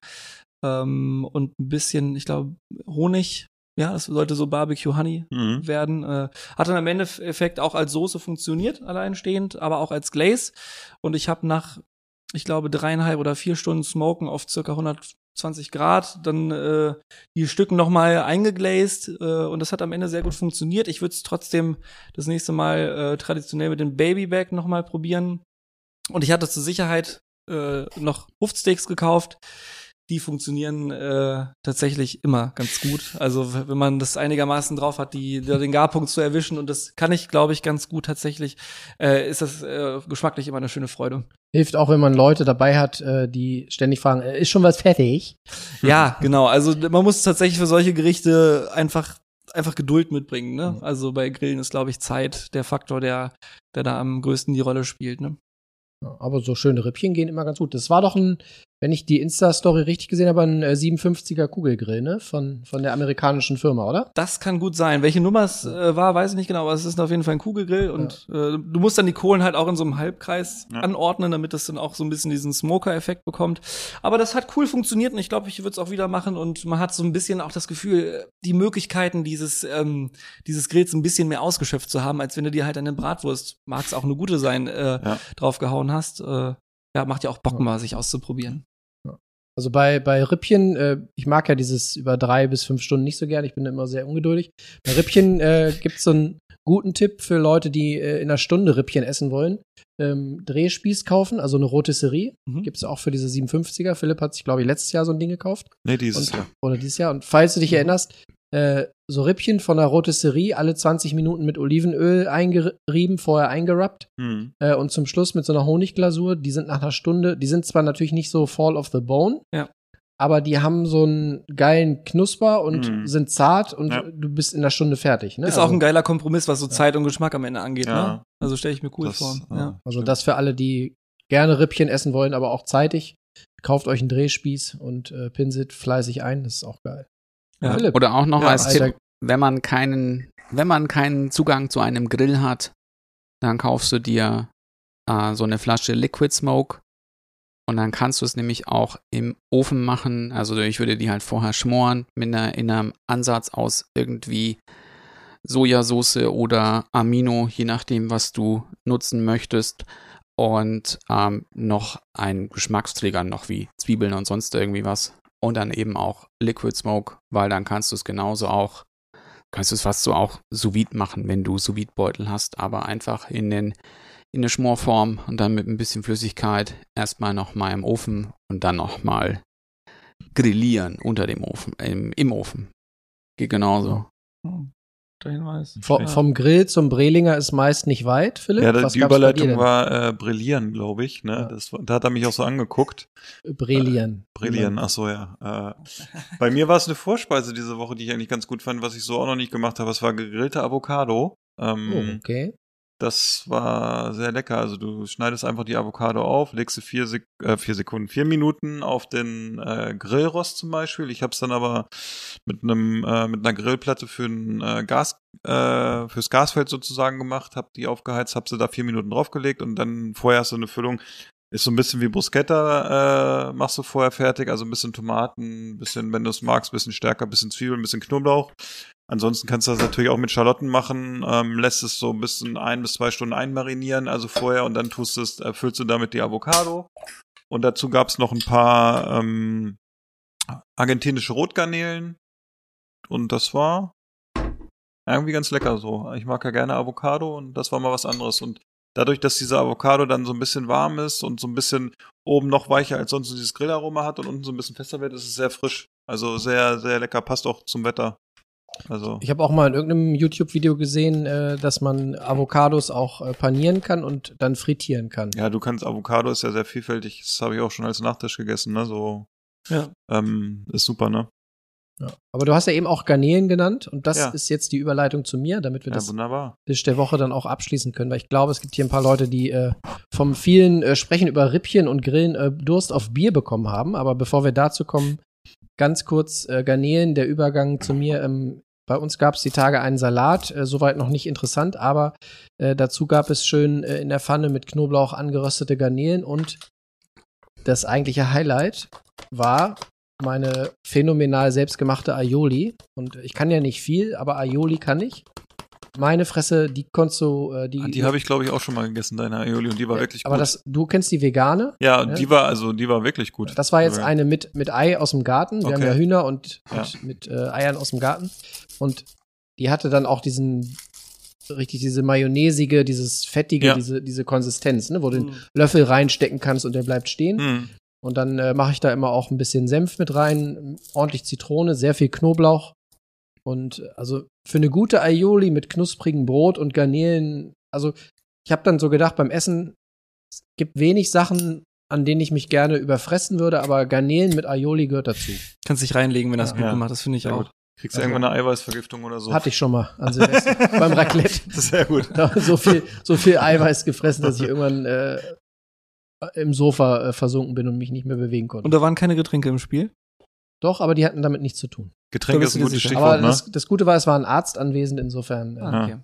ähm, und ein bisschen, ich glaube, Honig. Ja, das sollte so Barbecue Honey Mhm. werden. Äh, hat dann im Endeffekt auch als Soße funktioniert, alleinstehend, aber auch als Glaze. Und ich habe nach, ich glaube, dreieinhalb oder vier Stunden Smoken auf circa 120 Grad dann äh, die Stücken nochmal eingeglazed äh, und das hat am Ende sehr gut funktioniert. Ich würde es trotzdem das nächste Mal äh, traditionell mit dem Babyback nochmal probieren. Und ich hatte zur Sicherheit äh, noch Huftsteaks gekauft. Die funktionieren äh, tatsächlich immer ganz gut. Also wenn man das einigermaßen drauf hat, die, den Garpunkt zu erwischen und das kann ich, glaube ich, ganz gut tatsächlich, äh, ist das äh, geschmacklich immer eine schöne Freude. Hilft auch, wenn man Leute dabei hat, äh, die ständig fragen, äh, ist schon was fertig? Ja, genau. Also man muss tatsächlich für solche Gerichte einfach einfach Geduld mitbringen. Ne? Also bei Grillen ist, glaube ich, Zeit der Faktor, der der da am größten die Rolle spielt. Ne? Aber so schöne Rippchen gehen immer ganz gut. Das war doch ein, wenn ich die Insta-Story richtig gesehen habe, ein äh, 57er Kugelgrill, ne? Von, von der amerikanischen Firma, oder? Das kann gut sein. Welche Nummer es äh, war, weiß ich nicht genau, aber es ist auf jeden Fall ein Kugelgrill und äh, du musst dann die Kohlen halt auch in so einem Halbkreis Ja. anordnen, damit das dann auch so ein bisschen diesen Smoker-Effekt bekommt. Aber das hat cool funktioniert und ich glaube, ich würde es auch wieder machen und man hat so ein bisschen auch das Gefühl, die Möglichkeiten dieses ähm, dieses Grills ein bisschen mehr ausgeschöpft zu haben, als wenn du dir halt eine Bratwurst, mag es auch eine gute sein, äh, Ja. draufgehauen hast. Äh, ja, macht ja auch Bock Ja. mal, sich auszuprobieren. Also bei, bei Rippchen, äh, ich mag ja dieses über drei bis fünf Stunden nicht so gern, ich bin immer sehr ungeduldig. Bei Rippchen äh, gibt es so einen guten Tipp für Leute, die äh, in einer Stunde Rippchen essen wollen. Ähm, Drehspieß kaufen, also eine Rotisserie. Mhm. Gibt es auch für diese 57er. Philipp hat sich, glaube ich, letztes Jahr so ein Ding gekauft. Nee, dieses Und, Jahr. Oder dieses Jahr. Und falls du dich erinnerst, äh, so Rippchen von der Rotisserie, alle 20 Minuten mit Olivenöl eingerieben, vorher eingerubbt. Mhm. Äh, und zum Schluss mit so einer Honigglasur. Die sind nach einer Stunde, die sind zwar natürlich nicht so fall of the bone, Ja. aber die haben so einen geilen Knusper und Mhm. sind zart und Ja. du bist in einer Stunde fertig. Ne? Ist also, auch ein geiler Kompromiss, was so Zeit und Geschmack am Ende angeht, Ja. ne? Also stelle ich mir cool Das, vor. Ja. Also das für alle, die gerne Rippchen essen wollen, aber auch zeitig. Kauft euch einen Drehspieß und äh, pinselt fleißig ein. Das ist auch geil. Ja. Oder auch noch Ja, als Alter. Tipp, wenn man keinen, wenn man keinen Zugang zu einem Grill hat, dann kaufst du dir äh, so eine Flasche Liquid Smoke und dann kannst du es nämlich auch im Ofen machen. Also ich würde die halt vorher schmoren mit einer, in einem Ansatz aus irgendwie Sojasauce oder Amino, je nachdem, was du nutzen möchtest. Und ähm, noch ein Geschmacksträger, noch wie Zwiebeln und sonst irgendwie was. Und dann eben auch Liquid Smoke, weil dann kannst du es genauso auch, kannst du es fast so auch sous machen, wenn du sous Beutel hast, aber einfach in den in der Schmorform und dann mit ein bisschen Flüssigkeit erstmal nochmal im Ofen und dann nochmal grillieren unter dem Ofen, im, im Ofen. Geht genauso. Der Hinweis. vo- Ja. vom Grill zum Brelinger ist meist nicht weit, Philipp. Ja, da, Was die Überleitung war äh, Brillieren, glaube ich. Ne? Ja. Das, da hat er mich auch so angeguckt. Brillieren. Brillieren, ach so, ja. Äh, bei mir war es eine Vorspeise diese Woche, die ich eigentlich ganz gut fand, was ich so auch noch nicht gemacht habe. Es war gegrillte Avocado. Ähm, Oh, okay. Das war sehr lecker. Also du schneidest einfach die Avocado auf, legst sie vier, Sek äh, vier Sekunden, vier Minuten auf den äh, Grillrost zum Beispiel. Ich habe es dann aber mit einem äh, mit einer Grillplatte für ein äh, Gas äh, fürs Gasfeld sozusagen gemacht, habe die aufgeheizt, habe sie da vier Minuten draufgelegt und dann vorher hast du eine Füllung. Ist so ein bisschen wie Bruschetta, äh, machst du vorher fertig, also ein bisschen Tomaten, ein bisschen, wenn du es magst, ein bisschen stärker, ein bisschen Zwiebeln, ein bisschen Knoblauch. Ansonsten kannst du das natürlich auch mit Schalotten machen, ähm, lässt es so ein bisschen ein bis zwei Stunden einmarinieren, also vorher und dann tust es, äh, füllst du damit die Avocado. Und dazu gab es noch ein paar ähm, argentinische Rotgarnelen. Und das war irgendwie ganz lecker so. Ich mag ja gerne Avocado und das war mal was anderes. Und dadurch, dass diese Avocado dann so ein bisschen warm ist und so ein bisschen oben noch weicher als sonst dieses Grillaroma hat und unten so ein bisschen fester wird, ist es sehr frisch. Also sehr, sehr lecker, passt auch zum Wetter. Also. Ich habe auch mal in irgendeinem YouTube-Video gesehen, äh, dass man Avocados auch äh, panieren kann und dann frittieren kann. Ja, du kannst, Avocado ist ja sehr vielfältig. Das habe ich auch schon als Nachtisch gegessen, ne? So, Ja. ähm, ist super, ne? Ja. Aber du hast ja eben auch Garnelen genannt und das Ja. ist jetzt die Überleitung zu mir, damit wir Ja, das wunderbar. Tisch der Woche dann auch abschließen können, weil ich glaube, es gibt hier ein paar Leute, die äh, vom vielen äh, Sprechen über Rippchen und Grillen äh, Durst auf Bier bekommen haben. Aber bevor wir dazu kommen, ganz kurz äh, Garnelen, der Übergang zu mir. Ähm, bei uns gab es die Tage einen Salat, äh, soweit noch nicht interessant, aber äh, dazu gab es schön in der Pfanne mit Knoblauch angeröstete Garnelen und das eigentliche Highlight war meine phänomenal selbstgemachte Aioli. Und ich kann ja nicht viel, aber Aioli kann ich. Meine Fresse, die konntest du, äh, die. Ah, Die habe ich, glaube ich, auch schon mal gegessen, deine Aioli, und die war wirklich aber gut. das, du kennst die vegane? ja, ne? die war, also, die war wirklich gut. Das war jetzt Ja. eine mit, mit Ei aus dem Garten. Wir haben Okay. ja Hühner und Ja. mit, mit äh, Eiern aus dem Garten. Und die hatte dann auch diesen, richtig diese mayonnaisige, dieses fettige, Ja. diese, diese Konsistenz, ne, wo du den Mhm. Löffel reinstecken kannst und der bleibt stehen. Hm. Und dann äh, mache ich da immer auch ein bisschen Senf mit rein, ordentlich Zitrone, sehr viel Knoblauch. Und äh, also für eine gute Aioli mit knusprigem Brot und Garnelen, also ich habe dann so gedacht beim Essen, es gibt wenig Sachen, an denen ich mich gerne überfressen würde, aber Garnelen mit Aioli gehört dazu. Kannst dich reinlegen, wenn das Ja. gut Ja. gemacht Das finde ich Sehr auch. gut. Kriegst du irgendwann eine Eiweißvergiftung oder so? Hatte ich schon mal an Silvester beim Raclette. Sehr gut. So viel, so viel Eiweiß gefressen, dass ich irgendwann äh, im Sofa äh, versunken bin und mich nicht mehr bewegen konnte. Und da waren keine Getränke im Spiel? Doch, aber die hatten damit nichts zu tun. Getränke Da ist ein gutes. Stichwort, Aber ne? das, das Gute war, es war ein Arzt anwesend, insofern. Äh, Ah, okay.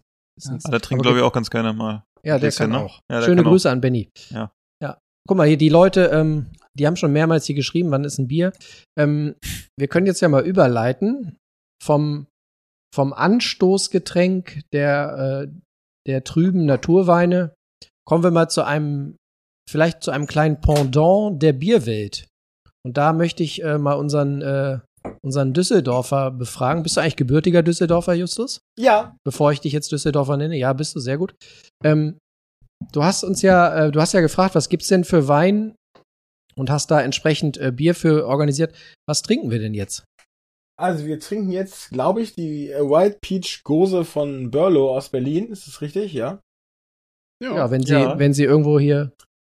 Ah, der trinkt, glaube ich, auch ganz gerne mal. Ja, der Bisschen, kann ne? auch. Ja, der Schöne kann Grüße an Benny. Ja. Ja. Guck mal, hier die Leute, ähm, die haben schon mehrmals hier geschrieben, wann ist ein Bier. Ähm, wir können jetzt ja mal überleiten vom, vom Anstoßgetränk der, äh, der trüben Naturweine. Kommen wir mal zu einem, vielleicht zu einem kleinen Pendant der Bierwelt. Und da möchte ich äh, mal unseren, äh, unseren Düsseldorfer befragen. Bist du eigentlich gebürtiger Düsseldorfer, Justus? Ja. bevor ich dich jetzt Düsseldorfer nenne. Ja, bist du sehr gut. Ähm, du hast uns ja, äh, du hast ja gefragt, was gibt's denn für Wein und hast da entsprechend äh, Bier für organisiert. Was trinken wir denn jetzt? Also wir trinken jetzt, glaube ich, die äh, White Peach Gose von Burlow aus Berlin. Ist das richtig? Ja. Ja, wenn sie, Ja. wenn sie irgendwo hier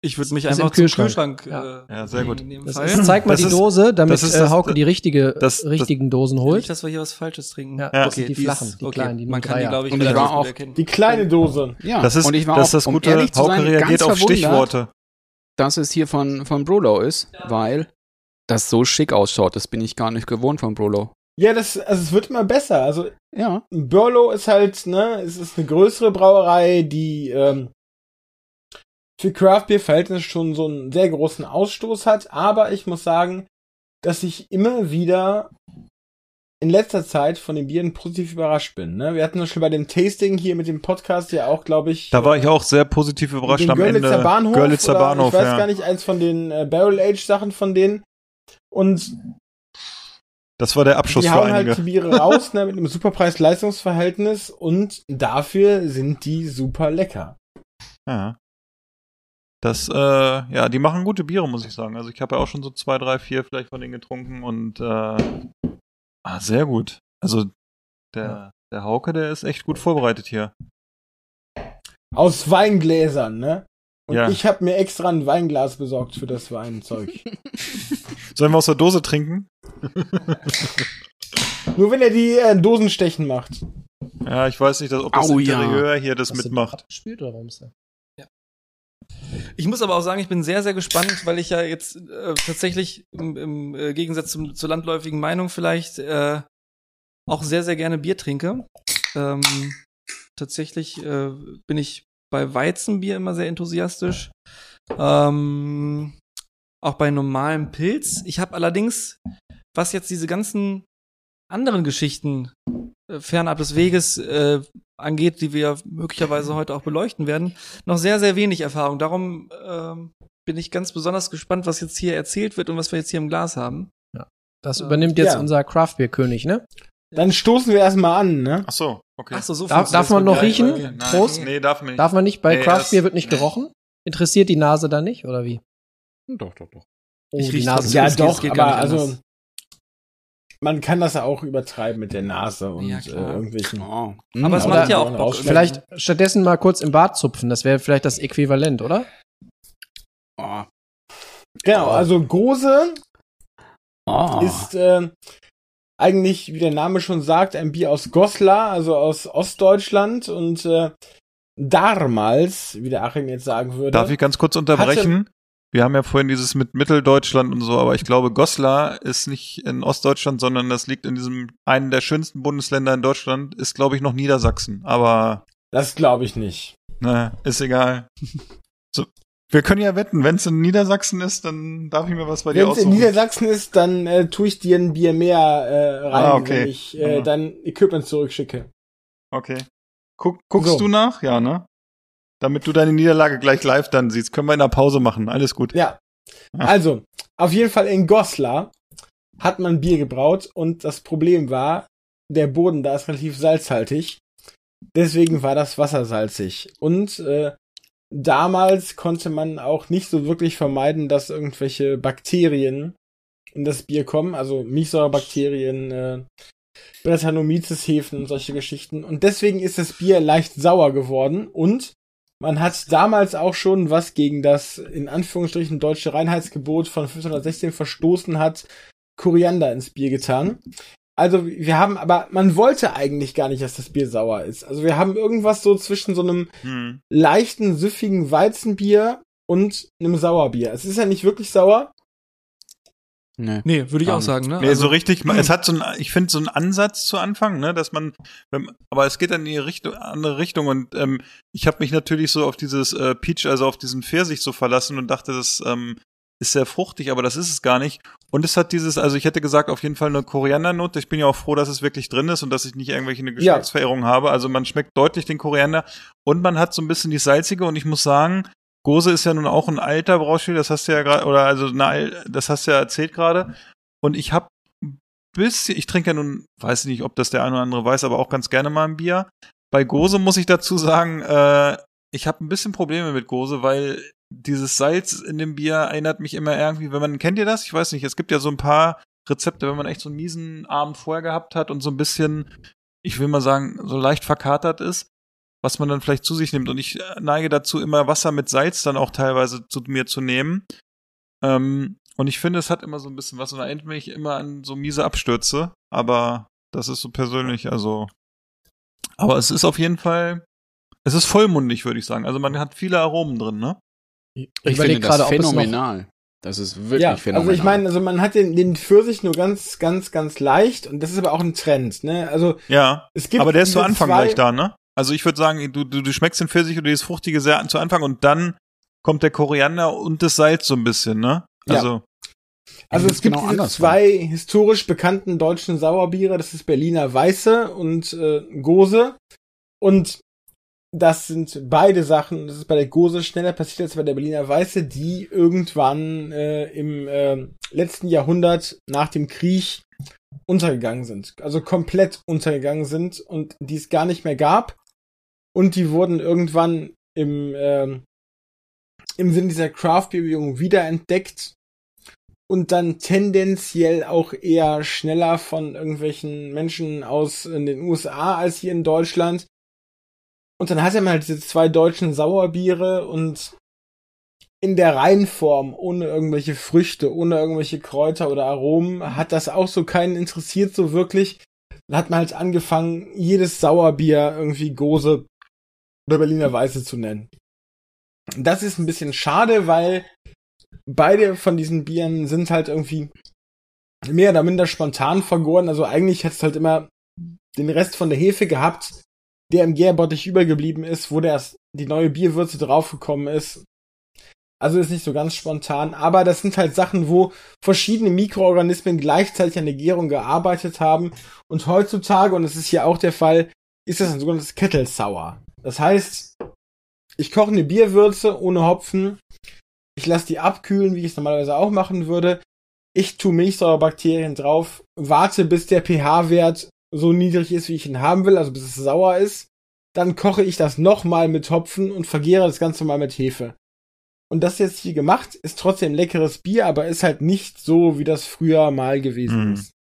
Ich würde mich einfach im zum Kühlschrank. Kühlschrank. Ja. Äh, Ja, sehr gut. Das ist, zeig mal Das die ist- Dose, damit das ist äh, das- Hauke die richtige, das- das- richtigen Dosen holt. Nicht, dass wir hier was Falsches trinken. Ja, das sind die ist- flachen, die kleinen, die man kann die, glaube ich, Und ich war auch-. Die kleine Dose. Ja, Das ist, und ich war das, auch, ist das um Gute, zu Hauke sein, reagiert auf Stichworte. dass es hier von, von Brolo ist, weil das so schick ausschaut. Das bin ich gar nicht gewohnt von Brolo. Ja, das, also es wird immer besser. Also Ja. Burlow ist halt, ne, es ist eine größere Brauerei, die ähm, für Craft Beer Verhältnis schon so einen sehr großen Ausstoß hat, aber ich muss sagen, dass ich immer wieder in letzter Zeit von den Bieren positiv überrascht bin. Ne? Wir hatten das schon bei dem Tasting hier mit dem Podcast ja auch, glaube ich. Da war ich auch sehr positiv überrascht den am Görlitzer Ende. Bahnhof. Görlitzer oder Bahnhof, Ich weiß ja. gar nicht, eins von den äh, Barrel Age Sachen von denen. Und Das war der Abschluss die für hauen einige. halt die Biere raus, ne, mit einem super Preis-Leistungs-Verhältnis und dafür sind die super lecker. Ja. Das, äh, ja, die machen gute Biere, muss ich sagen. Also ich habe ja auch schon so zwei, drei, vier vielleicht von denen getrunken und äh, ah, sehr gut. Also der, der Hauke, der ist echt gut vorbereitet hier. Aus Weingläsern, ne? Und Ja. ich habe mir extra ein Weinglas besorgt für das Weinzeug. Sollen wir aus der Dose trinken? Nur wenn er die äh, Dosenstechen macht. Ja, ich weiß nicht, dass, ob das Au, ja. Interieur hier das du mitmacht. Spielt oder warum ist der? Ich muss aber auch sagen, ich bin sehr, sehr gespannt, weil ich ja jetzt äh, tatsächlich im, im äh, Gegensatz zum, zur landläufigen Meinung vielleicht äh, auch sehr, sehr gerne Bier trinke. Ähm, tatsächlich äh, bin ich bei Weizenbier immer sehr enthusiastisch. Ähm, auch bei normalem Pilz. Ich habe allerdings, was jetzt diese ganzen anderen Geschichten äh, fernab des Weges äh, angeht, die wir möglicherweise heute auch beleuchten werden, noch sehr, sehr wenig Erfahrung. Darum ähm, bin ich ganz besonders gespannt, was jetzt hier erzählt wird und was wir jetzt hier im Glas haben. Das übernimmt jetzt Ja. unser Craftbeer-König, ne? Dann stoßen wir erstmal an, ne? Ach so, okay. Ach so, so Darf- darf man noch riechen? Okay. Nein, Prost. Nee, darf man nicht. Darf man nicht? Bei Nee, Craftbeer wird nicht nee. gerochen? Interessiert die Nase da nicht, oder wie? Doch, doch, doch. Oh, Ich die riech Nase. Ja, geht- doch, geht gar aber nicht also. Man kann das ja auch übertreiben mit der Nase und Ja, äh, irgendwelchen. Oh. Aber es Oder- macht ja auch Bock. Vielleicht stattdessen mal kurz im Bart zupfen, das wäre vielleicht das Äquivalent, oder? Oh. Genau, also Gose Oh. ist äh, eigentlich, wie der Name schon sagt, ein Bier aus Goslar, also aus Ostdeutschland und äh, damals, wie der Achim jetzt sagen würde. Darf ich ganz kurz unterbrechen? Wir haben ja vorhin dieses mit Mitteldeutschland und so, aber ich glaube, Goslar ist nicht in Ostdeutschland, sondern das liegt in diesem einen der schönsten Bundesländer in Deutschland, ist glaube ich noch Niedersachsen. Aber Das glaube ich nicht. na, ist egal. So, wir können ja wetten, wenn es in Niedersachsen ist, dann darf ich mir was bei dir Wenn es in aussuchen. Niedersachsen ist, dann äh, tue ich dir ein Bier mehr äh, rein, Ah, okay. wenn ich äh, Ja. dein Equipment zurückschicke. Okay. Guck, guckst So. du nach? Ja, ne? Damit du deine Niederlage gleich live dann siehst. Können wir in der Pause machen. Alles gut. Ja. Also, auf jeden Fall in Goslar hat man Bier gebraut und das Problem war, der Boden da ist relativ salzhaltig. Deswegen war das Wasser salzig. Und äh, damals konnte man auch nicht so wirklich vermeiden, dass irgendwelche Bakterien in das Bier kommen, also Milchsäurebakterien, äh, Brettanomyces-Hefen und solche Geschichten. Und deswegen ist das Bier leicht sauer geworden und man hat damals auch schon was gegen das in Anführungsstrichen deutsche Reinheitsgebot von 1516 verstoßen hat, Koriander ins Bier getan. Also wir haben, aber man wollte eigentlich gar nicht, dass das Bier sauer ist. Also wir haben irgendwas so zwischen so einem Hm. leichten, süffigen Weizenbier und einem Sauerbier. Es ist ja nicht wirklich sauer. Nee. Nee, würde ich auch nicht. sagen, ne? Nee, Also- so richtig, es hat so ein, ich finde so einen Ansatz zu Anfang, ne, dass man, wenn, aber es geht dann in die Richtung, andere Richtung und ähm, ich habe mich natürlich so auf dieses äh, Peach, also auf diesen Pfirsich so verlassen und dachte, das ähm, ist sehr fruchtig, aber das ist es gar nicht. Und es hat dieses, also ich hätte gesagt, auf jeden Fall eine Koriandernote. Ich bin ja auch froh, dass es wirklich drin ist und dass ich nicht irgendwelche eine Ja. Geschmacksverirrung habe. Also man schmeckt deutlich den Koriander und man hat so ein bisschen die salzige und ich muss sagen, Gose ist ja nun auch ein alter Brauschild, das hast du ja gerade, oder also eine, das hast du ja erzählt gerade. Und ich habe bisschen, ich trinke ja nun, weiß nicht, ob das der eine oder andere weiß, aber auch ganz gerne mal ein Bier. Bei Gose muss ich dazu sagen, äh, ich habe ein bisschen Probleme mit Gose, weil dieses Salz in dem Bier erinnert mich immer irgendwie, wenn man, kennt ihr das? Ich weiß nicht, es gibt ja so ein paar Rezepte, wenn man echt so einen miesen Abend vorher gehabt hat und so ein bisschen, ich will mal sagen, so leicht verkatert ist. Was man dann vielleicht zu sich nimmt. Und ich äh, neige dazu, immer Wasser mit Salz dann auch teilweise zu mir zu nehmen. Ähm, und ich finde, es hat immer so ein bisschen was und erinnert mich immer an so miese Abstürze. Aber das ist so persönlich, also. Aber es ist auf jeden Fall, es ist vollmundig, würde ich sagen. Also man hat viele Aromen drin, ne? Ich überleg finde das phänomenal. Das ist wirklich ja, phänomenal. also ich meine, also man hat den, den Pfirsich nur ganz, ganz, ganz leicht und das ist aber auch ein Trend, ne? Also Ja. es gibt Aber der ist zu Anfang zwei- gleich da, ne? Also ich würde sagen, du, du, du schmeckst den Pfirsich oder dieses Fruchtige sehr zu Anfang und dann kommt der Koriander und das Salz so ein bisschen, ne? Ja. Also, Also Das es ist gibt genau diese zwei historisch bekannten deutschen Sauerbiere, das ist Berliner Weiße und äh, Gose. Und das sind beide Sachen, das ist bei der Gose schneller passiert als bei der Berliner Weiße, die irgendwann äh, im äh, letzten Jahrhundert nach dem Krieg untergegangen sind. Also komplett untergegangen sind und die es gar nicht mehr gab. Und die wurden irgendwann im, ähm, im Sinne dieser Craft-Bewegung wiederentdeckt und dann tendenziell auch eher schneller von irgendwelchen Menschen aus in den USA als hier in Deutschland. Und dann hatte man halt diese zwei deutschen Sauerbiere und in der Reinform, ohne irgendwelche Früchte, ohne irgendwelche Kräuter oder Aromen, hat das auch so keinen interessiert so wirklich. Dann hat man halt angefangen, jedes Sauerbier irgendwie Gose oder Berliner Weiße zu nennen. Das ist ein bisschen schade, weil beide von diesen Bieren sind halt irgendwie mehr oder minder spontan vergoren. Also eigentlich hat es halt immer den Rest von der Hefe gehabt, der im Gärbottich übergeblieben ist, wo der, die neue Bierwürze draufgekommen ist. Also ist nicht so ganz spontan, aber das sind halt Sachen, wo verschiedene Mikroorganismen gleichzeitig an der Gärung gearbeitet haben. Und heutzutage, und das ist hier auch der Fall, ist das ein sogenanntes Kettelsauer. Das heißt, ich koche eine Bierwürze ohne Hopfen, ich lasse die abkühlen, wie ich es normalerweise auch machen würde. Ich tue Milchsäurebakterien drauf, warte, bis der pH-Wert so niedrig ist, wie ich ihn haben will, also bis es sauer ist. Dann koche ich das nochmal mit Hopfen und vergehre das Ganze mal mit Hefe. Und das jetzt hier gemacht, ist trotzdem leckeres Bier, aber ist halt nicht so, wie das früher mal gewesen Mhm. ist.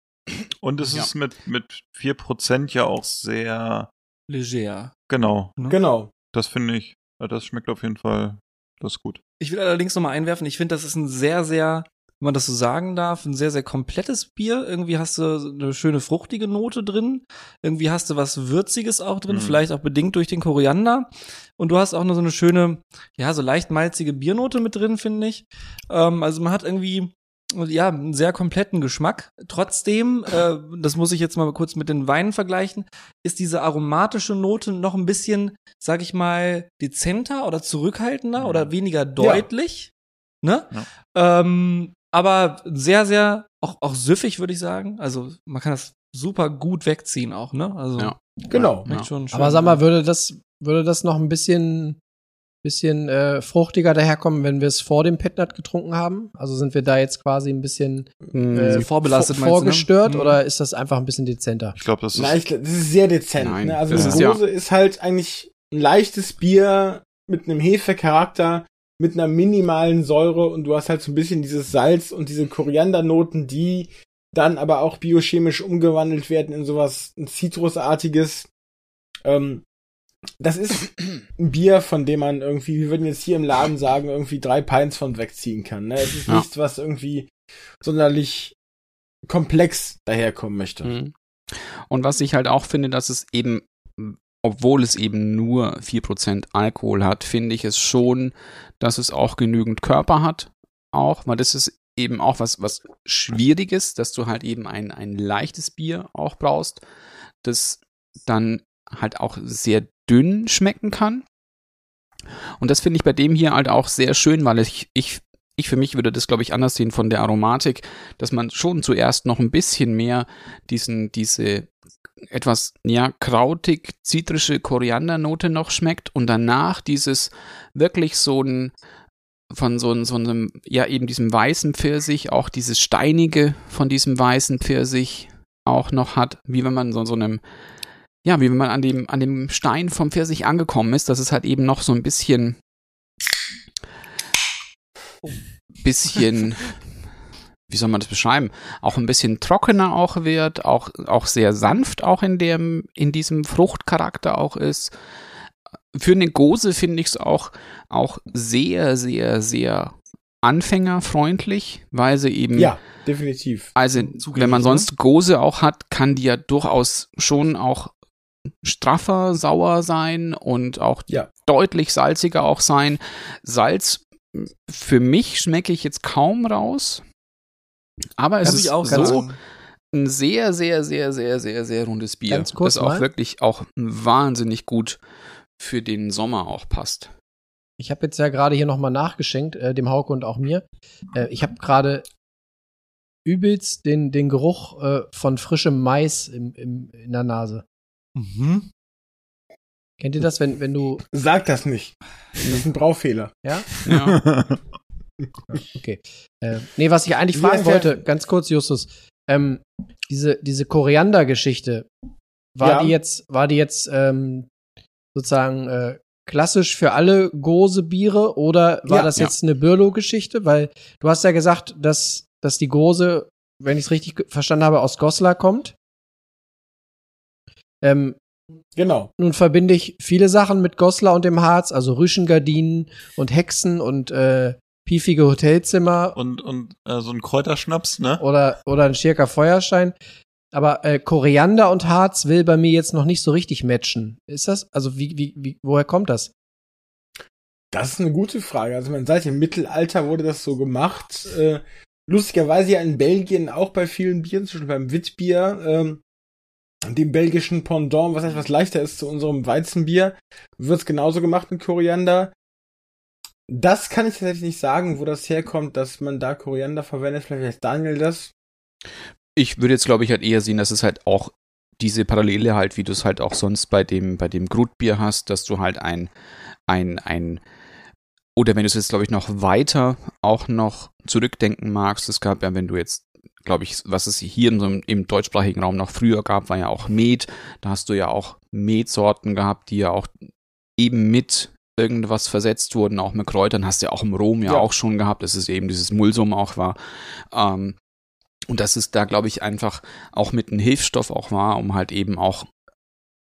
und es Ja. ist mit, mit 4% ja auch sehr, Leger. Genau. Ne? Genau. Das finde ich, das schmeckt auf jeden Fall, das ist gut. Ich will allerdings noch mal einwerfen, ich finde, das ist ein sehr, sehr, wenn man das so sagen darf, ein sehr, sehr komplettes Bier. Irgendwie hast du eine schöne fruchtige Note drin. Irgendwie hast du was Würziges auch drin, Mhm. vielleicht auch bedingt durch den Koriander. Und du hast auch noch so eine schöne, ja, so leicht malzige Biernote mit drin, finde ich. Ähm, also man hat irgendwie, ja, einen sehr kompletten Geschmack. Trotzdem, äh, das muss ich jetzt mal kurz mit den Weinen vergleichen, ist diese aromatische Note noch ein bisschen, sag ich mal, dezenter oder zurückhaltender Mhm. oder weniger deutlich. Ne? Ja. Ähm, aber sehr, sehr, auch, auch süffig, würde ich sagen. Also man kann das super gut wegziehen auch, ne? Also Ja. Genau. Ja. schon schön. Aber sag mal, würde das, würde das noch ein bisschen, bisschen äh, fruchtiger daherkommen, wenn wir es vor dem Petnat getrunken haben? Also sind wir da jetzt quasi ein bisschen äh, vorbelastet, vor- meinst du, ne? vorgestört Mhm. oder ist das einfach ein bisschen dezenter? Ich glaube, das ist, glaub, das ist sehr dezent. Nein, ne? Also das eine ist ja- Gose ist halt eigentlich ein leichtes Bier mit einem Hefecharakter, mit einer minimalen Säure und du hast halt so ein bisschen dieses Salz und diese Koriandernoten, die dann aber auch biochemisch umgewandelt werden in sowas ein Zitrusartiges. Ähm, das ist ein Bier, von dem man irgendwie, wir würden jetzt hier im Laden sagen, irgendwie drei Pints von wegziehen kann. Ne? Es ist Ja. nichts, was irgendwie sonderlich komplex daherkommen möchte. Mhm. Und was ich halt auch finde, dass es eben, obwohl es eben nur 4% Alkohol hat, finde ich es schon, dass es auch genügend Körper hat. Auch, weil das ist eben auch was, was Schwieriges, dass du halt eben ein, ein leichtes Bier auch brauchst, das dann halt auch sehr dünn schmecken kann. Und das finde ich bei dem hier halt auch sehr schön, weil ich, ich, ich für mich würde das, glaube ich, anders sehen von der Aromatik, dass man schon zuerst noch ein bisschen mehr diesen, diese etwas, ja, krautig, zitrische Koriandernote noch schmeckt und danach dieses wirklich so ein, von so, so einem, ja, eben diesem weißen Pfirsich, auch dieses Steinige von diesem weißen Pfirsich auch noch hat, wie wenn man so, so einem, ja, wie wenn man an dem, an dem Stein vom Pfirsich angekommen ist, dass es halt eben noch so ein bisschen, bisschen, wie soll man das beschreiben, auch ein bisschen trockener auch wird, auch, auch sehr sanft auch in dem, in diesem Fruchtcharakter auch ist. für eine Gose finde ich es auch, auch sehr, sehr, sehr anfängerfreundlich, weil sie eben, Ja, definitiv. also wenn man ne? sonst Gose auch hat, kann die ja durchaus schon auch straffer, sauer sein und auch Ja. deutlich salziger auch sein. Salz, für mich schmecke ich jetzt kaum raus. Aber es Muss ist ich auch so sagen. ein sehr, sehr, sehr, sehr, sehr, sehr rundes Bier. Ganz kurz das auch mal. wirklich auch wahnsinnig gut für den Sommer auch passt. Ich habe jetzt ja gerade hier nochmal nachgeschenkt, äh, dem Hauke und auch mir. Äh, ich habe gerade übelst den, den Geruch äh, von frischem Mais im, im, in der Nase. Mhm. Kennt ihr das, wenn, wenn du. Sag das nicht. Das ist ein Braufehler. Ja? Ja. Okay. Äh, nee, was ich eigentlich Wie fragen wollte, ganz kurz, Justus. Ähm, diese, diese Koriander-Geschichte, war Ja. die jetzt, war die jetzt ähm, sozusagen äh, klassisch für alle Gose-Biere oder war Ja. das Ja. jetzt eine Birlo-Geschichte? Weil du hast ja gesagt, dass, dass die Gose, wenn ich es richtig verstanden habe, aus Goslar kommt. Ähm, Genau. nun verbinde ich viele Sachen mit Goslar und dem Harz, also Rüschengardinen und Hexen und äh, piefige Hotelzimmer und und äh, so ein Kräuterschnaps, ne? oder, oder ein Schirker Feuerstein. Aber äh, Koriander und Harz will bei mir jetzt noch nicht so richtig matchen. Ist das? Also wie, wie, wie, woher kommt das? Das ist eine gute Frage. Also man sagt, im Mittelalter wurde das so gemacht. Äh, lustigerweise ja in Belgien auch bei vielen Bieren, zum Beispiel beim Witbier, ähm, dem belgischen Pendant, was etwas leichter ist zu unserem Weizenbier, wird's genauso gemacht mit Koriander. Das kann ich tatsächlich nicht sagen, wo das herkommt, dass man da Koriander verwendet. Vielleicht weiß Daniel das. Ich würde jetzt, glaube ich, halt eher sehen, dass es halt auch diese Parallele halt, wie du es halt auch sonst bei dem, bei dem Grutbier hast, dass du halt ein, ein, ein, oder wenn du es jetzt, glaube ich, noch weiter auch noch zurückdenken magst, es gab ja, wenn du jetzt, glaube ich, was es hier in so einem, im deutschsprachigen Raum noch früher gab, war ja auch Met. Da hast du ja auch Metsorten gehabt, die ja auch eben mit irgendwas versetzt wurden, auch mit Kräutern, hast du ja auch im Rom ja, Ja. auch schon gehabt, dass es eben dieses Mulsum auch war. Ähm, und dass es da, glaube ich, einfach auch mit einem Hilfsstoff auch war, um halt eben auch,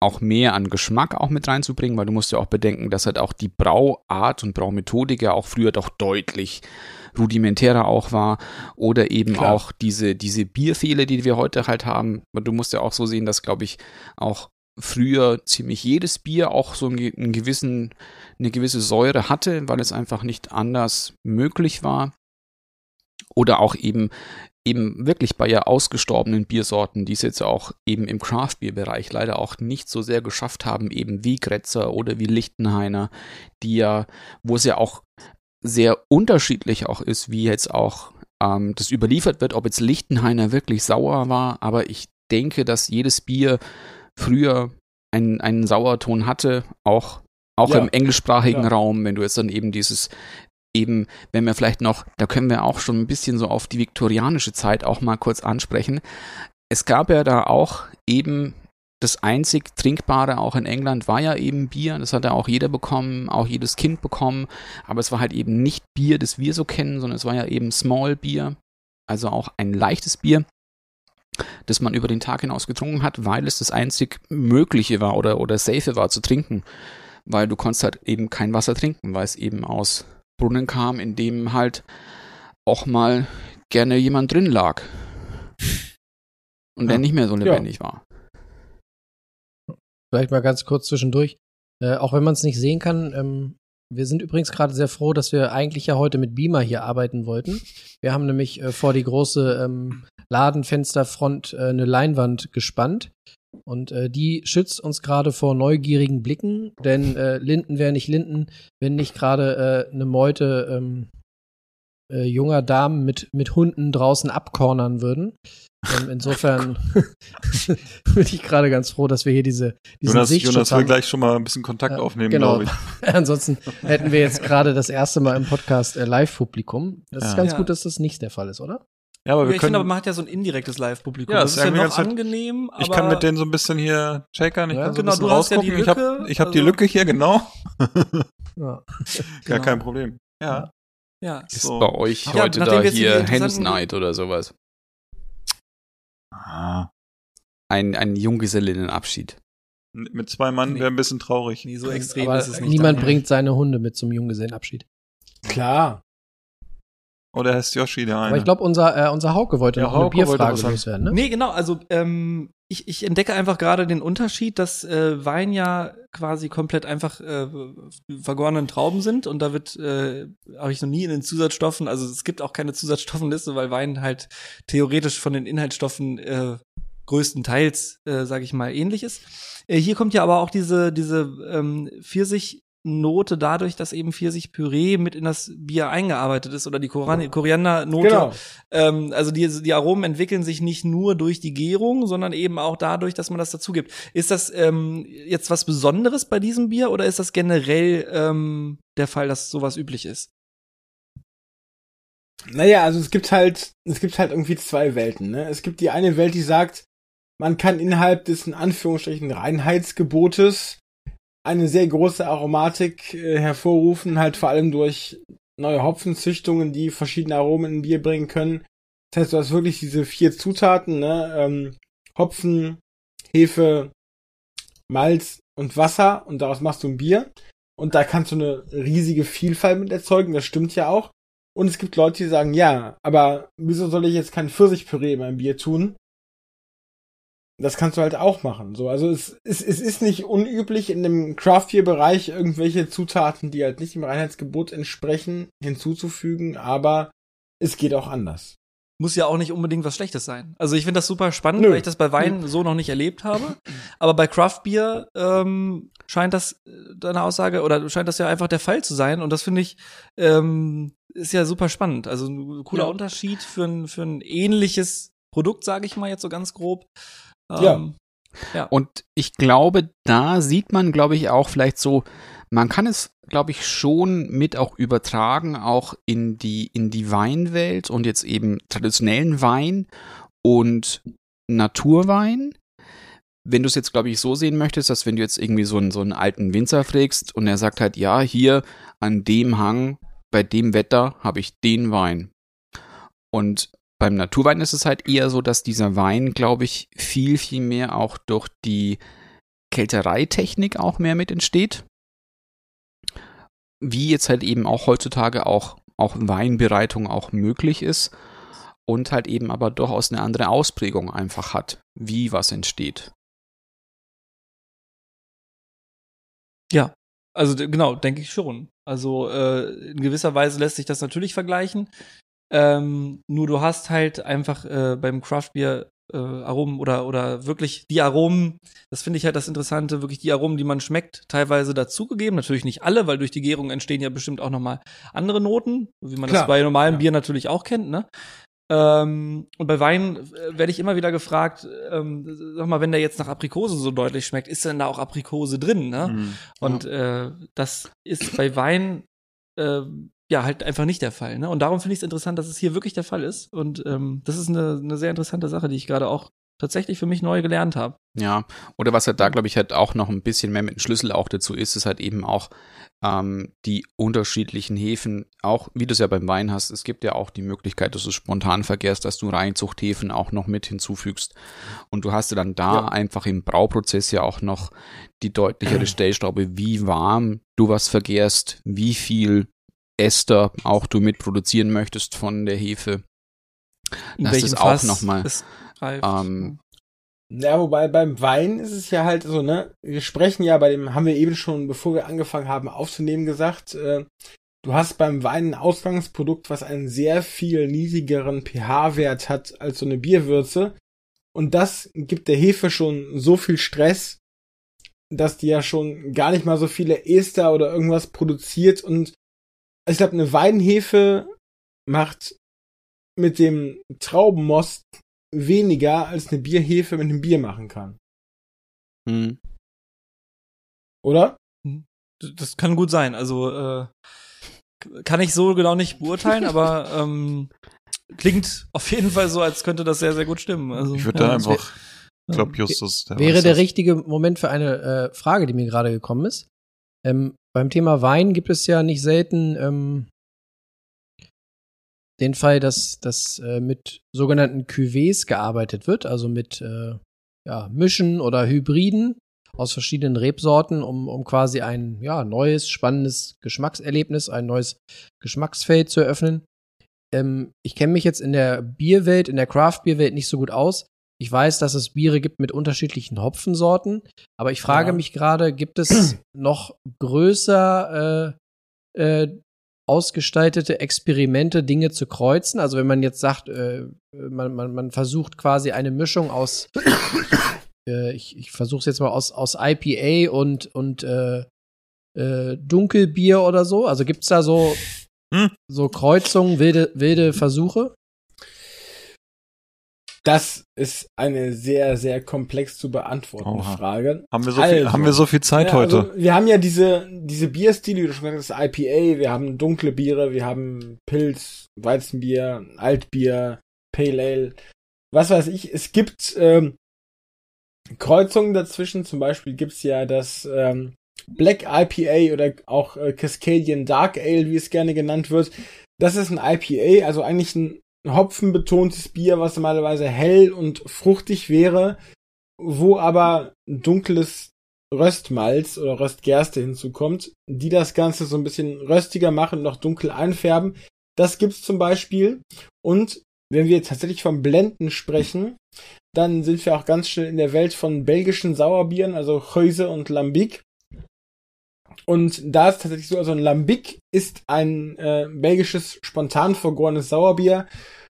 auch mehr an Geschmack auch mit reinzubringen, weil du musst ja auch bedenken, dass halt auch die Brauart und Braumethodik ja auch früher doch deutlich rudimentärer auch war oder eben Klar. auch diese, diese Bierfehle, die wir heute halt haben. Du musst ja auch so sehen, dass, glaube ich, auch früher ziemlich jedes Bier auch so einen gewissen, eine gewisse Säure hatte, weil es einfach nicht anders möglich war. Oder auch eben eben wirklich bei ja ausgestorbenen Biersorten, die es jetzt auch eben im Craft-Bier-Bereich leider auch nicht so sehr geschafft haben, eben wie Gretzer oder wie Lichtenhainer, die ja, wo es ja auch sehr unterschiedlich auch ist, wie jetzt auch ähm, das überliefert wird, ob jetzt Lichtenhainer wirklich sauer war, aber ich denke, dass jedes Bier früher einen, einen Sauerton hatte, auch, auch Ja, im englischsprachigen ja. Raum, wenn du jetzt dann eben dieses eben, wenn wir vielleicht noch, da können wir auch schon ein bisschen so auf die viktorianische Zeit auch mal kurz ansprechen. Es gab ja da auch eben das einzig Trinkbare auch in England war ja eben Bier. Das hat ja auch jeder bekommen, auch jedes Kind bekommen. Aber es war halt eben nicht Bier, das wir so kennen, sondern es war ja eben Small Bier. Also auch ein leichtes Bier, das man über den Tag hinaus getrunken hat, weil es das einzig Mögliche war oder, oder safe war zu trinken. Weil du konntest halt eben kein Wasser trinken, weil es eben aus Brunnen kam, in dem halt auch mal gerne jemand drin lag. Und der Ja. nicht mehr so lebendig war. Vielleicht mal ganz kurz zwischendurch. Äh, auch wenn man es nicht sehen kann, ähm, wir sind übrigens gerade sehr froh, dass wir eigentlich ja heute mit Beamer hier arbeiten wollten. Wir haben nämlich äh, vor die große ähm, Ladenfensterfront äh, eine Leinwand gespannt. Und äh, die schützt uns gerade vor neugierigen Blicken, denn äh, Linden wäre nicht Linden, wenn nicht gerade äh, eine Meute ähm, äh, junger Damen mit, mit Hunden draußen abkornern würden. Ähm, insofern bin ich gerade ganz froh, dass wir hier diese, diesen Jonas, Sichtschutz Jonas will haben. gleich schon mal ein bisschen Kontakt Ja, aufnehmen, genau. glaube ich. Ansonsten hätten wir jetzt gerade das erste Mal im Podcast äh, Live-Publikum. Das ist Ja. ganz Ja. gut, dass das nicht der Fall ist, oder? Ja, aber wir ich können, finde, aber man hat ja so ein indirektes Live-Publikum. Ja, das ist ist ja noch ganz- angenehm, aber ich kann mit denen so ein bisschen hier checkern, ich Ja, kann so genau, ein bisschen du hast ja die rausgucken. ich habe ich hab die also- Lücke hier, genau. Ja. Gar Genau. kein Problem. Ja. ja. Ist So. bei euch Ja, heute da die hier Hens Night oder sowas? Ah, Ein, ein Junggesellinnenabschied. Mit zwei Mann Nee. wäre ein bisschen traurig. Nee, so extrem Aber ist es nicht. niemand Daniel. bringt seine Hunde mit zum Junggesellenabschied. Klar. Oder heißt Yoshi der eine? Aber ich glaube, unser, äh, unser Hauke wollte Ja, noch eine Hauke wollte Bierfrage loswerden, ne? Nee, genau, also ähm, ich, ich entdecke einfach gerade den Unterschied, dass äh, Wein ja quasi komplett einfach äh, vergorenen Trauben sind und da wird, äh, habe ich noch nie in den Zusatzstoffen, also es gibt auch keine Zusatzstoffenliste, weil Wein halt theoretisch von den Inhaltsstoffen äh, größtenteils, äh, sage ich mal, ähnlich ist. Äh, hier kommt ja aber auch diese, diese ähm, Pfirsich Note dadurch, dass eben Pfirsichpüree mit in das Bier eingearbeitet ist oder die Koran Koriandernote Genau. ähm, also die, die Aromen entwickeln sich nicht nur durch die Gärung, sondern eben auch dadurch, dass man das dazu gibt. Ist das ähm, jetzt was Besonderes bei diesem Bier oder ist das generell ähm, der Fall, dass sowas üblich ist? Naja, also es gibt halt, es gibt halt irgendwie zwei Welten, ne? Es gibt die eine Welt, die sagt, man kann innerhalb des in Anführungsstrichen Reinheitsgebotes eine sehr große Aromatik äh, hervorrufen, halt vor allem durch neue Hopfenzüchtungen, die verschiedene Aromen in Bier bringen können. Das heißt, du hast wirklich diese vier Zutaten, ne? Ähm, Hopfen, Hefe, Malz und Wasser und daraus machst du ein Bier. Und da kannst du eine riesige Vielfalt mit erzeugen, das stimmt ja auch. Und es gibt Leute, die sagen, ja, aber wieso soll ich jetzt kein Pfirsichpüree in mein Bier tun? Das kannst du halt auch machen. So, also es, es, es ist nicht unüblich in dem Craft Beer Bereich irgendwelche Zutaten, die halt nicht dem Reinheitsgebot entsprechen, hinzuzufügen, aber es geht auch anders. Muss ja auch nicht unbedingt was Schlechtes sein. Also ich finde das super spannend, Nö. weil ich das bei Wein so noch nicht erlebt habe. Aber bei Craft Beer ähm, scheint das äh, deine Aussage oder scheint das ja einfach der Fall zu sein. Und das finde ich ähm, ist ja super spannend. Also ein cooler Ja. Unterschied für ein für ein ähnliches Produkt, sage ich mal jetzt so ganz grob. Ja. Ähm, ja. Und ich glaube, da sieht man, glaube ich, auch vielleicht so, man kann es, glaube ich, schon mit auch übertragen, auch in die, in die Weinwelt und jetzt eben traditionellen Wein und Naturwein. Wenn du es jetzt, glaube ich, so sehen möchtest, dass wenn du jetzt irgendwie so einen, so einen alten Winzer fragst und er sagt halt, ja, hier an dem Hang, bei dem Wetter habe ich den Wein. Und beim Naturwein ist es halt eher so, dass dieser Wein, glaube ich, viel, viel mehr auch durch die Kältereitechnik auch mehr mit entsteht. Wie jetzt halt eben auch heutzutage auch, auch Weinbereitung auch möglich ist und halt eben aber durchaus eine andere Ausprägung einfach hat, wie was entsteht. Ja, also genau, denke ich schon. Also äh, in gewisser Weise lässt sich das natürlich vergleichen. Ähm, nur du hast halt einfach äh, beim Craft Beer äh, Aromen oder oder wirklich die Aromen, das finde ich halt das Interessante, wirklich die Aromen, die man schmeckt, teilweise dazugegeben. Natürlich nicht alle, weil durch die Gärung entstehen ja bestimmt auch noch mal andere Noten, wie man Klar, das bei normalem ja. Bier natürlich auch kennt, ne? Ähm, und bei Wein äh, werde ich immer wieder gefragt, ähm, sag mal, wenn der jetzt nach Aprikose so deutlich schmeckt, ist denn da auch Aprikose drin, ne? Mhm. Und äh, das ist bei Wein äh, ja halt einfach nicht der Fall. Ne? Und darum finde ich es interessant, dass es hier wirklich der Fall ist. Und ähm, das ist eine, eine sehr interessante Sache, die ich gerade auch tatsächlich für mich neu gelernt habe. Ja, oder was halt da, glaube ich, halt auch noch ein bisschen mehr mit dem Schlüssel auch dazu ist, ist halt eben auch ähm, die unterschiedlichen Hefen, auch wie du es ja beim Wein hast, es gibt ja auch die Möglichkeit, dass du spontan vergehrst, dass du Reinzuchthäfen auch noch mit hinzufügst. Und du hast ja dann da Ja. einfach im Brauprozess ja auch noch die deutlichere Stellschraube, wie warm du was vergärst, wie viel Ester auch du mitproduzieren möchtest von der Hefe. In Das ist auch Fass noch mal, es reift. Ähm, Ja, wobei beim Wein ist es ja halt so, ne? Wir sprechen ja bei dem, haben wir eben schon, bevor wir angefangen haben aufzunehmen, gesagt, äh, du hast beim Wein ein Ausgangsprodukt, was einen sehr viel niedrigeren pH-Wert hat als so eine Bierwürze. Und das gibt der Hefe schon so viel Stress, dass die ja schon gar nicht mal so viele Ester oder irgendwas produziert. Und ich glaube, eine Weinhefe macht mit dem Traubenmost weniger als eine Bierhefe mit einem Bier machen kann. hm. Oder? Das kann gut sein. Also äh, kann ich so genau nicht beurteilen, aber ähm, klingt auf jeden Fall so, als könnte das sehr, sehr gut stimmen. Also, Ich würde da ja, einfach, ich glaube, Justus, der Wäre der das. richtige Moment für eine äh, Frage, die mir gerade gekommen ist. Ähm, beim Thema Wein gibt es ja nicht selten ähm, den Fall, dass, dass äh, mit sogenannten Cuvées gearbeitet wird, also mit äh, ja, Mischen oder Hybriden. aus verschiedenen Rebsorten, um, um quasi ein ja, neues, spannendes Geschmackserlebnis, ein neues Geschmacksfeld zu eröffnen. Ähm, ich kenne mich jetzt in der Bierwelt, in der Craft-Bierwelt nicht so gut aus. Ich weiß, dass es Biere gibt mit unterschiedlichen Hopfensorten, aber ich frage Ja. mich gerade, gibt es noch größer äh, äh, ausgestaltete Experimente, Dinge zu kreuzen? Also wenn man jetzt sagt, äh, man, man, man versucht quasi eine Mischung aus, äh, ich, ich versuche es jetzt mal aus, aus IPA und, und äh, äh, Dunkelbier oder so. Also gibt's da so, Hm. so Kreuzungen, wilde, wilde Versuche? Das ist eine sehr, sehr komplex zu beantwortende Oha. Frage. Haben wir so viel, Also. haben wir so viel Zeit Ja, heute? Also, wir haben ja diese, diese Bierstile, wie du schon gesagt hast, IPA, wir haben dunkle Biere, wir haben Pilz, Weizenbier, Altbier, Pale Ale, was weiß ich. Es gibt ähm, Kreuzungen dazwischen, zum Beispiel gibt's ja das ähm, Black IPA oder auch äh, Cascadian Dark Ale, wie es gerne genannt wird. Das ist ein IPA, also eigentlich ein hopfenbetontes Bier, was normalerweise hell und fruchtig wäre, wo aber ein dunkles Röstmalz oder Röstgerste hinzukommt, die das Ganze so ein bisschen röstiger machen und noch dunkel einfärben. Das gibt's zum Beispiel. Und wenn wir tatsächlich vom Blenden sprechen, dann sind wir auch ganz schnell in der Welt von belgischen Sauerbieren, also Heuse und Lambic. Und da ist tatsächlich so, also ein Lambic ist ein äh, belgisches spontan vergorenes Sauerbier.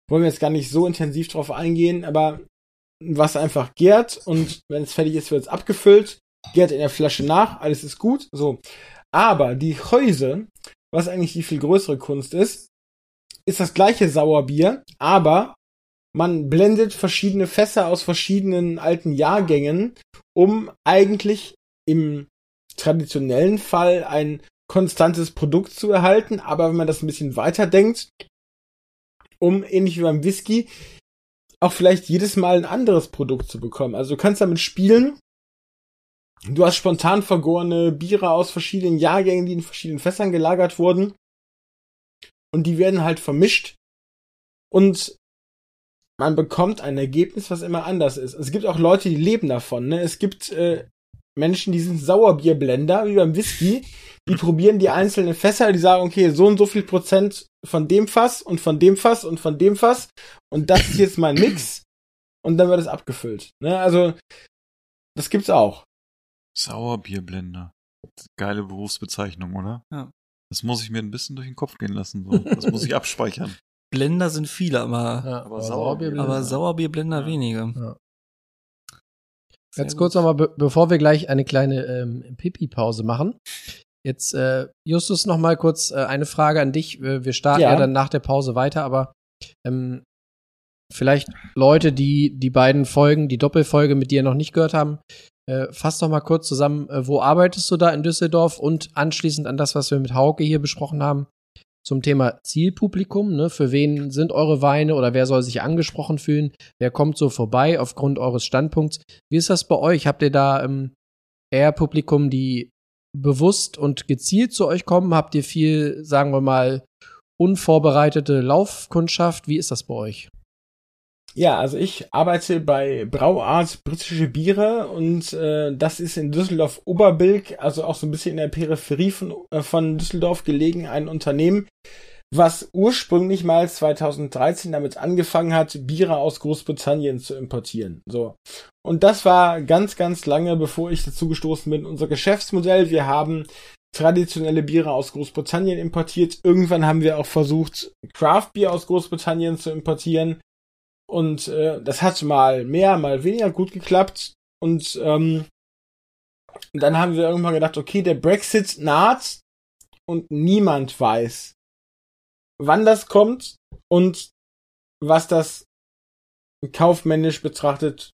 Wollen wir jetzt gar nicht so intensiv drauf eingehen, aber was einfach gärt und wenn es fertig ist, wird es abgefüllt, gärt in der Flasche nach, alles ist gut, so. Aber die Heuse, was eigentlich die viel größere Kunst ist, ist das gleiche Sauerbier, aber man blendet verschiedene Fässer aus verschiedenen alten Jahrgängen, um eigentlich im traditionellen Fall ein konstantes Produkt zu erhalten, aber wenn man das ein bisschen weiterdenkt, um ähnlich wie beim Whisky auch vielleicht jedes Mal ein anderes Produkt zu bekommen. Also du kannst damit spielen. Du hast spontan vergorene Biere aus verschiedenen Jahrgängen, die in verschiedenen Fässern gelagert wurden. Und die werden halt vermischt. Und man bekommt ein Ergebnis, was immer anders ist. Es gibt auch Leute, die leben davon. Ne? Es gibt äh, Menschen, die sind Sauerbierblender, wie beim Whisky. Die probieren die einzelnen Fässer, die sagen, okay, so und so viel Prozent von dem Fass und von dem Fass und von dem Fass. Und das ist jetzt mein Mix. Und dann wird es abgefüllt. Ne? Also, das gibt's auch. Sauerbierblender. Geile Berufsbezeichnung, oder? Ja. Das muss ich mir ein bisschen durch den Kopf gehen lassen. So. Das muss ich abspeichern. Blender sind viele, aber, Ja, aber Sauerbier- aber Sauerbierblender Ja. wenige. Ja. Sehr Ganz gut. kurz nochmal, be bevor wir gleich eine kleine ähm, Pipi-Pause machen. Jetzt, äh, Justus, noch mal kurz äh, eine Frage an dich. Wir wir starten ja. Ja. dann nach der Pause weiter, aber ähm, vielleicht Leute, die die beiden Folgen, die Doppelfolge mit dir noch nicht gehört haben, äh, fass doch mal kurz zusammen, äh, wo arbeitest du da in Düsseldorf und anschließend an das, was wir mit Hauke hier besprochen haben, zum Thema Zielpublikum, ne? Für wen sind eure Weine oder wer soll sich angesprochen fühlen? Wer kommt so vorbei aufgrund eures Standpunkts? Wie ist das bei euch? Habt ihr da ähm, eher Publikum, die bewusst und gezielt zu euch kommen? Habt ihr viel, sagen wir mal, unvorbereitete Laufkundschaft? Wie ist das bei euch? Ja, also ich arbeite bei Brauart Britische Biere und äh, das ist in Düsseldorf Oberbilk, also auch so ein bisschen in der Peripherie von, äh, von Düsseldorf gelegen, ein Unternehmen, was ursprünglich mal 2013 damit angefangen hat, Biere aus Großbritannien zu importieren. So. Und das war ganz, ganz lange, bevor ich dazu gestoßen bin, unser Geschäftsmodell. Wir haben traditionelle Biere aus Großbritannien importiert. Irgendwann haben wir auch versucht, Craft Beer aus Großbritannien zu importieren. Und äh, das hat mal mehr, mal weniger gut geklappt. Und ähm, dann haben wir irgendwann gedacht, okay, der Brexit naht und niemand weiß, wann das kommt und was das kaufmännisch betrachtet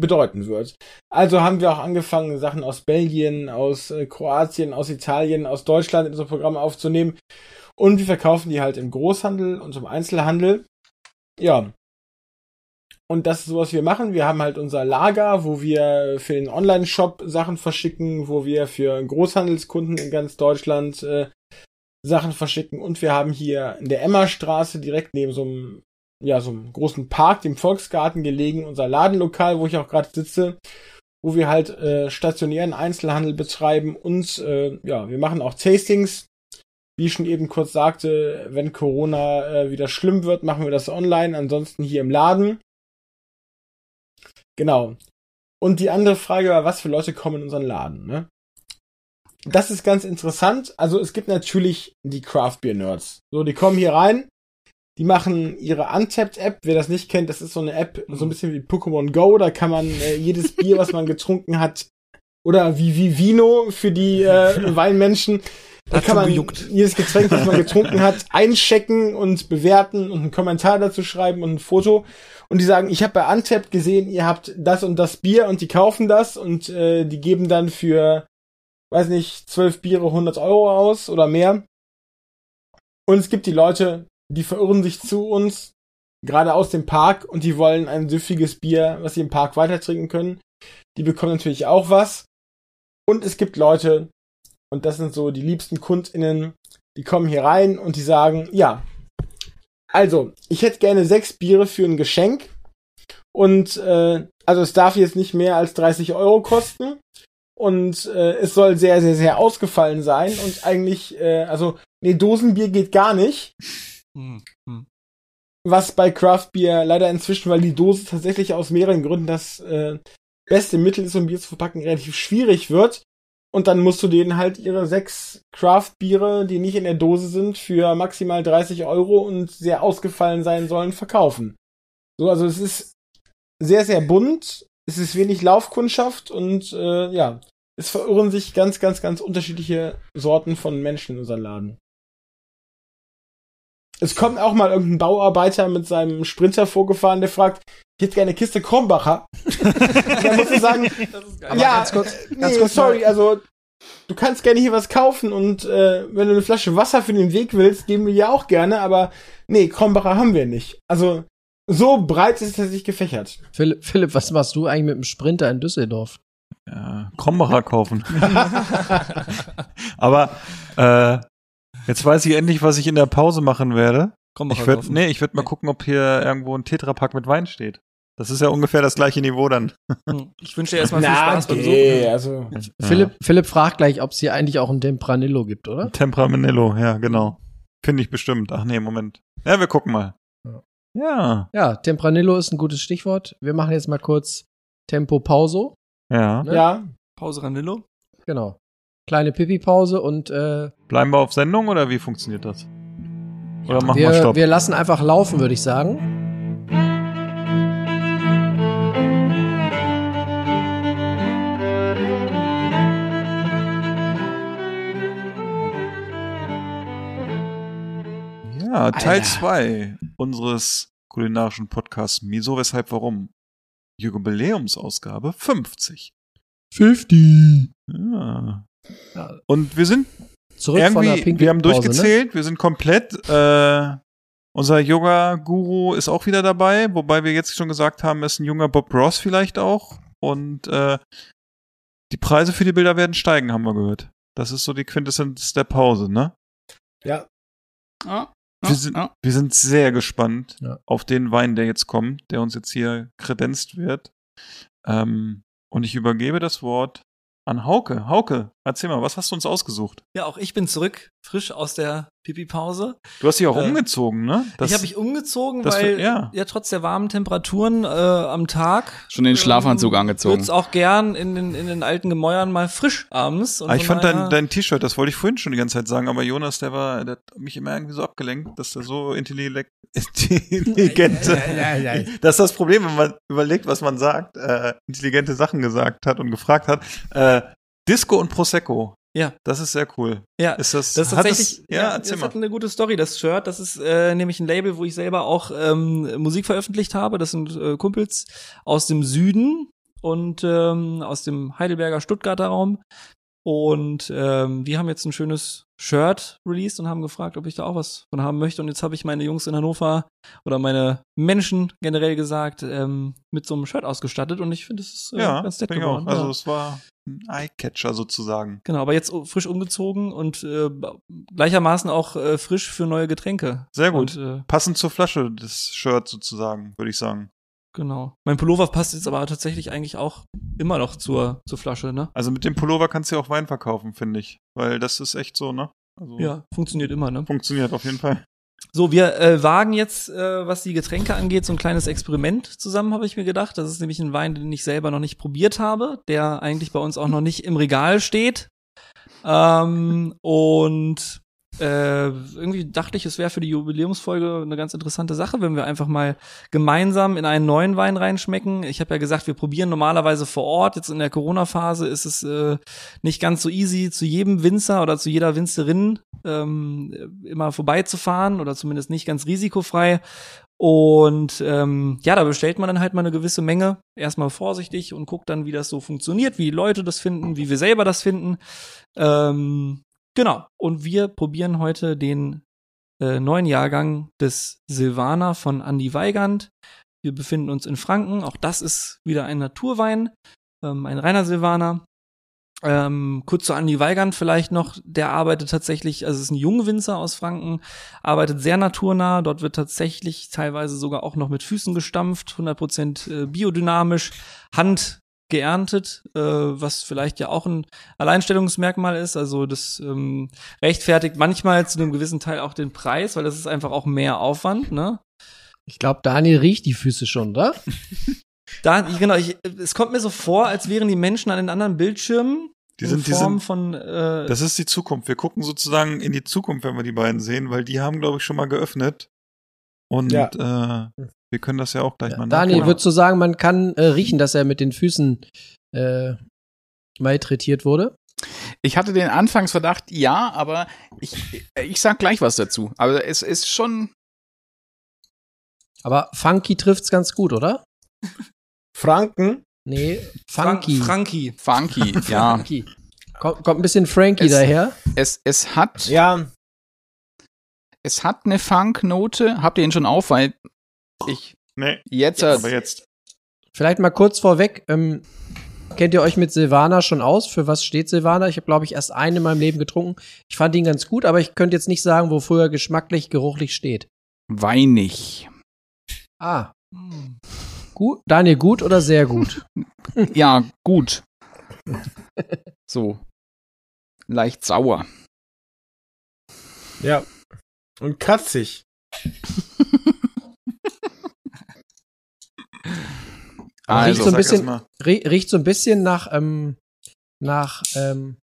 bedeuten wird. Also haben wir auch angefangen, Sachen aus Belgien, aus äh, Kroatien, aus Italien, aus Deutschland in unser Programm aufzunehmen. Und wir verkaufen die halt im Großhandel und im Einzelhandel. Ja, und das ist so, was wir machen. Wir haben halt unser Lager, wo wir für den Online-Shop Sachen verschicken, wo wir für Großhandelskunden in ganz Deutschland äh, Sachen verschicken. Und wir haben hier in der Emmerstraße direkt neben so einem, ja, so einem großen Park, dem Volksgarten gelegen, unser Ladenlokal, wo ich auch gerade sitze, wo wir halt äh, stationären Einzelhandel betreiben und äh, ja, wir machen auch Tastings. Wie ich schon eben kurz sagte, wenn Corona äh, wieder schlimm wird, machen wir das online, ansonsten hier im Laden. Genau. Und die andere Frage war, was für Leute kommen in unseren Laden, ne? Das ist ganz interessant. Also es gibt natürlich die Craft Beer Nerds. So, die kommen hier rein, die machen ihre Untapped-App. Wer das nicht kennt, das ist so eine App, so ein bisschen wie Pokémon Go. Da kann man äh, jedes Bier, was man getrunken hat, oder wie, wie Vino für die äh, Weinmenschen, da Hat kann man gejuckt. jedes Getränk, was man getrunken hat, einchecken und bewerten und einen Kommentar dazu schreiben und ein Foto. Und die sagen, ich habe bei Untapped gesehen, ihr habt das und das Bier und die kaufen das und äh, die geben dann für, weiß nicht, zwölf Biere 100 Euro aus oder mehr. Und es gibt die Leute, die verirren sich zu uns, gerade aus dem Park, und die wollen ein süffiges Bier, was sie im Park weiter trinken können. Die bekommen natürlich auch was. Und es gibt Leute, und das sind so die liebsten KundInnen, die kommen hier rein und die sagen, ja, also, ich hätte gerne sechs Biere für ein Geschenk. Und äh, also es darf jetzt nicht mehr als 30 Euro kosten. Und äh, es soll sehr, sehr, sehr ausgefallen sein. Und eigentlich, äh, also, nee, Dosenbier geht gar nicht. Hm, hm. Was bei Craft Beer leider inzwischen, weil die Dose tatsächlich aus mehreren Gründen das äh, beste Mittel ist, um Bier zu verpacken, relativ schwierig wird. Und dann musst du denen halt ihre sechs Craft-Biere, die nicht in der Dose sind, für maximal 30 Euro und sehr ausgefallen sein sollen, verkaufen. So, also es ist sehr, sehr bunt, es ist wenig Laufkundschaft und äh, ja, es verirren sich ganz, ganz, ganz unterschiedliche Sorten von Menschen in unseren Laden. Es kommt auch mal irgendein Bauarbeiter mit seinem Sprinter vorgefahren, der fragt, ich hätte gerne eine Kiste Krombacher. da musst du sagen, Aber ja, ganz kurz, äh, ganz nee, kurz sorry, mal- also du kannst gerne hier was kaufen und äh, wenn du eine Flasche Wasser für den Weg willst, geben wir ja auch gerne, aber nee, Krombacher haben wir nicht. Also so breit ist es tatsächlich gefächert. Philipp, Philipp, was machst du eigentlich mit dem Sprinter in Düsseldorf? Ja, Krombacher kaufen. Aber äh, jetzt weiß ich endlich, was ich in der Pause machen werde. Krombacher Ich würde, kaufen. nee, ich würde mal gucken, ob hier irgendwo ein Tetrapack mit Wein steht. Das ist ja ungefähr das gleiche Niveau dann. Hm. Ich wünsche dir erstmal viel Na, Spaß beim okay, Suchen. also Philipp, Philipp fragt gleich, ob es hier eigentlich auch ein Tempranillo gibt, oder? Temperamenello, ja, genau. Finde ich bestimmt. Ach nee, Moment. Ja, wir gucken mal. Ja. Ja, Ja, Tempranillo ist ein gutes Stichwort. Wir machen jetzt mal kurz Tempo Pauso. ja. Ne? ja, Pause Ranillo. Genau. Kleine Pipi-Pause und äh, Bleiben wir auf Sendung oder wie funktioniert das? Oder machen wir wir, Stopp? wir lassen einfach laufen, würde ich sagen. Ja, Teil Alter. 2 unseres kulinarischen Podcasts Miso, weshalb, warum? Jubiläumsausgabe 50. 50. Ja. Ja. Und wir sind Zurück von der irgendwie, pinken wir haben Pause, ne? durchgezählt, wir sind komplett, äh, unser Yoga-Guru ist auch wieder dabei, wobei wir jetzt schon gesagt haben, ist ein junger Bob Ross vielleicht auch. Und äh, die Preise für die Bilder werden steigen, haben wir gehört. Das ist so die Quintessenz der Pause, ne? ja. Ah, Wir sind, ah. wir sind sehr gespannt Ja. auf den Wein, der jetzt kommt, der uns jetzt hier kredenzt wird. Ähm, und ich übergebe das Wort an Hauke. Hauke, erzähl mal, was hast du uns ausgesucht? Ja, auch ich bin zurück, frisch aus der Pipi-Pause. Du hast dich auch Äh, umgezogen, ne? Das- ich habe mich umgezogen, das weil ja. ja. trotz der warmen Temperaturen äh, am Tag Schon den Schlafanzug angezogen. Wird's auch gern in den, in den alten Gemäuern mal frisch abends. Und Ah, ich fand dein, dein T-Shirt, das wollte ich vorhin schon die ganze Zeit sagen, aber Jonas, der war, der hat mich immer irgendwie so abgelenkt, dass der so intelligent, intelligente, das ist das Problem, wenn man überlegt, was man sagt, äh, intelligente Sachen gesagt hat und gefragt hat. Äh, Disco und Prosecco. Ja. Das ist sehr cool. Ja, Ist das, Das ist hat tatsächlich, es, ja, erzähl das mal. hat eine gute Story, das Shirt. Das ist äh, nämlich ein Label, wo ich selber auch ähm, Musik veröffentlicht habe. Das sind äh, Kumpels aus dem Süden und ähm, aus dem Heidelberger Stuttgarter Raum. Und ähm, die haben jetzt ein schönes Shirt released und haben gefragt, ob ich da auch was von haben möchte. Und jetzt habe ich meine Jungs in Hannover oder meine Menschen generell gesagt, ähm, mit so einem Shirt ausgestattet. Und ich finde, es ist äh, ja, ganz nett ich auch. geworden. Also ja. es war ein Eyecatcher sozusagen. Genau, aber jetzt frisch umgezogen und äh, gleichermaßen auch äh, frisch für neue Getränke. Sehr gut. Und, äh, Passend zur Flasche des Shirts sozusagen, würde ich sagen. Genau. Mein Pullover passt jetzt aber tatsächlich eigentlich auch immer noch zur, zur Flasche, ne? Also mit dem Pullover kannst du ja auch Wein verkaufen, finde ich. Weil das ist echt so, ne? Also Ja, funktioniert immer, ne? Funktioniert auf jeden Fall. So, wir äh, wagen jetzt, äh, was die Getränke angeht, so ein kleines Experiment zusammen, habe ich mir gedacht. Das ist nämlich ein Wein, den ich selber noch nicht probiert habe, der eigentlich bei uns auch noch nicht im Regal steht. Ähm, und äh, irgendwie dachte ich, es wäre für die Jubiläumsfolge eine ganz interessante Sache, wenn wir einfach mal gemeinsam in einen neuen Wein reinschmecken. Ich habe ja gesagt, wir probieren normalerweise vor Ort. Jetzt in der Corona-Phase ist es äh, nicht ganz so easy, zu jedem Winzer oder zu jeder Winzerin ähm, immer vorbeizufahren oder zumindest nicht ganz risikofrei. Und ähm, ja, da bestellt man dann halt mal eine gewisse Menge. Erstmal vorsichtig und guckt dann, wie das so funktioniert, wie die Leute das finden, wie wir selber das finden. Ähm, genau. Und wir probieren heute den äh, neuen Jahrgang des Silvaner von Andy Weigand. Wir befinden uns in Franken. Auch das ist wieder ein Naturwein, ähm, ein reiner Silvaner. Ähm, kurz zu Andi Weigand vielleicht noch, der arbeitet tatsächlich, also ist ein Jungwinzer aus Franken, arbeitet sehr naturnah, dort wird tatsächlich teilweise sogar auch noch mit Füßen gestampft, 100% äh, biodynamisch, Hand geerntet, äh, was vielleicht ja auch ein Alleinstellungsmerkmal ist, also das ähm, rechtfertigt manchmal zu einem gewissen Teil auch den Preis, weil das ist einfach auch mehr Aufwand, ne? Ich glaube, Daniel riecht die Füße schon, oder? Da, genau, ich, es kommt mir so vor, als wären die Menschen an den anderen Bildschirmen Die in sind, die Form sind, von äh, das ist die Zukunft. Wir gucken sozusagen in die Zukunft, wenn wir die beiden sehen, weil die haben, glaube ich, schon mal geöffnet. Und Ja. äh, wir können das ja auch gleich mal Daniel, würdest du sagen, man kann äh, riechen, dass er mit den Füßen äh, malträtiert wurde? Ich hatte den Anfangsverdacht, ja, aber ich, ich sag gleich was dazu. Aber es ist schon. Aber Funky trifft's ganz gut, oder? Franken? Nee, Fran- Funky. Frankie. Funky, ja. Funky. Kommt, kommt ein bisschen Frankie Es- daher. Es, es hat, Ja, es hat eine Funk-Note. Habt ihr ihn schon auf? Weil ich Nee, jetzt, aber jetzt. Vielleicht mal kurz vorweg. Ähm, kennt ihr euch mit Silvana schon aus? Für was steht Silvana? Ich habe, glaube ich, erst einen in meinem Leben getrunken. Ich fand ihn ganz gut, aber ich könnte jetzt nicht sagen, wofür er geschmacklich, geruchlich steht. weinig. Ah. Gut. Daniel, gut oder sehr gut? Ja, gut. So. Leicht sauer. ja. Und kratzig. riecht so Also, ein bisschen- riecht so ein bisschen nach, ähm, nach, ähm,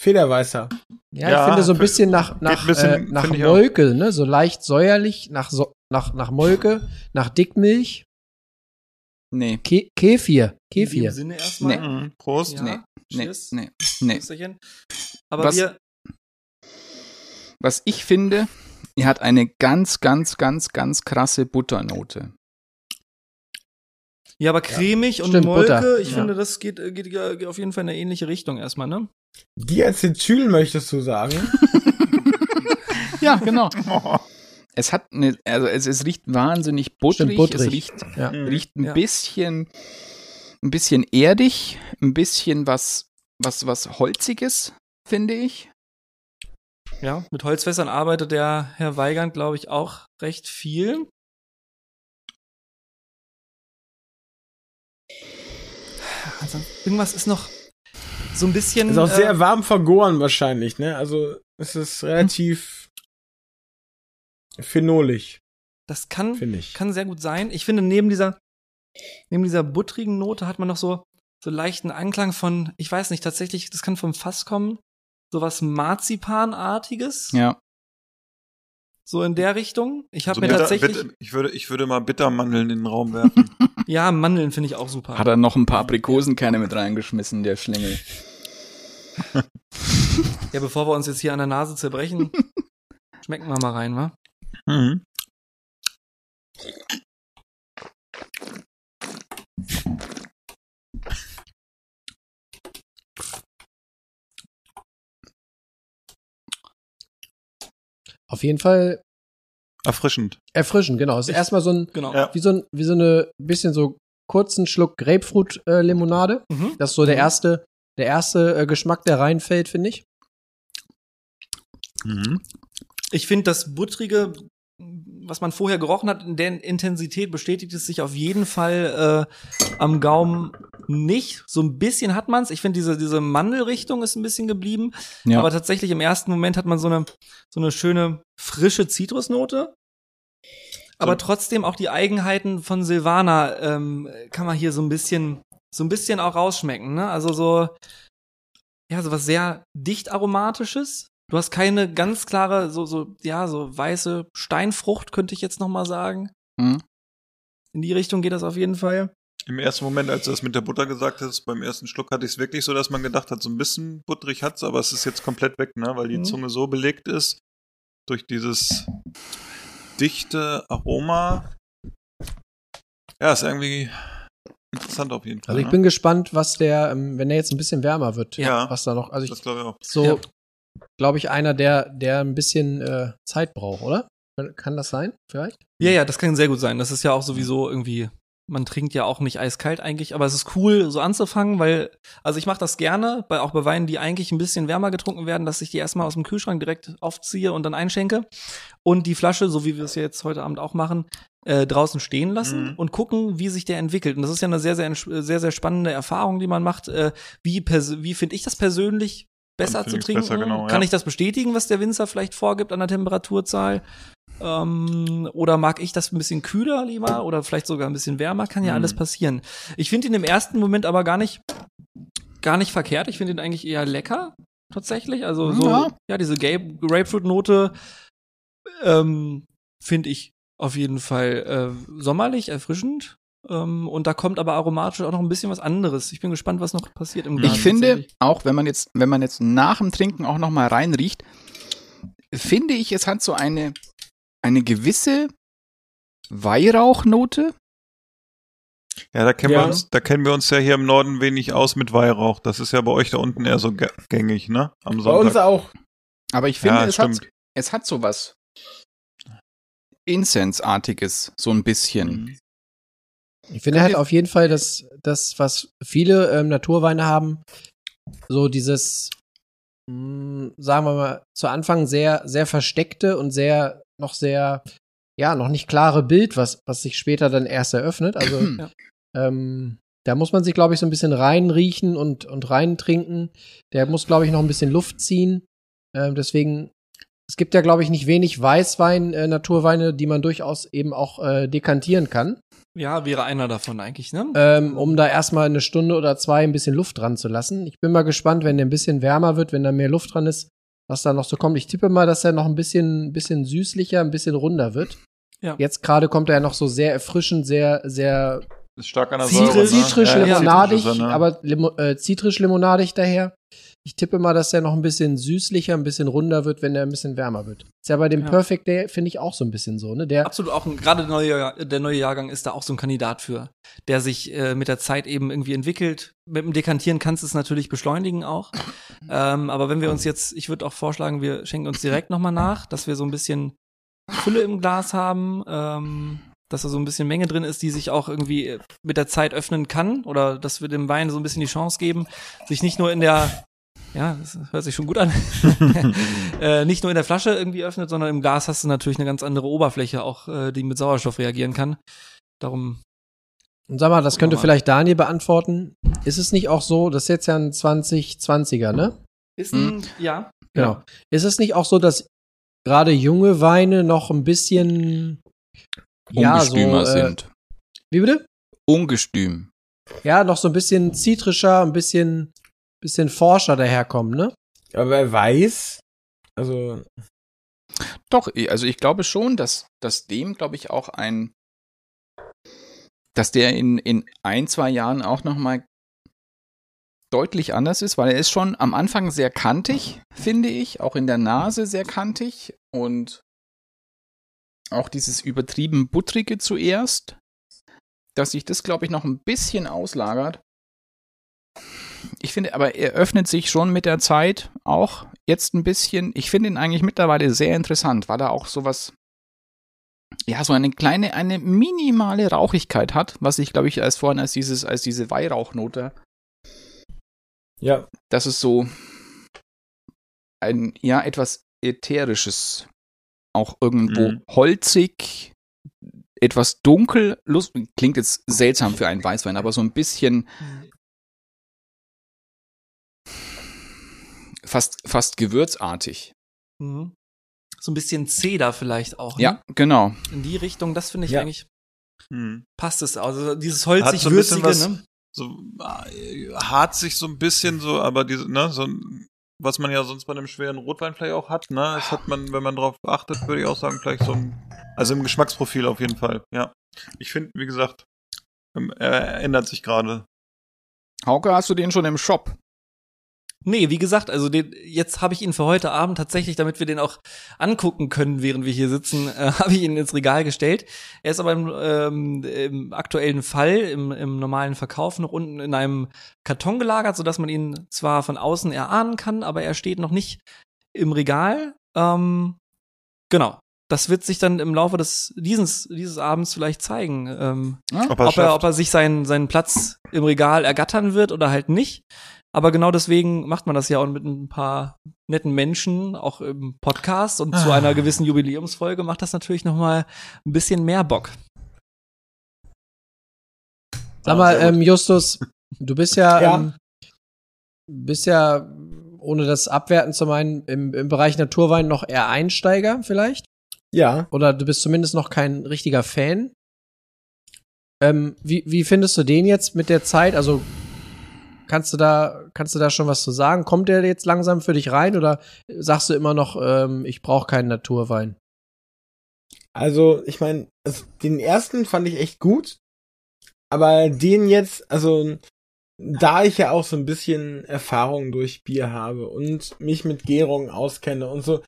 Federweißer. ja, Ja, ich finde so ein bisschen nach, nach, bisschen, äh, nach. Molke, ne? So leicht säuerlich, nach, so, nach, nach Molke, nach Dickmilch. nee, Ke Kefir. In dem Kefir. Sinne erstmal. Nee. Mhm. Prost. Ja. nee, nee, Cheers. nee, nee. Prösterchen. Aber Was- wir, Was ich finde, er hat eine ganz, ganz, ganz, ganz krasse Butternote. Ja, aber cremig und Stimmt, Molke, Butter. ich Ja. finde, das geht, äh, geht, geht auf jeden Fall in eine ähnliche Richtung erstmal, ne? Diacetyl möchtest du sagen? Ja, genau. Es hat eine, also es, es riecht wahnsinnig butterig, Stimmt, butterig. es riecht, Ja. Mhm. riecht ein Ja. bisschen, ein bisschen erdig, ein bisschen was, was, was Holziges, finde ich. Ja, mit Holzfässern arbeitet der Herr Weigand, glaube ich, auch recht viel. Irgendwas ist noch so ein bisschen. Ist auch äh, sehr warm vergoren wahrscheinlich, ne? Also es ist relativ phenolig, Das kann, finde ich. kann sehr gut sein. Ich finde, neben dieser, neben dieser buttrigen Note hat man noch so, so leichten Anklang von, ich weiß nicht, tatsächlich, das kann vom Fass kommen, sowas Marzipanartiges, Ja. So in der Richtung. Ich habe So mir bitter, tatsächlich, bitter, ich, würde, ich würde mal Bittermandeln in den Raum werfen. ja, Mandeln finde ich auch super. Hat er noch ein paar Aprikosenkerne mit reingeschmissen, der Schlingel. Ja, bevor wir uns jetzt hier an der Nase zerbrechen, schmecken wir mal rein, wa? mhm. Auf jeden Fall Erfrischend. erfrischend, genau. Es ist erstmal so ein, Genau. Ja. wie so ein, wie so eine bisschen so kurzen Schluck Grapefruit-Limonade. Mhm. das ist so der erste, der erste äh, Geschmack, der reinfällt, finde ich. Mhm. Ich finde, das Buttrige was man vorher gerochen hat, in der Intensität bestätigt es sich auf jeden Fall äh, am Gaumen nicht. So ein bisschen hat man's. Ich finde, diese, diese Mandelrichtung ist ein bisschen geblieben. Ja. Aber tatsächlich im ersten Moment hat man so eine, so eine schöne, frische Zitrusnote. Aber trotzdem auch die Eigenheiten von Silvana ähm, kann man hier so ein bisschen, so ein bisschen auch rausschmecken. Ne? Also so, ja, so was sehr dicht aromatisches. Du hast keine ganz klare, so, so, ja, so weiße Steinfrucht, könnte ich jetzt noch mal sagen. Mhm. In die Richtung geht das auf jeden Fall. Im ersten Moment, als du das mit der Butter gesagt hast, beim ersten Schluck hatte ich es wirklich so, dass man gedacht hat, so ein bisschen butterig hat's, aber es ist jetzt komplett weg, ne? Weil die Mhm. Zunge so belegt ist durch dieses dichte Aroma. Ja, ist irgendwie interessant auf jeden Fall. Also ich ne? bin gespannt, was der, ähm, wenn der jetzt ein bisschen wärmer wird, Ja. was da noch, also ich, das glaube ich auch. so, Ja. Glaube ich, einer, der, der ein bisschen äh, Zeit braucht, oder? Kann- das sein, vielleicht? Ja, ja, das kann sehr gut sein. Das ist ja auch sowieso irgendwie, man trinkt ja auch nicht eiskalt eigentlich, aber es ist cool, so anzufangen, weil, also ich mache das gerne, bei, auch bei Weinen, die eigentlich ein bisschen wärmer getrunken werden, dass ich die erstmal aus dem Kühlschrank direkt aufziehe und dann einschenke und die Flasche, so wie wir es jetzt heute Abend auch machen, äh, draußen stehen lassen Mhm. und gucken, wie sich der entwickelt. Und das ist ja eine sehr, sehr, sehr, sehr spannende Erfahrung, die man macht. Äh, wie wie finde ich das persönlich besser zu trinken? besser, genau, Kann ja. ich das bestätigen, was der Winzer vielleicht vorgibt an der Temperaturzahl? Ähm, oder mag ich das ein bisschen kühler lieber oder vielleicht sogar ein bisschen wärmer? Kann ja Mhm. alles passieren. Ich finde ihn im ersten Moment aber gar nicht, gar nicht verkehrt. Ich finde ihn eigentlich eher lecker, tatsächlich. Also so, ja, Ja. diese Grapefruit-Note ähm, finde ich auf jeden Fall äh, sommerlich, erfrischend. Ähm, und da kommt aber aromatisch auch noch ein bisschen was anderes. Ich bin gespannt, was noch passiert im Glas. Ich finde, auch wenn man jetzt, wenn man jetzt nach dem Trinken auch noch mal reinriecht, finde ich, es hat so eine, eine gewisse Weihrauchnote. Ja, da kennen, Ja. Wir uns, da kennen wir uns ja hier im Norden wenig aus mit Weihrauch. Das ist ja bei euch da unten eher so gä- gängig, ne? Am Bei uns Sonntag. auch. Aber ich finde, Ja, es, hat, es hat so was Incense-artiges, so ein bisschen. Mhm. Ich finde halt auf jeden Fall, dass das, was viele ähm, Naturweine haben, so dieses, mh, sagen wir mal, zu Anfang sehr, sehr versteckte und sehr, noch sehr, ja, noch nicht klare Bild, was, was sich später dann erst eröffnet. Also, Ja. ähm, da muss man sich, glaube ich, so ein bisschen reinriechen und, und reintrinken. Der muss, glaube ich, noch ein bisschen Luft ziehen. Ähm, deswegen, es gibt ja, glaube ich, nicht wenig Weißwein, äh, Naturweine, die man durchaus eben auch äh, dekantieren kann Ja, wäre einer davon eigentlich, ne? ähm, um da erstmal eine Stunde oder zwei ein bisschen Luft dran zu lassen. Ich bin mal gespannt, wenn der ein bisschen wärmer wird, wenn da mehr Luft dran ist, was da noch so kommt. Ich tippe mal, dass er noch ein bisschen, bisschen süßlicher, ein bisschen runder wird. Ja. Jetzt gerade kommt er ja noch so sehr erfrischend, sehr, sehr Ist stark an der Zitrisch- Säure, ne? zitrisch, Ja, ja, limonadig, zitrisch ist er, ne? aber limo äh, zitrisch-limonadig daher. Ich tippe mal, dass der noch ein bisschen süßlicher, ein bisschen runder wird, wenn er ein bisschen wärmer wird. Ist ja bei dem Ja. Perfect Day, finde ich, auch so ein bisschen so, ne? Der, Absolut auch gerade der neue, der neue Jahrgang ist da auch so ein Kandidat für, der sich äh, mit der Zeit eben irgendwie entwickelt. Mit dem Dekantieren kannst du es natürlich beschleunigen auch. ähm, aber wenn wir uns jetzt, ich würde auch vorschlagen, wir schenken uns direkt nochmal nach, dass wir so ein bisschen Fülle im Glas haben, ähm, dass da so ein bisschen Menge drin ist, die sich auch irgendwie mit der Zeit öffnen kann oder dass wir dem Wein so ein bisschen die Chance geben, sich nicht nur in der ja, das hört sich schon gut an. äh, nicht nur in der Flasche irgendwie öffnet, sondern im Glas hast du natürlich eine ganz andere Oberfläche, auch äh, die mit Sauerstoff reagieren kann. Darum, und sag mal, das könnte Nochmal. vielleicht Daniel beantworten. Ist es nicht auch so, das ist jetzt ja ein 2020er, ne? ist ein, ja. Genau. Ist es nicht auch so, dass gerade junge Weine noch ein bisschen ja, so, Ungestümer äh, sind. Wie bitte? Ungestüm. Ja, noch so ein bisschen zitrischer, ein bisschen, bisschen forscher daherkommen, ne? Aber wer weiß, also, Doch, also ich glaube schon, dass, dass dem, glaube ich, auch ein, dass der in, in ein, zwei Jahren auch noch mal deutlich anders ist, weil er ist schon am Anfang sehr kantig, finde ich, auch in der Nase sehr kantig und auch dieses übertrieben buttrige zuerst, dass sich das, glaube ich, noch ein bisschen auslagert. Ich finde, aber er öffnet sich schon mit der Zeit auch jetzt ein bisschen. Ich finde ihn eigentlich mittlerweile sehr interessant, weil er auch sowas, ja, so eine kleine, eine minimale Rauchigkeit hat, was ich, glaube ich, als vorhin als dieses, als diese Weihrauchnote, ja. das ist so ein, ja, etwas ätherisches auch irgendwo Mhm. holzig, etwas dunkel, lust, klingt jetzt seltsam für einen Weißwein, aber so ein bisschen fast, fast gewürzartig. Mhm. So ein bisschen Zeder vielleicht auch. Ne? Ja, genau. In die Richtung, das finde ich Ja. eigentlich, Hm. passt es. Also dieses so holzig-würzige, was- ne? So äh, hart sich so ein bisschen so, aber diese, ne, so ein- was man ja sonst bei einem schweren Rotwein vielleicht auch hat, ne? Das hat man, wenn man drauf achtet, würde ich auch sagen, vielleicht so ein, also im Geschmacksprofil auf jeden Fall, ja. Ich finde, wie gesagt, ähm, er ändert sich gerade. Hauke, hast du den schon im Shop? Nee, wie gesagt, also den, jetzt habe ich ihn für heute Abend tatsächlich, damit wir den auch angucken können, während wir hier sitzen, äh, habe ich ihn ins Regal gestellt. Er ist aber im, ähm, im aktuellen Fall, im, im normalen Verkauf, noch unten in einem Karton gelagert, sodass man ihn zwar von außen erahnen kann, aber er steht noch nicht im Regal. Ähm, genau. Das wird sich dann im Laufe des dieses, dieses Abends vielleicht zeigen, ähm, Ob ob, er, ob er sich seinen, seinen Platz im Regal ergattern wird oder halt nicht. Aber genau deswegen macht man das ja auch mit ein paar netten Menschen, auch im Podcast und zu Ah. einer gewissen Jubiläumsfolge macht das natürlich noch mal ein bisschen mehr Bock. Sag mal, ähm, Justus, du bist ja, Ja. Ähm, bist ja, ohne das abwerten zu meinen, im, im Bereich Naturwein noch eher Einsteiger vielleicht? Ja. Oder du bist zumindest noch kein richtiger Fan. Ähm, wie, wie findest du den jetzt mit der Zeit? Also kannst du da, kannst du da schon was zu sagen? Kommt der jetzt langsam für dich rein oder sagst du immer noch, ähm, ich brauche keinen Naturwein? Also, ich meine, den ersten fand ich echt gut. Aber den jetzt, also, da ich ja auch so ein bisschen Erfahrung durch Bier habe und mich mit Gärungen auskenne und so,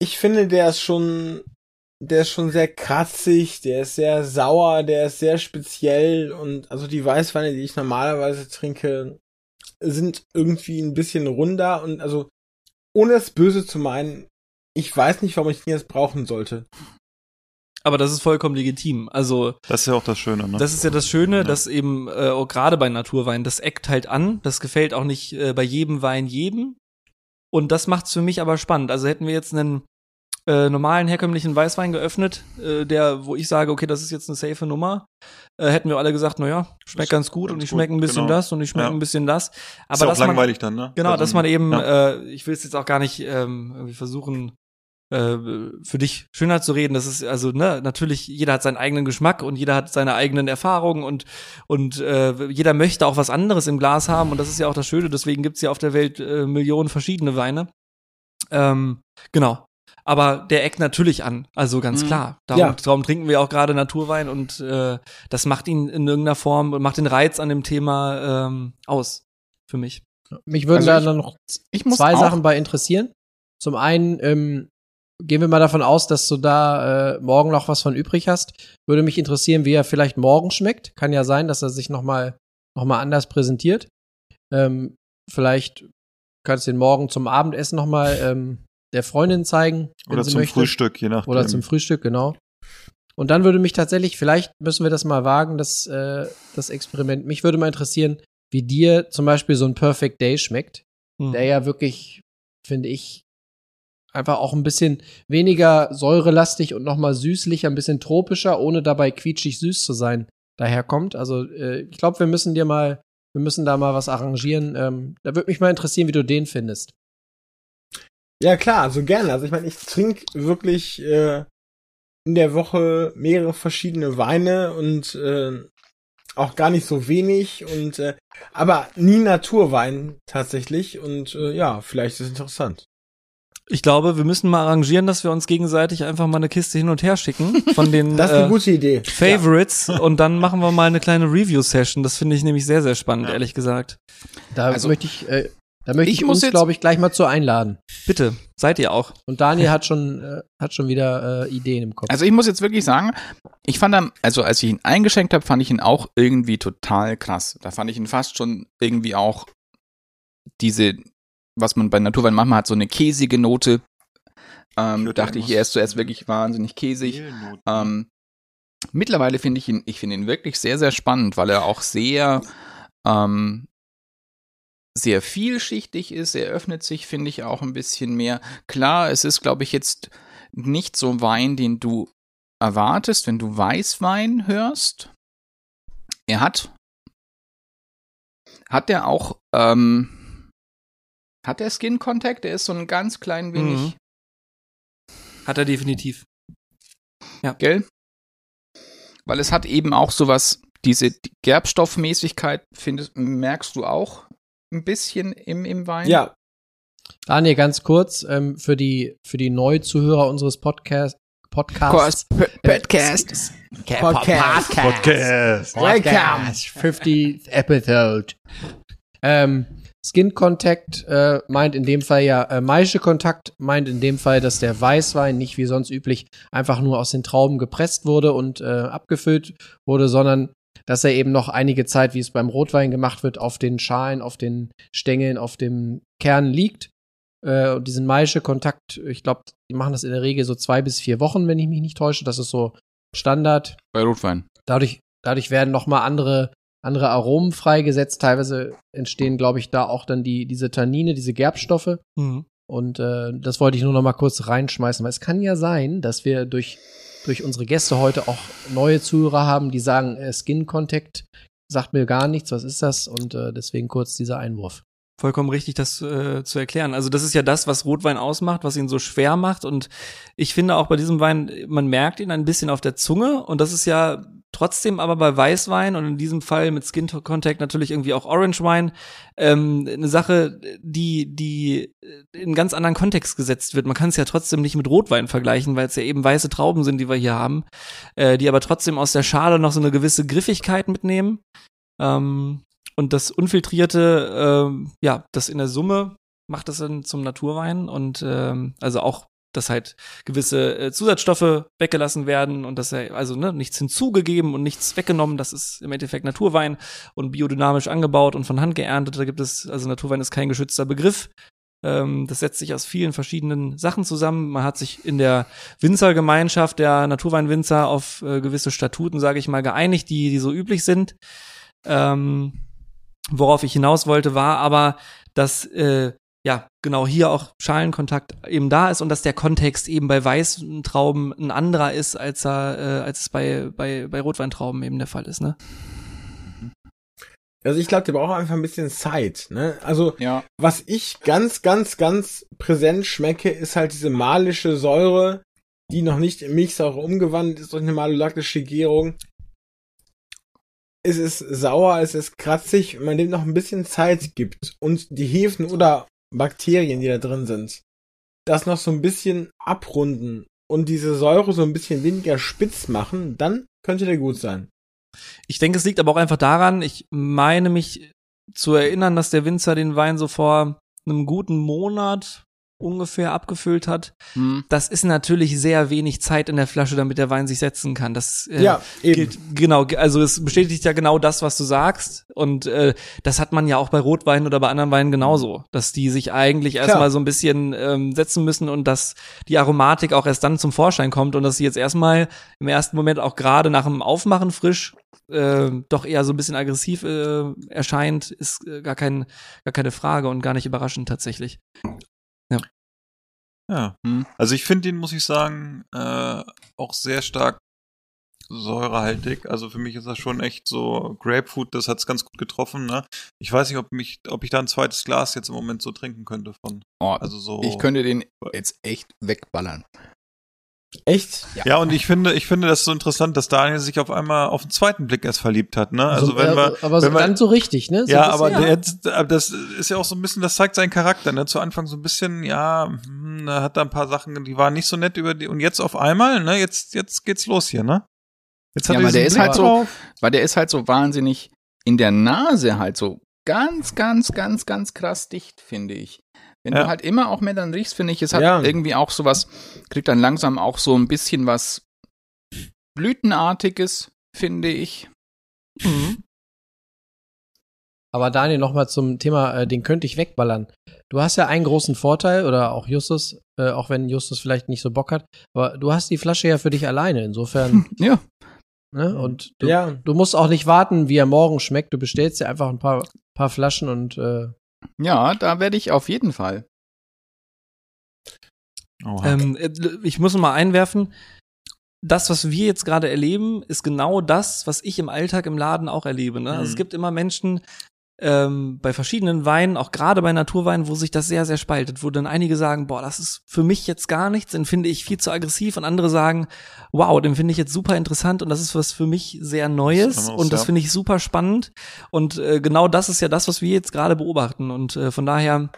ich finde, der ist schon, der ist schon sehr kratzig, der ist sehr sauer, der ist sehr speziell und also die Weißweine, die ich normalerweise trinke, sind irgendwie ein bisschen runder und also, ohne das Böse zu meinen, ich weiß nicht, warum ich den jetzt brauchen sollte. Aber das ist vollkommen legitim. Also Das ist ja auch das Schöne, ne? Das ist ja das Schöne, Ja. dass eben äh, auch gerade bei Naturwein, das eckt halt an. Das gefällt auch nicht äh, bei jedem Wein jedem. Und das macht's für mich aber spannend. Also hätten wir jetzt einen äh, normalen herkömmlichen Weißwein geöffnet, äh, der, wo ich sage, okay, das ist jetzt eine safe Nummer, äh, hätten wir alle gesagt, naja, schmeckt ganz gut ganz und ich schmecke ein bisschen genau. das und ich schmecke Ja. ein bisschen das. Aber ist ja auch dass man, langweilig dann, ne? Genau, Also, dass man eben, ja. äh, ich will es jetzt auch gar nicht ähm, irgendwie versuchen, äh, für dich schöner zu reden. Das ist also, ne, natürlich, jeder hat seinen eigenen Geschmack und jeder hat seine eigenen Erfahrungen und, und äh, jeder möchte auch was anderes im Glas haben und das ist ja auch das Schöne, deswegen gibt's ja auf der Welt äh, Millionen verschiedene Weine. Ähm, genau. Aber der eckt natürlich an, also ganz Mhm. klar. Darum, Ja. darum trinken wir auch gerade Naturwein und äh, das macht ihn in irgendeiner Form, macht den Reiz an dem Thema ähm, aus für mich. Mich würden Also da ich- dann noch Ich muss zwei auch, Sachen bei interessieren. Zum einen ähm, gehen wir mal davon aus, dass du da äh, morgen noch was von übrig hast. Würde mich interessieren, wie er vielleicht morgen schmeckt. Kann ja sein, dass er sich noch mal, noch mal anders präsentiert. Ähm, vielleicht kannst du ihn morgen zum Abendessen noch mal ähm, der Freundin zeigen, Oder zum möchte. Frühstück, je nachdem. Oder zum Frühstück, genau. Und dann würde mich tatsächlich, vielleicht müssen wir das mal wagen, das, äh, das Experiment. Mich würde mal interessieren, wie dir zum Beispiel so ein Perfect Day schmeckt Hm. der ja wirklich, finde ich, einfach auch ein bisschen weniger säurelastig und nochmal süßlicher, ein bisschen tropischer, ohne dabei quietschig süß zu sein, daherkommt. Also äh, ich glaube, wir müssen dir mal, wir müssen da mal was arrangieren. Ähm, da würde mich mal interessieren, wie du den findest. Ja, klar, also gerne. Also ich meine, ich trinke wirklich äh, in der Woche mehrere verschiedene Weine und äh, auch gar nicht so wenig und äh, aber nie Naturwein tatsächlich und äh, ja, vielleicht ist es interessant. Ich glaube, wir müssen mal arrangieren, dass wir uns gegenseitig einfach mal eine Kiste hin und her schicken von den Das ist eine äh, gute Idee. Favorites und dann machen wir mal eine kleine Review-Session. Das finde ich nämlich sehr, sehr spannend, ehrlich gesagt. Da Also, möchte ich, äh, da möchte ich ich, muss uns, jetzt- glaube ich, gleich mal zu einladen. Bitte, seid ihr auch. Und Daniel hat schon, äh, hat schon wieder äh, Ideen im Kopf. Also ich muss jetzt wirklich sagen, ich fand dann, also als ich ihn eingeschenkt habe, fand ich ihn auch irgendwie total krass. Da fand ich ihn fast schon irgendwie auch diese, was man bei Naturwein manchmal hat, so eine käsige Note. Ähm, würde dachte ich, er ist zuerst wirklich wahnsinnig käsig. Ähm, mittlerweile finde ich ihn, ich finde ihn wirklich sehr, sehr spannend, weil er auch sehr, ähm, sehr vielschichtig ist. Er öffnet sich, finde ich, auch ein bisschen mehr. Klar, es ist, glaube ich, jetzt nicht so Wein, den du erwartest, wenn du Weißwein hörst. Er hat, hat er auch, ähm, hat er Skin Contact? Er ist so ein ganz klein wenig, Mhm. Hat er definitiv. gell? Weil es hat eben auch sowas, diese Gerbstoffmäßigkeit, findest, merkst du auch ein bisschen im, im Wein? Ja, Daniel, ganz kurz, ähm, für die, für die Neuzuhörer unseres Podcast, Podcasts. Podcast. Podcast. Podcast. Welcome. 50th Episode. Ähm, Skin Contact äh, meint in dem Fall ja, äh, Maische Kontakt meint in dem Fall, dass der Weißwein nicht wie sonst üblich einfach nur aus den Trauben gepresst wurde und äh, abgefüllt wurde, sondern dass er eben noch einige Zeit, wie es beim Rotwein gemacht wird, auf den Schalen, auf den Stängeln, auf dem Kern liegt. Äh, und diesen Maische Kontakt, ich glaube, die machen das in der Regel so zwei bis vier Wochen, wenn ich mich nicht täusche. Das ist so Standard Bei Rotwein. dadurch, dadurch werden noch mal andere, andere Aromen freigesetzt. Teilweise entstehen, glaube ich, da auch dann die, diese Tannine, diese Gerbstoffe. Mhm. Und äh, das wollte ich nur noch mal kurz reinschmeißen, weil es kann ja sein, dass wir durch, durch unsere Gäste heute auch neue Zuhörer haben, die sagen, äh, Skin Contact sagt mir gar nichts, was ist das? Und äh, deswegen kurz dieser Einwurf. Vollkommen richtig, das äh, zu erklären. Also das ist ja das, was Rotwein ausmacht, was ihn so schwer macht. Und ich finde auch bei diesem Wein, man merkt ihn ein bisschen auf der Zunge. Und das ist ja trotzdem aber bei Weißwein und in diesem Fall mit Skin Contact natürlich irgendwie auch Orange Wine ähm, eine Sache, die die in ganz anderen Kontext gesetzt wird. Man kann es ja trotzdem nicht mit Rotwein vergleichen, weil es ja eben weiße Trauben sind, die wir hier haben, äh, die aber trotzdem aus der Schale noch so eine gewisse Griffigkeit mitnehmen. Ähm, und das unfiltrierte, ähm, ja, das in der Summe macht das dann zum Naturwein und ähm, also auch, dass halt gewisse äh, Zusatzstoffe weggelassen werden und dass er also ne, nichts hinzugegeben und nichts weggenommen. Das ist im Endeffekt Naturwein und biodynamisch angebaut und von Hand geerntet. Da gibt es also Naturwein ist kein geschützter Begriff. Ähm, das setzt sich aus vielen verschiedenen Sachen zusammen. Man hat sich in der Winzergemeinschaft der Naturweinwinzer auf äh, gewisse Statuten, sage ich mal, geeinigt, die, die so üblich sind. Ähm, worauf ich hinaus wollte, war aber, dass äh, ja genau hier auch Schalenkontakt eben da ist und dass der Kontext eben bei weißen Trauben ein anderer ist, als er, äh, als es bei, bei, bei Rotweintrauben eben der Fall ist, ne? Also ich glaube, der braucht einfach ein bisschen Zeit. Ne? Also Ja. was ich ganz, ganz, ganz präsent schmecke, ist halt diese malische Säure, die noch nicht in Milchsäure umgewandelt ist durch eine malolaktische Gärung. Es ist sauer, es ist kratzig, wenn man dem noch ein bisschen Zeit gibt und die Hefen oder Bakterien, die da drin sind, das noch so ein bisschen abrunden und diese Säure so ein bisschen weniger spitz machen, dann könnte der gut sein. Ich denke, es liegt aber auch einfach daran, ich meine mich zu erinnern, dass der Winzer den Wein so vor einem guten Monat ungefähr abgefüllt hat. Hm. Das ist natürlich sehr wenig Zeit in der Flasche, damit der Wein sich setzen kann. Das äh, Ja, eben. gilt, genau, also es bestätigt ja genau das, was du sagst. Und äh, das hat man ja auch bei Rotweinen oder bei anderen Weinen genauso, dass die sich eigentlich erstmal so ein bisschen ähm, setzen müssen und dass die Aromatik auch erst dann zum Vorschein kommt und dass sie jetzt erstmal im ersten Moment auch gerade nach dem Aufmachen frisch äh, doch eher so ein bisschen aggressiv äh, erscheint, ist äh, gar, kein, gar keine Frage und gar nicht überraschend tatsächlich. Ja. Hm. Also ich finde ihn, muss ich sagen, äh, auch sehr stark säurehaltig. Also für mich ist das schon echt so Grapefruit, das hat's ganz gut getroffen. Ne? Ich weiß nicht, ob mich, ob ich da ein zweites Glas jetzt im Moment so trinken könnte von. Oh, Also so. ich könnte den jetzt echt wegballern. Echt? Ja, und ich finde, ich finde das so interessant, dass Daniel sich auf einmal auf den zweiten Blick erst verliebt hat. Ne? Also wenn äh, wir, aber so wenn wir, ganz so richtig, ne? So ja, aber bisschen- der, jetzt- aber das ist ja auch so ein bisschen, das zeigt seinen Charakter, ne? Zu Anfang so ein bisschen, ja, hm, da hat er ein paar Sachen, die waren nicht so nett über die, und jetzt auf einmal, ne? Jetzt, jetzt geht's los hier, ne? Jetzt Ja, er aber der ist halt Blick so- drauf. Weil der ist halt so wahnsinnig in der Nase halt so ganz, ganz, ganz, ganz krass dicht, finde ich. Wenn Ja. du halt immer auch mehr dann riechst, finde ich, es hat Ja. irgendwie auch sowas, kriegt dann langsam auch so ein bisschen was Blütenartiges, finde ich. Aber Daniel, nochmal zum Thema, äh, den könnte ich wegballern. Du hast ja einen großen Vorteil, oder auch Justus, äh, auch wenn Justus vielleicht nicht so Bock hat, aber du hast die Flasche ja für dich alleine. Insofern, Ja. ne? Und du, Ja. du musst auch nicht warten, wie er morgen schmeckt. Du bestellst dir einfach ein paar, paar Flaschen und äh, Ja, da werde ich auf jeden Fall. Oha. Ähm, äh, ich muss noch mal einwerfen, das, was wir jetzt gerade erleben, ist genau das, was ich im Alltag im Laden auch erlebe. Ne? Also Mhm. es gibt immer Menschen ähm, bei verschiedenen Weinen, auch gerade bei Naturweinen, wo sich das sehr, sehr spaltet, wo dann einige sagen, boah, das ist für mich jetzt gar nichts, den finde ich viel zu aggressiv und andere sagen, wow, den finde ich jetzt super interessant und das ist was für mich sehr Neues Das und das ja. finde ich super spannend und äh, genau das ist ja das, was wir jetzt gerade beobachten und äh, von daher,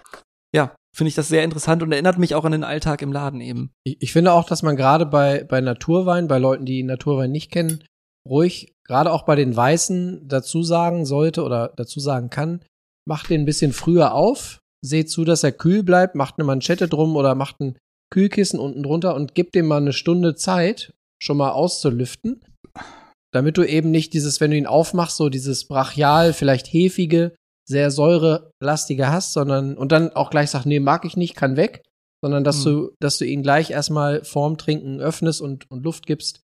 ja, finde ich das sehr interessant und erinnert mich auch an den Alltag im Laden eben. Ich, ich finde auch, dass man gerade bei, bei Naturwein, bei Leuten, die Naturwein nicht kennen, ruhig, gerade auch bei den Weißen, dazu sagen sollte oder dazu sagen kann, macht den ein bisschen früher auf, seht zu, dass er kühl bleibt, macht eine Manschette drum oder macht ein Kühlkissen unten drunter und gibt dem mal eine Stunde Zeit, schon mal auszulüften, damit du eben nicht dieses, wenn du ihn aufmachst, so dieses brachial, vielleicht hefige, sehr säurelastige hast, sondern und dann auch gleich sagst, nee, mag ich nicht, kann weg, sondern dass Mhm. du, dass du ihn gleich erstmal vorm Trinken öffnest und, und Luft gibst,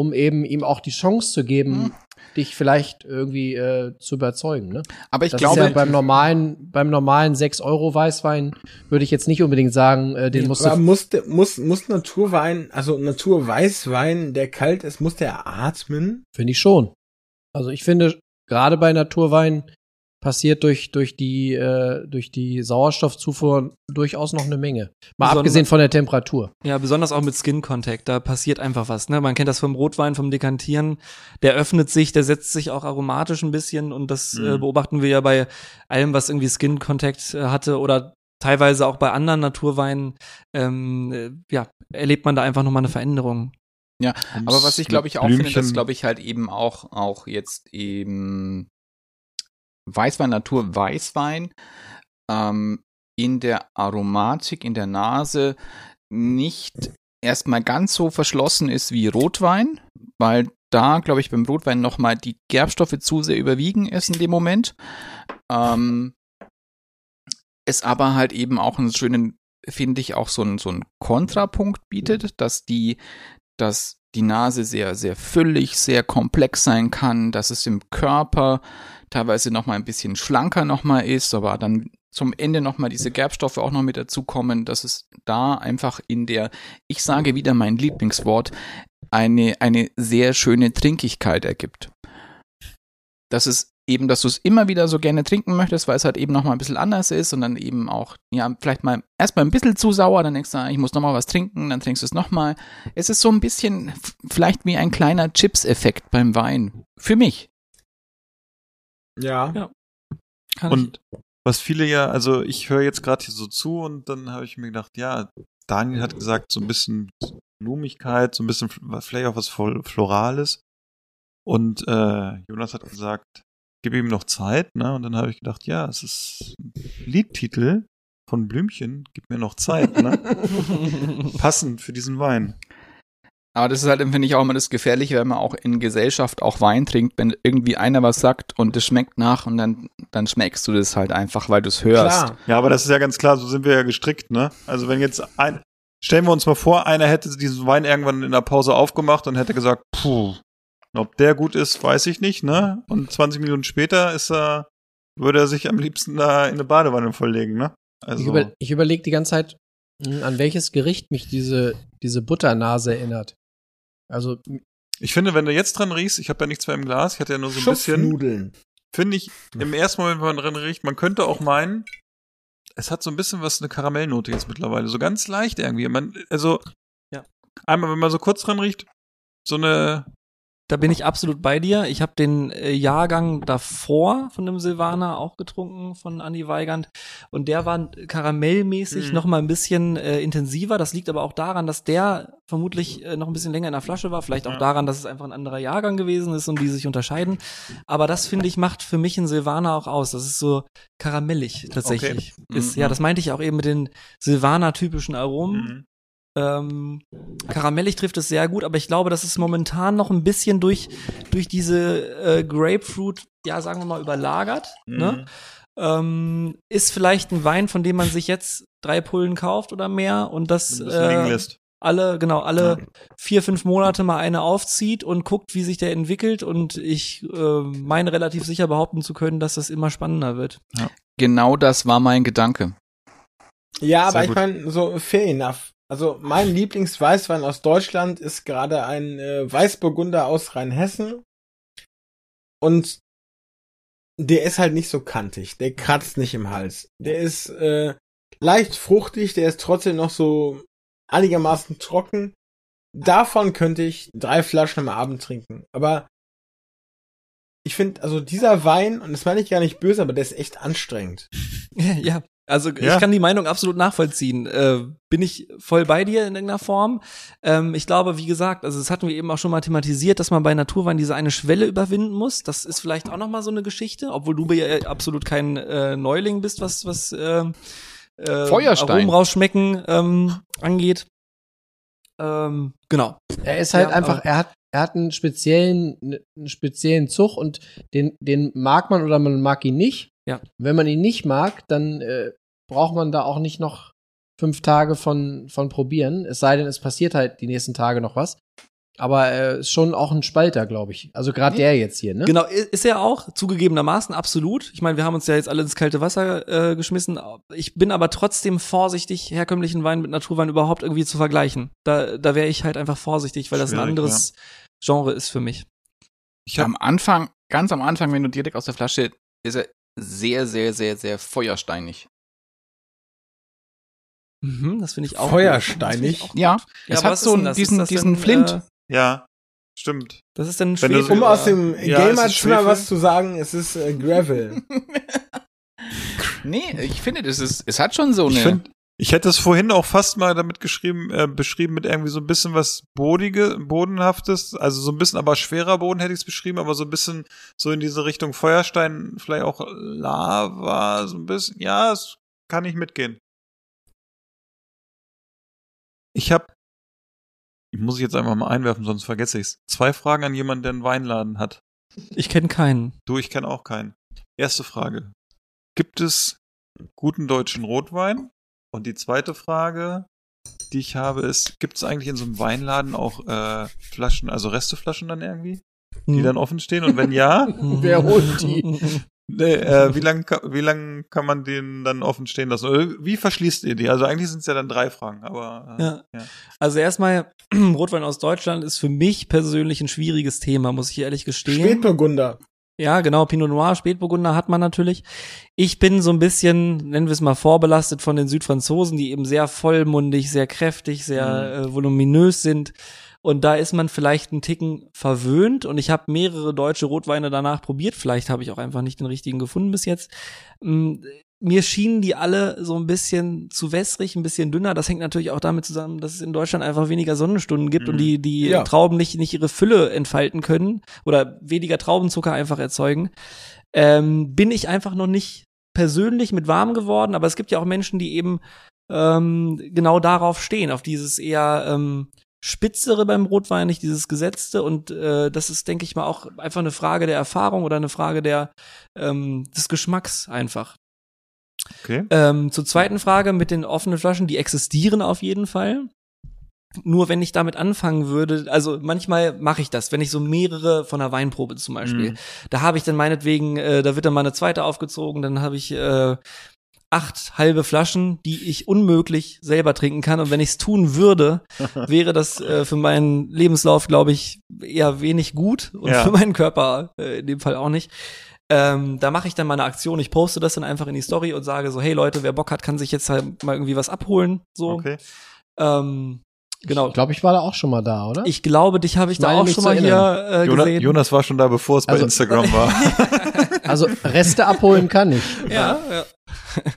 um eben ihm auch die Chance zu geben, Mhm. dich vielleicht irgendwie äh, zu überzeugen. Ne? Aber ich das glaube, ja beim normalen, beim normalen 6 Euro Weißwein würde ich jetzt nicht unbedingt sagen, äh, den musst Aber du. muss, muss, muss Naturwein, also Naturweißwein, der kalt ist, muss der atmen? Finde ich schon. Also ich finde, gerade bei Naturwein passiert durch, durch die, äh, durch die Sauerstoffzufuhr durchaus noch eine Menge. Mal Besonder- abgesehen von der Temperatur. Ja, besonders auch mit Skin Contact, da passiert einfach was. Ne? Man kennt das vom Rotwein, vom Dekantieren. Der öffnet sich, der setzt sich auch aromatisch ein bisschen und das äh, Mhm. beobachten wir ja bei allem, was irgendwie Skin Contact äh, hatte oder teilweise auch bei anderen Naturweinen. Ähm, äh, ja, erlebt man da einfach nochmal eine Veränderung. Aber was ich glaube ich auch finde, dass Blümchen- glaube ich halt eben auch auch jetzt eben Weißwein Natur Weißwein ähm, in der Aromatik in der Nase nicht erstmal ganz so verschlossen ist wie Rotwein, weil da glaube ich beim Rotwein noch mal die Gerbstoffe zu sehr überwiegen ist in dem Moment. Ähm, es aber halt eben auch einen schönen finde ich auch so einen so einen Kontrapunkt bietet, dass die dass die Nase sehr, sehr füllig, sehr komplex sein kann, dass es im Körper teilweise noch mal ein bisschen schlanker noch mal ist, aber dann zum Ende noch mal diese Gerbstoffe auch noch mit dazukommen, dass es da einfach in der, ich sage wieder mein Lieblingswort, eine, eine sehr schöne Trinkigkeit ergibt. Das ist eben, dass du es immer wieder so gerne trinken möchtest, weil es halt eben noch mal ein bisschen anders ist und dann eben auch, ja, vielleicht mal erstmal ein bisschen zu sauer, dann denkst du, ah, ich muss noch mal was trinken, dann trinkst du es noch mal. Es ist so ein bisschen vielleicht wie ein kleiner Chips-Effekt beim Wein. Für mich. Ja. Ja. Kann Und was viele ja, also ich höre jetzt gerade hier so zu und dann habe ich mir gedacht, ja, Daniel hat gesagt, so ein bisschen Blumigkeit, so ein bisschen vielleicht auch was Florales. Und äh, Jonas hat gesagt, gib ihm noch Zeit, ne? Und dann habe ich gedacht, ja, es ist ein Liedtitel von Blümchen, gib mir noch Zeit, ne? ich. Passend für diesen Wein. Aber das ist halt, finde ich, auch immer das Gefährliche, wenn man auch in Gesellschaft auch Wein trinkt, wenn irgendwie einer was sagt und es schmeckt nach und dann, dann schmeckst du das halt einfach, weil du es hörst. Klar. Ja, aber das ist ja ganz klar, so sind wir ja gestrickt, ne? Also wenn jetzt ein, stellen wir uns mal vor, einer hätte diesen Wein irgendwann in der Pause aufgemacht und hätte gesagt, puh, ob der gut ist, weiß ich nicht, ne? Und 20 Minuten später ist er, würde er sich am liebsten da in eine Badewanne volllegen, ne? Also, Ich, über, ich überlege die ganze Zeit, mh, an welches Gericht mich diese, diese Butternase erinnert. Also, ich finde, wenn du jetzt dran riechst, ich habe ja nichts mehr im Glas, ich hatte ja nur so ein bisschen, finde ich, im ersten Moment, wenn man dran riecht, man könnte auch meinen, es hat so ein bisschen was, eine Karamellnote jetzt mittlerweile, so ganz leicht irgendwie. Man, also, Ja. einmal, wenn man so kurz dran riecht, so eine, Da bin ich absolut bei dir. Ich habe den äh, Jahrgang davor von dem Silvaner auch getrunken, von Andy Weigand. Und der war karamellmäßig Mhm. noch mal ein bisschen äh, intensiver. Das liegt aber auch daran, dass der vermutlich äh, noch ein bisschen länger in der Flasche war. Vielleicht auch Ja. daran, dass es einfach ein anderer Jahrgang gewesen ist und die sich unterscheiden. Aber das, finde ich, macht für mich ein Silvaner auch aus. Das ist so karamellig tatsächlich. Okay. Ist, Mhm. Ja, das meinte ich auch eben mit den Silvaner-typischen Aromen. Mhm. Ähm, karamellig trifft es sehr gut, aber ich glaube, das ist momentan noch ein bisschen durch, durch diese äh, Grapefruit, ja, sagen wir mal, überlagert. Ne? Ähm, ist vielleicht ein Wein, von dem man sich jetzt drei Pullen kauft oder mehr und das äh, alle, genau, alle vier, fünf Monate mal eine aufzieht und guckt, wie sich der entwickelt. Und ich äh, meine relativ sicher behaupten zu können, dass das immer spannender wird. Genau das war mein Gedanke. Ja, aber ich meine, so fair enough. Also mein Lieblingsweißwein aus Deutschland ist gerade ein äh, Weißburgunder aus Rheinhessen. Und der ist halt nicht so kantig. Der kratzt nicht im Hals. Der ist äh, leicht fruchtig, der ist trotzdem noch so einigermaßen trocken. Davon könnte ich drei Flaschen am Abend trinken. Aber ich finde, also dieser Wein, und das meine ich gar nicht böse, aber der ist echt anstrengend. ja, also Ja. ich kann die Meinung absolut nachvollziehen. Äh, bin ich voll bei dir in irgendeiner Form. Ähm, ich glaube, wie gesagt, also das hatten wir eben auch schon mal thematisiert, dass man bei Naturwein diese eine Schwelle überwinden muss. Das ist vielleicht auch noch mal so eine Geschichte, obwohl du ja absolut kein äh, Neuling bist, was was äh, äh, Feuerstein. Aromen rausschmecken ähm, angeht. Ähm, genau. Er ist halt Ja, einfach, er hat, er hat einen speziellen, einen speziellen Zug und den, den mag man oder man mag ihn nicht. Ja. Wenn man ihn nicht mag, dann äh, braucht man da auch nicht noch fünf Tage von, von probieren. Es sei denn, es passiert halt die nächsten Tage noch was. Aber er ist schon auch ein Spalter, glaube ich. Also gerade der jetzt hier, ne? Genau, ist er auch, zugegebenermaßen, absolut. Ich meine, wir haben uns ja jetzt alle ins kalte Wasser äh, geschmissen. Ich bin aber trotzdem vorsichtig, herkömmlichen Wein mit Naturwein überhaupt irgendwie zu vergleichen. Da, da wäre ich halt einfach vorsichtig, weil das ein anderes Genre ist für mich. Ich hab, Am Anfang, ganz am Anfang, wenn du direkt aus der Flasche, ist er sehr, sehr, sehr, sehr feuersteinig. Mhm, das finde ich auch. Feuersteinig? gut. Das find ich auch Ja, gut. es hat so diesen- diesen denn, Flint. Äh, ja, stimmt. das ist dann Schwefel, Um aus dem Ja, Gamer-Zimmer was zu sagen, es ist äh, Gravel. Nee, ich finde, das ist, es hat schon so eine. Ich finde, ich hätte es vorhin auch fast mal damit geschrieben, äh, beschrieben mit irgendwie so ein bisschen was bodige, bodenhaftes, also so ein bisschen aber schwerer Boden hätte ich es beschrieben, aber so ein bisschen so in diese Richtung Feuerstein, vielleicht auch Lava, so ein bisschen. Ja, es kann ich mitgehen. Ich habe, ich muss ich jetzt einfach mal einwerfen, sonst vergesse ich's. Zwei Fragen an jemanden, der einen Weinladen hat. Ich kenne keinen. Du, ich kenne auch keinen. Erste Frage. Gibt es guten deutschen Rotwein? Und die zweite Frage, die ich habe, ist, gibt es eigentlich in so einem Weinladen auch äh, Flaschen, also Resteflaschen dann irgendwie, die Hm. dann offen stehen? Und wenn ja, Wer holt die? nee, äh, wie lange wie lang kann man den dann offen stehen lassen? Oder wie verschließt ihr die? Also eigentlich sind es ja dann drei Fragen, aber äh, Ja. ja. Also erstmal, Rotwein aus Deutschland ist für mich persönlich ein schwieriges Thema, muss ich ehrlich gestehen. Spätburgunder. Ja, genau, Pinot Noir, Spätburgunder hat man natürlich. Ich bin so ein bisschen, nennen wir es mal, vorbelastet von den Südfranzosen, die eben sehr vollmundig, sehr kräftig, sehr äh, voluminös sind. Und da ist man vielleicht einen Ticken verwöhnt. Und ich habe mehrere deutsche Rotweine danach probiert. Vielleicht habe ich auch einfach nicht den richtigen gefunden bis jetzt. Mm, Mir schienen die alle so ein bisschen zu wässrig, ein bisschen dünner. Das hängt natürlich auch damit zusammen, dass es in Deutschland einfach weniger Sonnenstunden gibt Mhm. und die, die Ja. Trauben nicht, nicht ihre Fülle entfalten können oder weniger Traubenzucker einfach erzeugen. Ähm, bin ich einfach noch nicht persönlich mit warm geworden, aber es gibt ja auch Menschen, die eben ähm, genau darauf stehen, auf dieses eher ähm, spitzere beim Rotwein, nicht dieses gesetzte und äh, das ist, denke ich mal, auch einfach eine Frage der Erfahrung oder eine Frage der ähm, des Geschmacks einfach. Okay. Ähm, zur zweiten Frage mit den offenen Flaschen, die existieren auf jeden Fall. Nur wenn ich damit anfangen würde, also manchmal mache ich das, wenn ich so mehrere von der Weinprobe zum Beispiel, Mhm. da habe ich dann meinetwegen, äh, da wird dann mal eine zweite aufgezogen, dann habe ich äh, acht halbe Flaschen, die ich unmöglich selber trinken kann. Und wenn ich es tun würde, wäre das äh, für meinen Lebenslauf, glaube ich, eher wenig gut und Ja. für meinen Körper äh, in dem Fall auch nicht. Ähm, da mache ich dann mal eine Aktion, ich poste das dann einfach in die Story und sage so, hey Leute, wer Bock hat, kann sich jetzt halt mal irgendwie was abholen. So. Okay. Ähm, genau. Ich glaube, ich war da auch schon mal da, oder? Ich glaube, dich habe ich Ich da auch schon mal hier äh, Jonas, gesehen. Jonas war schon da, bevor es bei Also- Instagram war. Also Reste abholen kann ich. Ja, ja.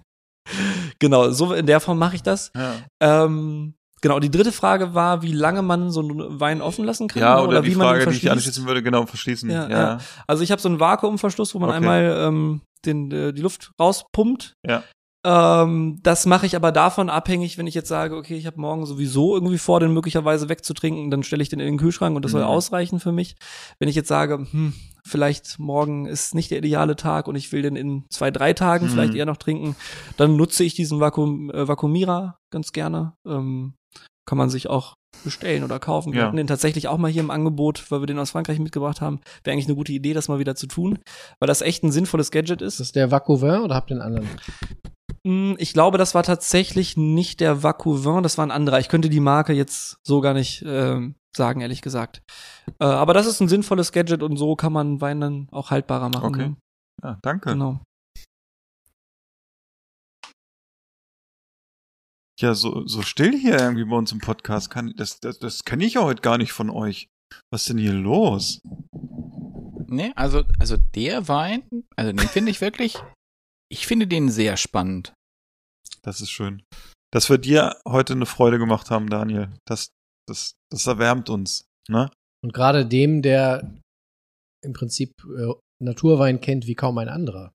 genau, so in der Form mache ich das. ja. Ähm, genau, die dritte Frage war, wie lange man so einen Wein offen lassen kann. Ja, oder, die wie man ihn Frage, die ich anschließen würde, genau, verschließen. Ja, Ja, ja. Also ich habe so einen Vakuumverschluss, wo man Okay. einmal ähm, den, äh, die Luft rauspumpt. Ja. Ähm, das mache ich aber davon abhängig, wenn ich jetzt sage, okay, ich habe morgen sowieso irgendwie vor, den möglicherweise wegzutrinken, dann stelle ich den in den Kühlschrank und das soll Mhm. ausreichen für mich. Wenn ich jetzt sage, hm, vielleicht morgen ist nicht der ideale Tag und ich will den in zwei, drei Tagen Mhm. vielleicht eher noch trinken, dann nutze ich diesen Vakuum, äh, Vakuumierer ganz gerne. Ähm, kann man sich auch bestellen oder kaufen. Wir Ja. hatten den tatsächlich auch mal hier im Angebot, weil wir den aus Frankreich mitgebracht haben. Wäre eigentlich eine gute Idee, das mal wieder zu tun, weil das echt ein sinnvolles Gadget ist. Ist das der Vacouvin oder habt ihr einen anderen? Mm, Ich glaube, das war tatsächlich nicht der Vacouvin, das war ein anderer. Ich könnte die Marke jetzt so gar nicht ähm, sagen, ehrlich gesagt. Äh, aber das ist ein sinnvolles Gadget und so kann man Wein dann auch haltbarer machen. Okay. Ne? Ja, danke. Genau. Ja, so, so still hier irgendwie bei uns im Podcast. Kann, das das, das kenne ich ja heute gar nicht von euch. Was ist denn hier los? Nee, also, also der Wein, also den finde ich wirklich, ich finde den sehr spannend. Das ist schön. Dass wir dir heute eine Freude gemacht haben, Daniel. Das, das, das erwärmt uns. Ne? Und gerade dem, der im Prinzip äh, Naturwein kennt wie kaum ein anderer.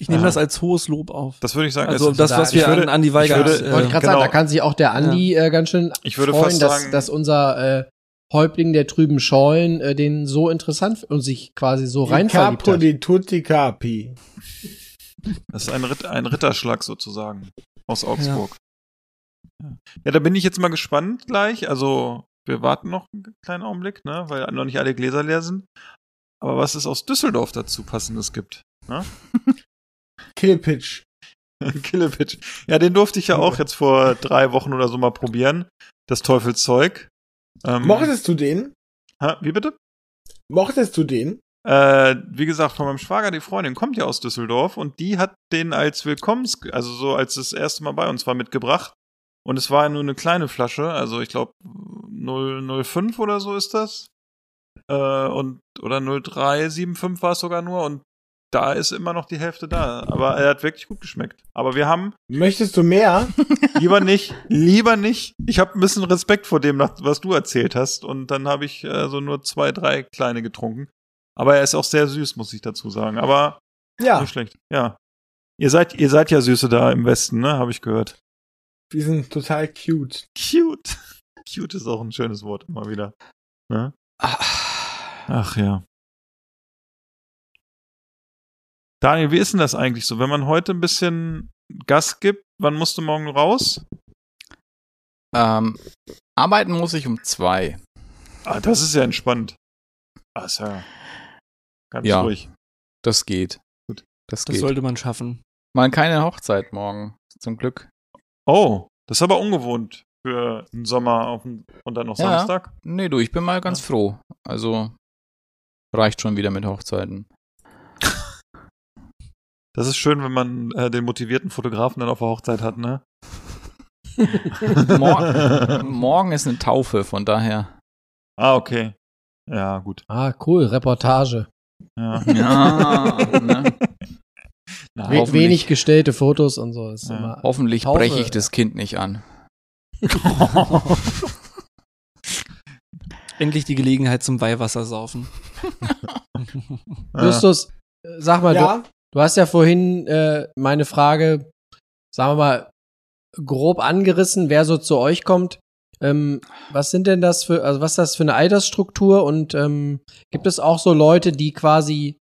Ich nehme Aha. das als hohes Lob auf. Das würde ich sagen. Also das, was wir ich würde, an Andi Weigert würde- Ich wollte äh, gerade genau. sagen, da kann sich auch der Andi äh, ganz schön Ich würde freuen, fast dass, sagen- dass unser äh, Häuptling der trüben Scheunen äh, den so interessant und sich quasi so rein verliebt Capo hat. di tutti capi. Das ist ein, Ritt, ein Ritterschlag sozusagen aus Augsburg. Ja. ja, da bin ich jetzt mal gespannt gleich. Also, wir warten noch einen kleinen Augenblick, ne, weil noch nicht alle Gläser leer sind. Aber was es aus Düsseldorf dazu passendes gibt. Ne? Killpitch. Killepitch. Ja, den durfte ich ja auch jetzt vor drei Wochen oder so mal probieren. Das Teufelszeug. Ähm, Mochtest du den? ha, wie bitte? Mochtest du den? Äh, wie gesagt, von meinem Schwager, die Freundin kommt ja aus Düsseldorf und die hat den als Willkommens, also so als das erste Mal bei uns war, mitgebracht. Und es war nur eine kleine Flasche, also ich glaube 005 oder so ist das. Äh, und, oder 0375 war es sogar nur und da ist immer noch die Hälfte da. Aber er hat wirklich gut geschmeckt. Aber wir haben Möchtest du mehr? lieber nicht, lieber nicht. Ich habe ein bisschen Respekt vor dem, was du erzählt hast. Und dann habe ich äh, so nur zwei, drei kleine getrunken. Aber er ist auch sehr süß, muss ich dazu sagen. Aber Ja, nicht schlecht. Ja. Ihr seid, ihr seid ja Süße da im Westen, ne? Habe ich gehört. die sind total cute. Cute. Cute ist auch ein schönes Wort immer wieder. Ne? Ach ja. Daniel, wie ist denn das eigentlich so? Wenn man heute ein bisschen Gas gibt, wann musst du morgen raus? Ähm, arbeiten muss ich um zwei. Ah, das ist ja entspannt. Ist ja ganz Ja. ruhig. Das geht. Gut. Das Das geht. sollte man schaffen. Mal keine Hochzeit morgen. Zum Glück. Oh, das ist aber ungewohnt für einen Sommer auf den, und dann noch Ja. Samstag. Nee, du, ich bin mal ganz froh. Also reicht schon wieder mit Hochzeiten. Das ist schön, wenn man äh, den motivierten Fotografen dann auf der Hochzeit hat, ne? Mor morgen ist eine Taufe, von daher. Ah, okay. Ja, gut. Ah, cool, Reportage. Ja. Ja, ne? Na, We hoffentlich. wenig gestellte Fotos und so. Ist Ja. immer Hoffentlich breche ich das Kind nicht an. Endlich die Gelegenheit zum Weihwasser saufen. Justus, äh, sag mal, ja, du, du hast ja vorhin äh, meine Frage, sagen wir mal, grob angerissen, wer so zu euch kommt. Ähm, was sind denn das für, also was ist das für eine Altersstruktur und ähm, gibt es auch so Leute, die quasi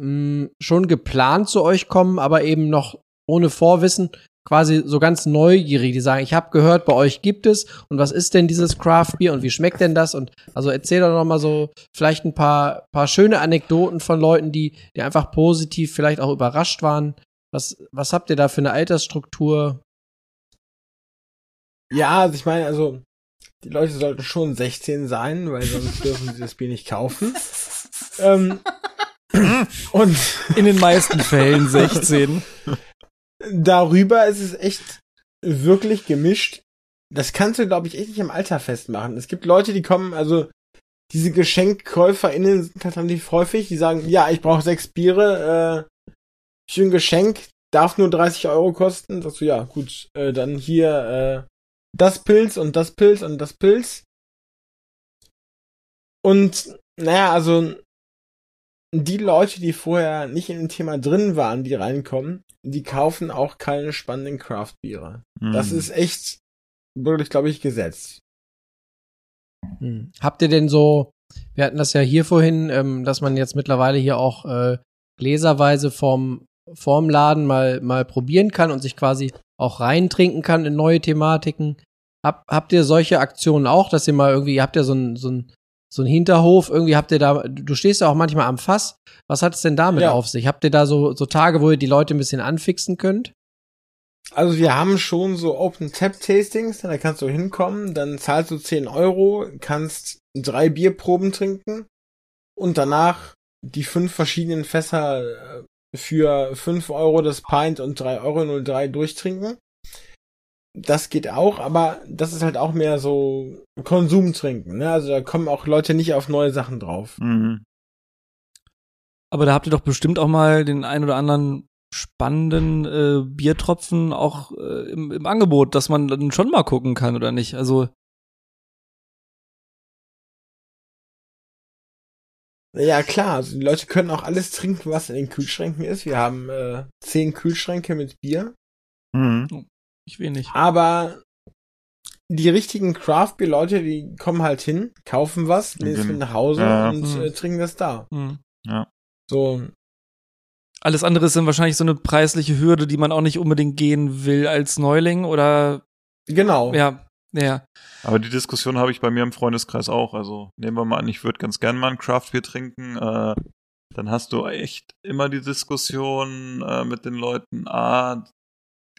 mh, schon geplant zu euch kommen, aber eben noch ohne Vorwissen, quasi so ganz neugierig, die sagen, ich habe gehört, bei euch gibt es und was ist denn dieses Craft Beer und wie schmeckt denn das und also erzähl doch noch mal so vielleicht ein paar paar schöne Anekdoten von Leuten, die die einfach positiv vielleicht auch überrascht waren. Was was habt ihr da für eine Altersstruktur? Ja, also ich meine, also die Leute sollten schon 16 sein, weil sonst dürfen sie das Bier nicht kaufen. ähm, und In den meisten Fällen 16. darüber ist es echt wirklich gemischt. Das kannst du, glaube ich, echt nicht am Alter festmachen. Es gibt Leute, die kommen, also diese GeschenkkäuferInnen sind halt relativ häufig, die sagen, ja, ich brauche sechs Biere, äh, ein Geschenk darf nur 30 Euro kosten. Sagst du, ja, gut, äh, dann hier äh, das Pilz und das Pilz und das Pilz. Und naja, also die Leute, die vorher nicht in dem Thema drin waren, die reinkommen, die kaufen auch keine spannenden Craft-Biere. Hm. Das ist echt wirklich, glaube ich, gesetzt. Hm. Habt ihr denn so, wir hatten das ja hier vorhin, ähm, dass man jetzt mittlerweile hier auch äh, gläserweise vom, vorm Laden mal, mal probieren kann und sich quasi auch reintrinken kann in neue Thematiken. Hab, habt ihr solche Aktionen auch, dass ihr mal irgendwie, habt ihr so ein, so ein, so ein Hinterhof, irgendwie habt ihr da, du stehst ja auch manchmal am Fass. Was hat es denn damit Ja. auf sich? Habt ihr da so, so Tage, wo ihr die Leute ein bisschen anfixen könnt? Also wir haben schon so Open Tap Tastings, da kannst du hinkommen, dann zahlst du 10 Euro, kannst drei Bierproben trinken und danach die fünf verschiedenen Fässer äh, für 5 Euro das Pint und 3,03 Euro 03 durchtrinken. Das geht auch, aber das ist halt auch mehr so Konsumtrinken, ne? Also da kommen auch Leute nicht auf neue Sachen drauf. Mhm. Aber da habt ihr doch bestimmt auch mal den ein oder anderen spannenden äh, Biertropfen auch äh, im, im Angebot, dass man dann schon mal gucken kann oder nicht. Also Ja, klar, also die Leute können auch alles trinken, was in den Kühlschränken ist. Wir haben äh, zehn Kühlschränke mit Bier. Mhm. ich wenig. Aber die richtigen Craft-Bier-Leute, die kommen halt hin, kaufen was, nehmen es mit nach Hause Ja. und Mhm. äh, trinken das da. Hm. Ja. So, Alles andere ist dann wahrscheinlich so eine preisliche Hürde, die man auch nicht unbedingt gehen will als Neuling oder genau. ja, ja. Aber die Diskussion habe ich bei mir im Freundeskreis auch. Also nehmen wir mal an, ich würde ganz gern mal ein Craftbier trinken. Äh, dann hast du echt immer die Diskussion äh, mit den Leuten. Ah,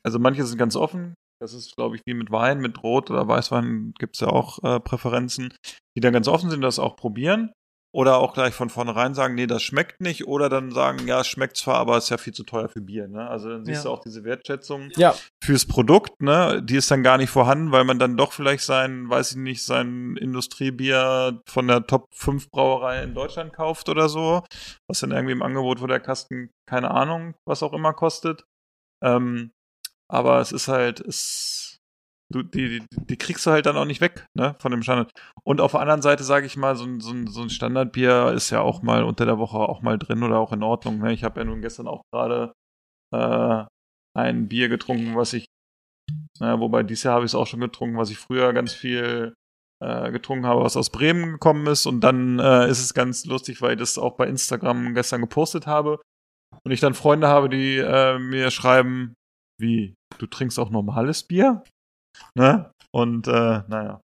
also manche sind ganz offen. Das ist, glaube ich, wie mit Wein, mit Rot oder Weißwein gibt's ja auch äh, Präferenzen, die dann ganz offen sind, das auch probieren. Oder auch gleich von vornherein sagen, nee, das schmeckt nicht. Oder dann sagen, ja, es schmeckt zwar, aber ist ja viel zu teuer für Bier. Ne? Also dann siehst Ja. du auch diese Wertschätzung Ja, fürs Produkt, ne, die ist dann gar nicht vorhanden, weil man dann doch vielleicht sein, weiß ich nicht, sein Industriebier von der Top 5 Brauerei in Deutschland kauft oder so, was dann irgendwie im Angebot, wo der Kasten, keine Ahnung, was auch immer kostet. Ähm, aber es ist halt, es, du, die, die, kriegst du halt dann auch nicht weg, ne, von dem Standard. Und auf der anderen Seite sage ich mal, so ein, so, ein, so ein Standardbier ist ja auch mal unter der Woche auch mal drin oder auch in Ordnung. Ne? Ich habe ja nun gestern auch gerade äh, ein Bier getrunken, was ich, naja, wobei dieses Jahr habe ich es auch schon getrunken, was ich früher ganz viel äh, getrunken habe, was aus Bremen gekommen ist. Und dann äh, ist es ganz lustig, weil ich das auch bei Instagram gestern gepostet habe. Und ich dann Freunde habe, die äh, mir schreiben, wie, du trinkst auch normales Bier? Ne? Und äh, naja.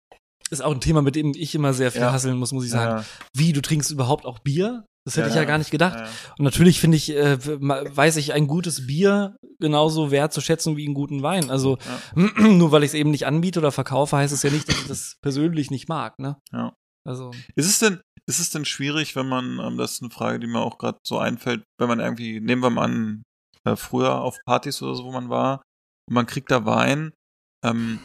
Ist auch ein Thema, mit dem ich immer sehr viel Ja. hasseln muss, muss ich sagen. Ja, Wie, du trinkst überhaupt auch Bier? Das hätte Ja, ich ja ja. gar nicht gedacht. ja. Und natürlich finde ich, äh, weiß ich ein gutes Bier genauso wert zu schätzen wie einen guten Wein. Also nur weil ich es eben nicht anbiete oder verkaufe, heißt es ja nicht, dass ich das persönlich nicht mag. Ne? Ja. Also Ist es denn, ist es denn schwierig, wenn man, ähm, das ist eine Frage, die mir auch gerade so einfällt, wenn man irgendwie, nehmen wir mal an, äh, früher auf Partys oder so, wo man war, und man kriegt da Wein, ähm,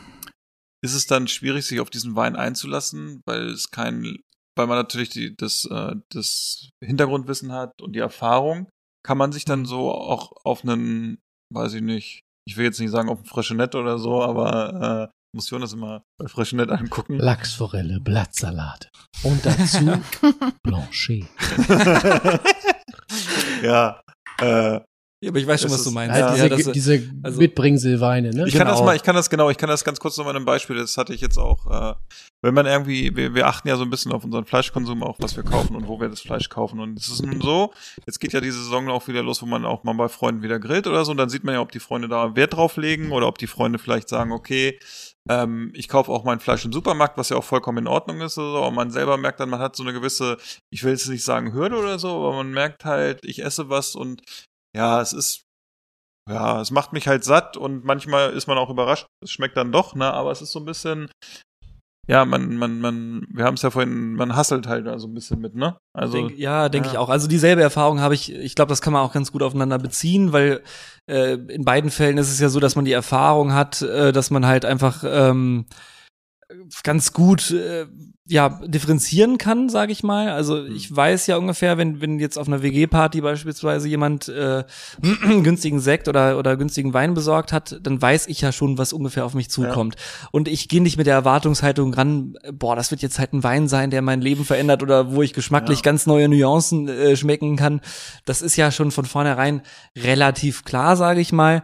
ist es dann schwierig, sich auf diesen Wein einzulassen, weil es kein, weil man natürlich die, das, äh, das Hintergrundwissen hat und die Erfahrung, kann man sich dann so auch auf einen, weiß ich nicht, ich will jetzt nicht sagen auf ein Freshenett oder so, aber äh, muss Jonas immer bei Freshenett angucken. Lachsforelle, Blattsalat. Und dazu Blanchet. ja, äh, Ja, aber ich weiß schon, Das was du meinst. Halt Ja, diese das- diese also- Mitbringselweine, ne? Ich kann das Genau. mal, ich kann das genau, ich kann das ganz kurz noch mal in einem Beispiel, das hatte ich jetzt auch, äh, wenn man irgendwie, wir, wir achten ja so ein bisschen auf unseren Fleischkonsum, auch was wir kaufen und wo wir das Fleisch kaufen. Und es ist nun so, jetzt geht ja die Saison auch wieder los, wo man auch mal bei Freunden wieder grillt oder so, und dann sieht man ja, ob die Freunde da Wert drauf legen oder ob die Freunde vielleicht sagen, okay, ähm, ich kaufe auch mein Fleisch im Supermarkt, was ja auch vollkommen in Ordnung ist oder so, und man selber merkt dann, man hat so eine gewisse, ich will jetzt nicht sagen Hürde oder so, aber man merkt halt, ich esse was und ja, es ist ja, es macht mich halt satt und manchmal ist man auch überrascht, es schmeckt dann doch, ne, aber es ist so ein bisschen, ja, man, man, man, wir haben es ja vorhin, man hasselt halt da so ein bisschen mit, ne? Also, Denk, ja, denke ja. ich auch. Also dieselbe Erfahrung habe ich, ich glaube, das kann man auch ganz gut aufeinander beziehen, weil äh, in beiden Fällen ist es ja so, dass man die Erfahrung hat, äh, dass man halt einfach ähm, ganz gut äh, ja differenzieren kann, sage ich mal. Also ich weiß ja ungefähr, wenn wenn jetzt auf einer WG-Party beispielsweise jemand äh, günstigen Sekt oder oder günstigen Wein besorgt hat, dann weiß ich ja schon, was ungefähr auf mich zukommt. Und ich gehe nicht mit der Erwartungshaltung ran, boah, das wird jetzt halt ein Wein sein, der mein Leben verändert oder wo ich geschmacklich Ja. ganz neue Nuancen äh, schmecken kann. Das ist ja schon von vornherein relativ klar, sage ich mal.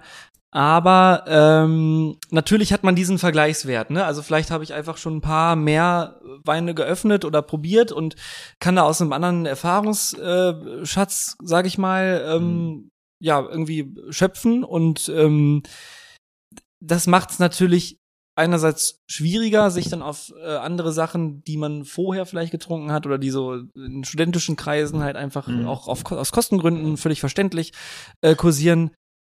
Aber ähm, natürlich hat man diesen Vergleichswert. Ne? Also vielleicht habe ich einfach schon ein paar mehr Weine geöffnet oder probiert und kann da aus einem anderen Erfahrungsschatz, äh, sage ich mal, ähm, ja irgendwie schöpfen. Und ähm, das macht es natürlich einerseits schwieriger, sich dann auf äh, andere Sachen, die man vorher vielleicht getrunken hat oder die so in studentischen Kreisen halt einfach Mhm. auch auf, aus Kostengründen völlig verständlich äh, kursieren.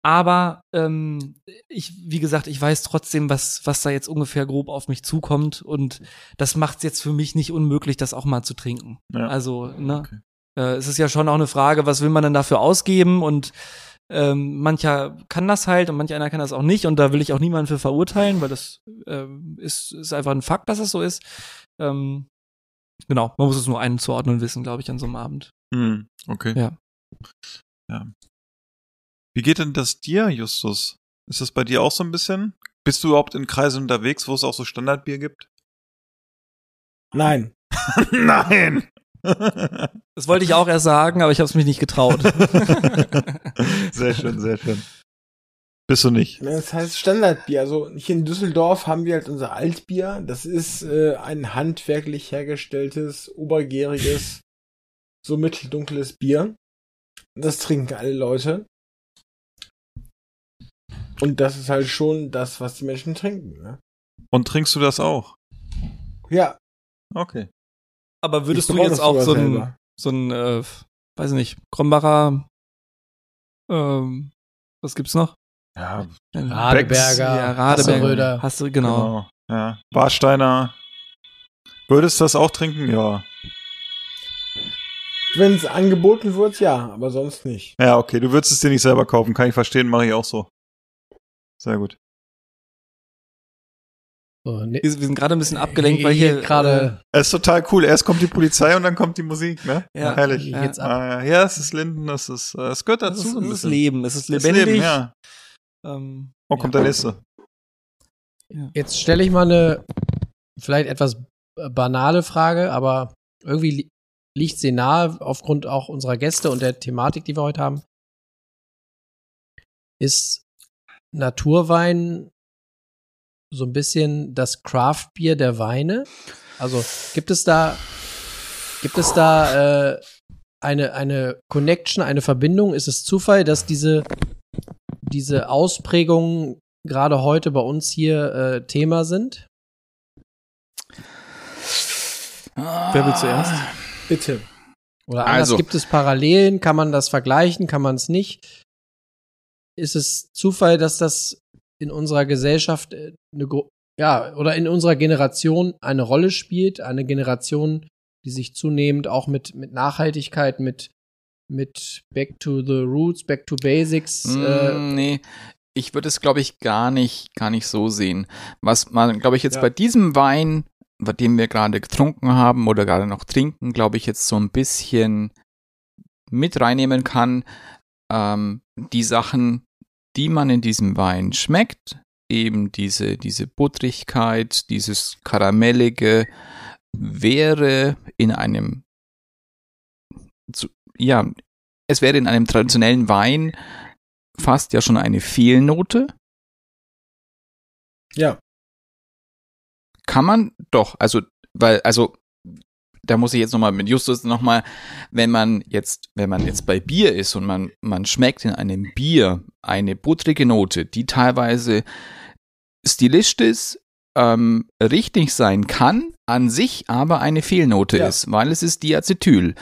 Aber ähm, ich, wie gesagt, ich weiß trotzdem, was, was da jetzt ungefähr grob auf mich zukommt und das macht es jetzt für mich nicht unmöglich, das auch mal zu trinken. Ja. Also, ne? Okay. Äh, es ist ja schon auch eine Frage, was will man denn dafür ausgeben und ähm, mancher kann das halt und manch einer kann das auch nicht und da will ich auch niemanden für verurteilen, weil das ähm, ist, ist einfach ein Fakt, dass es so ist. Ähm, genau, man muss es nur einzuordnen wissen, glaube ich, an so einem Abend. Hm, okay. Ja. ja. Wie geht denn das dir, Justus? Ist das bei dir auch so ein bisschen? Bist du überhaupt in Kreisen unterwegs, wo es auch so Standardbier gibt? Nein. Nein! Das wollte ich auch erst sagen, aber ich habe es mich nicht getraut. sehr schön, sehr schön. Bist du nicht? Das heißt Standardbier. Also hier in Düsseldorf haben wir halt unser Altbier. Das ist äh, ein handwerklich hergestelltes, obergäriges, so mitteldunkles Bier. Das trinken alle Leute. Und das ist halt schon das, was die Menschen trinken. Ne? Und trinkst du das auch? Ja. Okay. aber würdest du jetzt auch so ein, so ein, äh, weiß nicht, Krombacher, ähm, was gibt's noch? Ja, Radeberger, ja, Radeberger. Hast du, genau. genau. Ja. Warsteiner. Würdest du das auch trinken? Ja. Wenn es angeboten wird, ja, aber sonst nicht. Ja, okay. Du würdest es dir nicht selber kaufen. Kann ich verstehen, mache ich auch so. Sehr gut. So, ne, Wir, wir sind gerade ein bisschen abgelenkt, weil hier gerade Es ist total cool. Erst kommt die Polizei und dann kommt die Musik, ne? Ja. herrlich. Geht's ab. Ah, ja, ja, es ist Linden, es ist, äh, es gehört äh, dazu es ist, so ein es ist. Leben, es ist lebendig. Leben, ja. ähm, Oh, kommt ja. der nächste. Jetzt stelle ich mal eine vielleicht etwas banale Frage, aber irgendwie li liegt sie nahe aufgrund auch unserer Gäste und der Thematik, die wir heute haben. Ist Naturwein so ein bisschen das Craftbier der Weine? Also gibt es da gibt es da äh, eine eine Connection, eine Verbindung? Ist es Zufall, dass diese diese Ausprägungen gerade heute bei uns hier äh, Thema sind? Wer will zuerst? Bitte. Oder anders Also- gibt es Parallelen? Kann man das vergleichen? Kann man es nicht? Ist es Zufall, dass das in unserer Gesellschaft äh, eine, ja, oder in unserer Generation eine Rolle spielt? Eine Generation, die sich zunehmend auch mit, mit Nachhaltigkeit, mit, mit Back to the Roots, Back to Basics, äh, Mm, nee, ich würde es, glaube ich, gar nicht, gar nicht so sehen. Was man, glaube ich, jetzt Ja. bei diesem Wein, bei dem wir gerade getrunken haben oder gerade noch trinken, glaube ich, jetzt so ein bisschen mit reinnehmen kann, ähm, die Sachen, die man in diesem Wein schmeckt, eben diese, diese Buttrigkeit, dieses Karamellige, wäre in einem, ja, es wäre in einem traditionellen Wein fast ja schon eine Fehlnote. Ja. Kann man doch, also, weil, also, da muss ich jetzt nochmal mit Justus nochmal, wenn man jetzt, wenn man jetzt bei Bier ist und man, man schmeckt in einem Bier eine buttrige Note, die teilweise stilistisch ähm, richtig sein kann, an sich aber eine Fehlnote Ja. ist, weil es ist Diacetyl.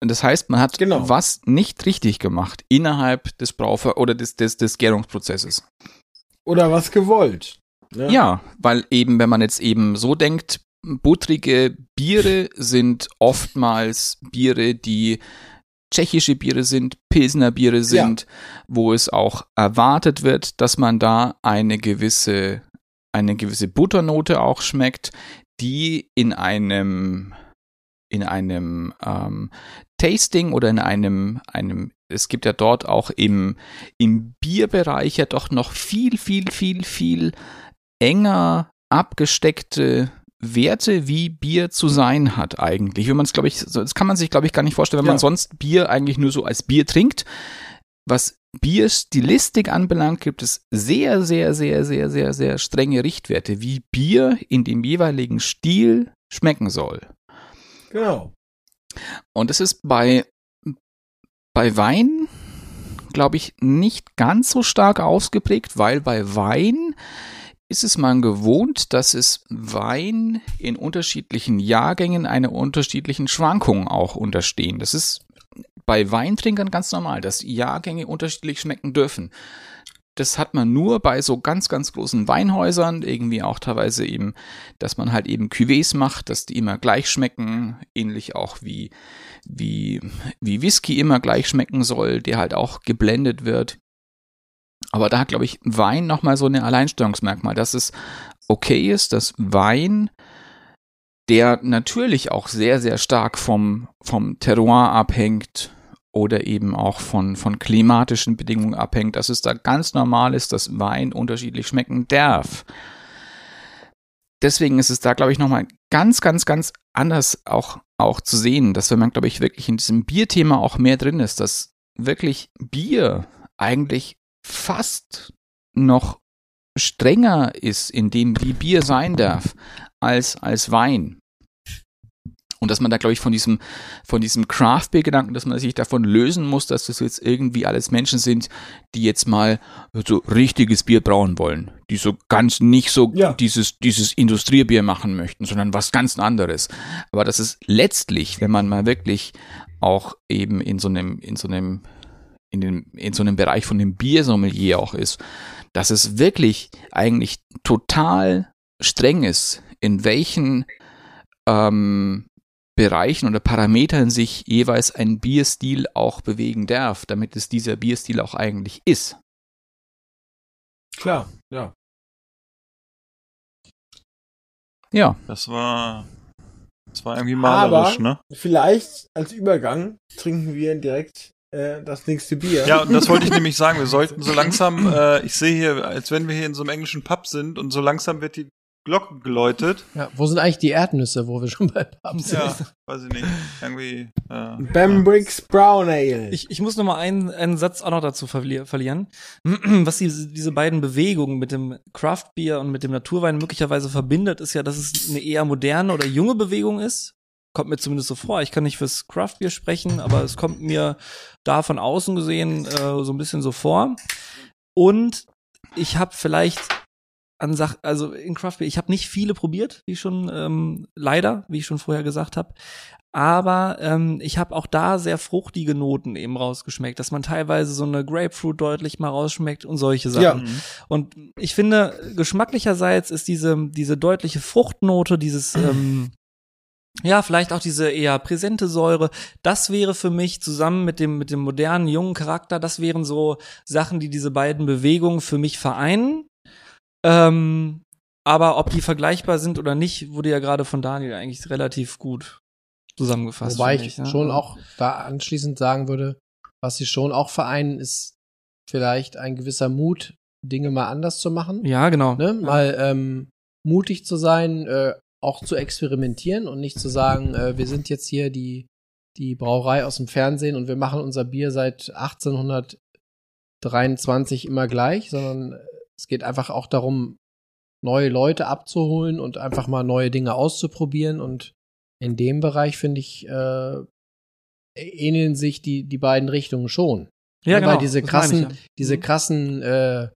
Das heißt, man hat Genau. was nicht richtig gemacht innerhalb des Brauver oder des, des, des Gärungsprozesses. Oder was gewollt. Ne? Ja, weil eben, wenn man jetzt eben so denkt, buttrige Biere sind oftmals Biere, die tschechische Biere sind, Pilsner Biere sind, wo es auch erwartet wird, dass man da eine gewisse, eine gewisse Butternote auch schmeckt, die in einem, in einem ähm, Tasting oder in einem, einem, es gibt ja dort auch im, im Bierbereich ja doch noch viel, viel, viel, viel enger abgesteckte Werte, wie Bier zu sein hat eigentlich. Wenn man es, glaube ich, so- das kann man sich, glaube ich, gar nicht vorstellen, wenn Ja. man sonst Bier eigentlich nur so als Bier trinkt. Was Bierstilistik anbelangt, gibt es sehr, sehr, sehr, sehr, sehr, sehr strenge Richtwerte, wie Bier in dem jeweiligen Stil schmecken soll. Genau. Und das ist bei, bei Wein, glaube ich, nicht ganz so stark ausgeprägt, weil bei Wein ist es man gewohnt, dass es Wein in unterschiedlichen Jahrgängen einer unterschiedlichen Schwankung auch unterstehen. Das ist bei Weintrinkern ganz normal, dass Jahrgänge unterschiedlich schmecken dürfen. Das hat man nur bei so ganz, ganz großen Weinhäusern, irgendwie auch teilweise eben, dass man halt eben Cuvées macht, dass die immer gleich schmecken, ähnlich auch wie, wie, wie Whisky immer gleich schmecken soll, der halt auch geblendet wird. Aber da hat, glaube ich, Wein nochmal so ein Alleinstellungsmerkmal, dass es okay ist, dass Wein, der natürlich auch sehr, sehr stark vom, vom Terroir abhängt oder eben auch von, von klimatischen Bedingungen abhängt, dass es da ganz normal ist, dass Wein unterschiedlich schmecken darf. Deswegen ist es da, glaube ich, nochmal ganz, ganz, ganz anders auch, auch zu sehen, dass wenn man, glaube ich, wirklich in diesem Bierthema auch mehr drin ist, dass wirklich Bier eigentlich fast noch strenger ist, in dem wie Bier sein darf, als, als Wein. Und dass man da, glaube ich, von diesem, von diesem Craft Beer Gedanken, dass man sich davon lösen muss, dass das jetzt irgendwie alles Menschen sind, die jetzt mal so richtiges Bier brauen wollen. Die so ganz nicht so Ja. dieses, dieses Industriebier machen möchten, sondern was ganz anderes. Aber das ist letztlich, wenn man mal wirklich auch eben in so einem, in so einem, in dem, in so einem Bereich von dem Biersommelier auch ist, dass es wirklich eigentlich total streng ist, in welchen ähm, Bereichen oder Parametern sich jeweils ein Bierstil auch bewegen darf, damit es dieser Bierstil auch eigentlich ist. Klar, ja. Ja, Das war, das war irgendwie Aber malerisch, ne? vielleicht als Übergang trinken wir direkt äh, das nächste Bier. Ja, und das wollte ich nämlich sagen. Wir sollten so langsam, äh, ich sehe hier, als wenn wir hier in so einem englischen Pub sind und so langsam wird die Glocke geläutet. Ja, wo sind eigentlich die Erdnüsse, wo wir schon bei Pub sind? Ja, weiß ich nicht. Irgendwie. Äh, Bambricks Brown Ale. Ich, ich muss noch mal einen, einen Satz auch noch dazu verli verlieren. Was diese, diese beiden Bewegungen mit dem Craft Beer und mit dem Naturwein möglicherweise verbindet, ist ja, dass es eine eher moderne oder junge Bewegung ist. Kommt mir zumindest so vor. Ich kann nicht fürs Craft Beer sprechen, aber es kommt mir da von außen gesehen äh, so ein bisschen so vor. Und ich habe vielleicht an Sach also in Craft Beer, ich habe nicht viele probiert, wie schon ähm, leider, wie ich schon vorher gesagt habe. Aber ähm, ich habe auch da sehr fruchtige Noten eben rausgeschmeckt, dass man teilweise so eine Grapefruit deutlich mal rausschmeckt und solche Sachen. Ja. Und ich finde, geschmacklicherseits ist diese, diese deutliche Fruchtnote, dieses, ähm, ja, vielleicht auch diese eher präsente Säure, das wäre für mich zusammen mit dem, mit dem modernen, jungen Charakter, das wären so Sachen, die diese beiden Bewegungen für mich vereinen. Ähm, aber ob die vergleichbar sind oder nicht, wurde ja gerade von Daniel eigentlich relativ gut zusammengefasst. Wobei finde ich ja. schon auch da anschließend sagen würde, was sie schon auch vereinen, ist vielleicht ein gewisser Mut, Dinge mal anders zu machen. Ja, genau. Ne? Mal ähm, mutig zu sein, äh, auch zu experimentieren und nicht zu sagen, äh, wir sind jetzt hier die, die Brauerei aus dem Fernsehen und wir machen unser Bier seit 1823 immer gleich, sondern äh, es geht einfach auch darum, neue Leute abzuholen und einfach mal neue Dinge auszuprobieren. Und in dem Bereich, finde ich, äh, ähneln sich die, die beiden Richtungen schon. Ja, Weil genau. diese das meine ich krassen, ja. diese Mhm. krassen äh,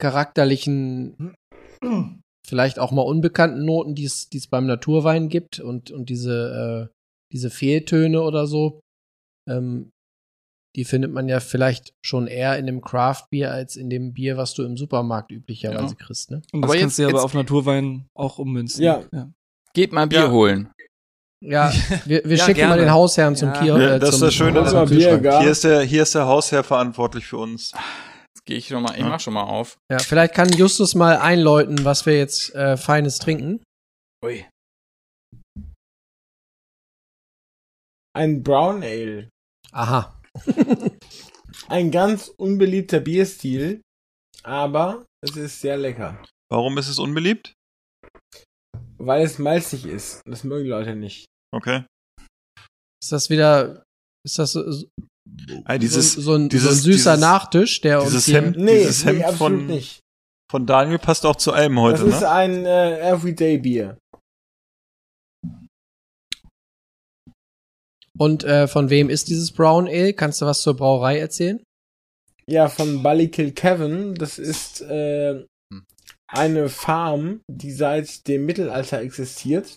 charakterlichen, vielleicht auch mal unbekannten Noten, die es die es beim Naturwein gibt und, und diese, äh, diese Fehltöne oder so, ähm, die findet man ja vielleicht schon eher in dem Craft-Bier als in dem Bier, was du im Supermarkt üblicherweise kriegst, ne? Und das Aber kannst jetzt- du ja aber auf Naturwein auch ummünzen. Ja. ja. geht mal Bier Ja. holen. Ja, wir, wir Ja, schicken gerne. mal den Hausherrn zum Ja. Kier. Ja, äh, das ist zum, das Schöne. Zum Kühlschrank. Biergarten. hier, ist der, hier ist der Hausherr verantwortlich für uns. Gehe ich schon mal, ich mach schon mal auf. Ja, vielleicht kann Justus mal einläuten, was wir jetzt äh, Feines trinken. Ui. Ein Brown Ale. Aha. Ein ganz unbeliebter Bierstil, aber es ist sehr lecker, Warum ist es unbeliebt? weil es malzig ist. Das mögen Leute nicht. Okay. Ist das wieder, ist das so, so, Ah, dieses, so, ein, dieses- so ein süßer dieses- Nachtisch, der uns dieses hier, Hemd- Nee, Dieses nee Hemd absolut von- nicht. von Daniel passt auch zu allem heute, das ist ne? ein äh, Everyday-Bier. Und äh, von wem ist dieses Brown Ale? Kannst du was zur Brauerei erzählen? Ja, von Ballykill Kevin. Das ist äh, eine Farm, die seit dem Mittelalter existiert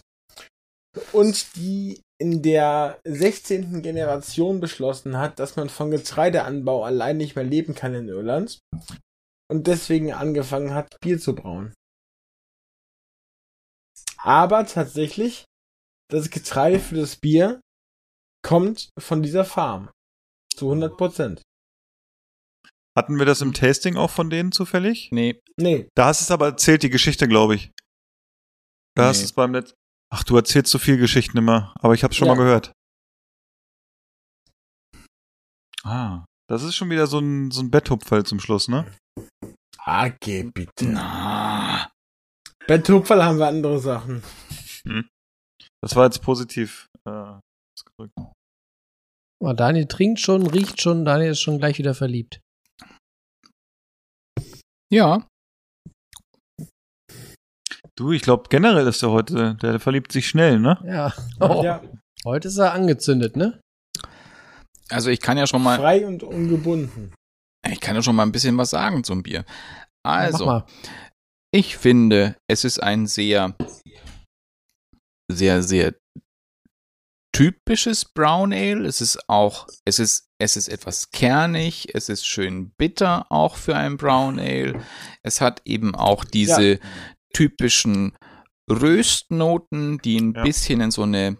und die in der 16. Generation beschlossen hat, dass man von Getreideanbau allein nicht mehr leben kann in Irland und deswegen angefangen hat, Bier zu brauen. Aber tatsächlich, das Getreide für das Bier kommt von dieser Farm. Zu 100 Prozent. Hatten wir das im Tasting auch von denen zufällig? Nee. Nee. Da hast du es aber erzählt, die Geschichte, glaube ich. Da hast Nee. du es beim letzten. Ach, du erzählst so viel Geschichten immer, aber ich habe schon Ja. mal gehört. Ah, das ist schon wieder so ein, so ein Betthupferl zum Schluss, ne? Ah, geh bitte. Na. Bei Tupferl haben wir andere Sachen. Das war jetzt positiv. Äh, ausgedrückt. Oh, Daniel trinkt schon, riecht schon, Daniel ist schon gleich wieder verliebt. Ja. Du, ich glaube generell ist der heute, der verliebt sich schnell, ne? Ja. Oh, Ja, Heute ist er angezündet, ne? Also ich kann ja schon mal, frei und ungebunden. ich kann ja schon mal ein bisschen was sagen zum Bier. Also, mal. ich finde, es ist ein sehr, sehr, sehr typisches Brown Ale. Es ist auch, es ist, es ist etwas kernig, es ist schön bitter auch für ein Brown Ale. Es hat eben auch diese typischen Röstnoten, die ein Ja. bisschen in so eine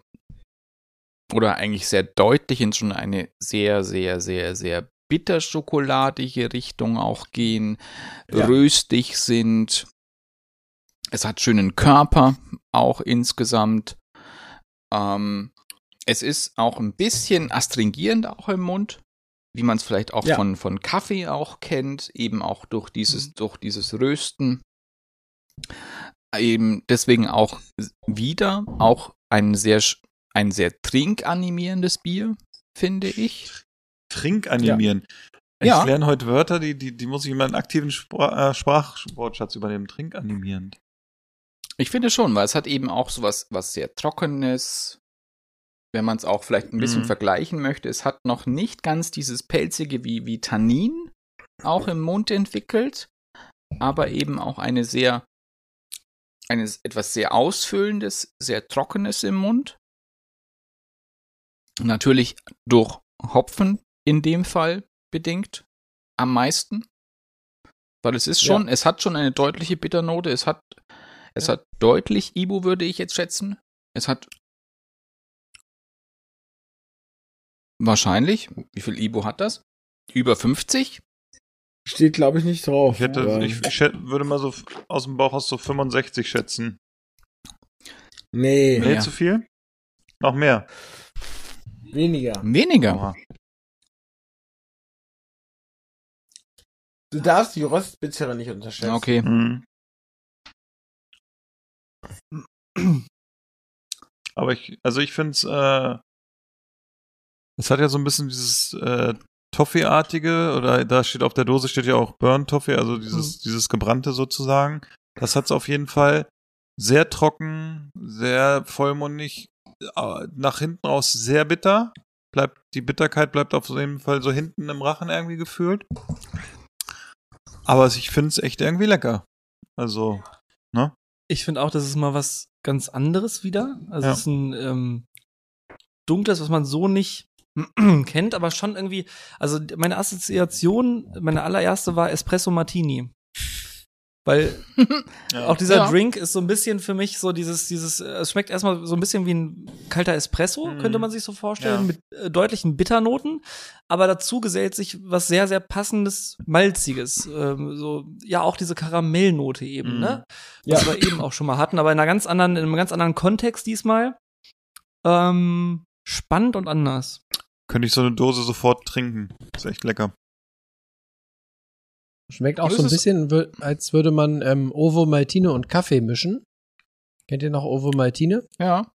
oder eigentlich sehr deutlich in schon eine sehr, sehr, sehr, sehr bitterschokoladige Richtung auch gehen, Ja. röstig sind. Es hat schönen Körper auch insgesamt. Ähm, es ist auch ein bisschen astringierend auch im Mund, wie man es vielleicht auch Ja. von, von Kaffee auch kennt, eben auch durch dieses, Mhm. durch dieses Rösten. Eben deswegen auch wieder auch ein sehr, ein sehr trinkanimierendes Bier, finde ich. Trink animieren. Ich Ja. lerne heute Wörter, die, die, die muss ich in meinen aktiven Spra äh, Sprachwortschatz übernehmen. Trink animierend. Ich finde schon, weil es hat eben auch sowas, was sehr Trockenes, wenn man es auch vielleicht ein bisschen Mhm. vergleichen möchte. Es hat noch nicht ganz dieses Pelzige wie, wie Tannin auch im Mund entwickelt, aber eben auch eine sehr, eines etwas sehr Ausfüllendes, sehr Trockenes im Mund. Natürlich durch Hopfen in dem Fall bedingt am meisten. Weil es ist schon, es hat schon eine deutliche Bitternote, es hat, es hat deutlich Ibu, würde ich jetzt schätzen. Es hat wahrscheinlich, wie viel Ibu hat das? Über 50? Steht, glaube ich, nicht drauf. Ich, hätte, ich, ich schät- würde mal so aus dem Bauch aus so 65 schätzen. nee, Nee, zu viel? Noch mehr. weniger. Weniger. Oha. Du darfst die Rostbittere nicht unterschätzen. Okay. Mhm. Aber ich, also ich finde es, äh, es hat ja so ein bisschen dieses äh, Toffee-artige, oder da steht auf der Dose steht ja auch Burn Toffee, also dieses, dieses gebrannte sozusagen. Das hat es auf jeden Fall sehr trocken, sehr vollmundig, äh, nach hinten raus sehr bitter. Bleibt, die Bitterkeit bleibt auf jeden Fall so hinten im Rachen irgendwie gefühlt. Aber ich finde es echt irgendwie lecker. Also, Ich finde auch, das ist mal was ganz anderes wieder. Also Ja. es ist ein ähm, dunkles, was man so nicht kennt, aber schon irgendwie, also meine Assoziation, meine allererste war Espresso Martini. Weil ja. auch dieser Ja. Drink ist so ein bisschen für mich so dieses, dieses, äh, es schmeckt erstmal so ein bisschen wie ein kalter Espresso, Mhm. könnte man sich so vorstellen, Ja. mit äh, deutlichen Bitternoten. Aber dazu gesellt sich was sehr, sehr passendes, malziges. Ähm, so, ja, auch diese Karamellnote eben, Mhm. ne? Ja. Was wir eben auch schon mal hatten, aber in einer ganz anderen, in einem ganz anderen Kontext diesmal. Ähm, spannend und anders. Könnte ich so eine Dose sofort trinken. Ist echt lecker. Schmeckt auch so ein bisschen, als würde man ähm, Ovo Maltine und Kaffee mischen. Kennt ihr noch Ovo Maltine? Ja.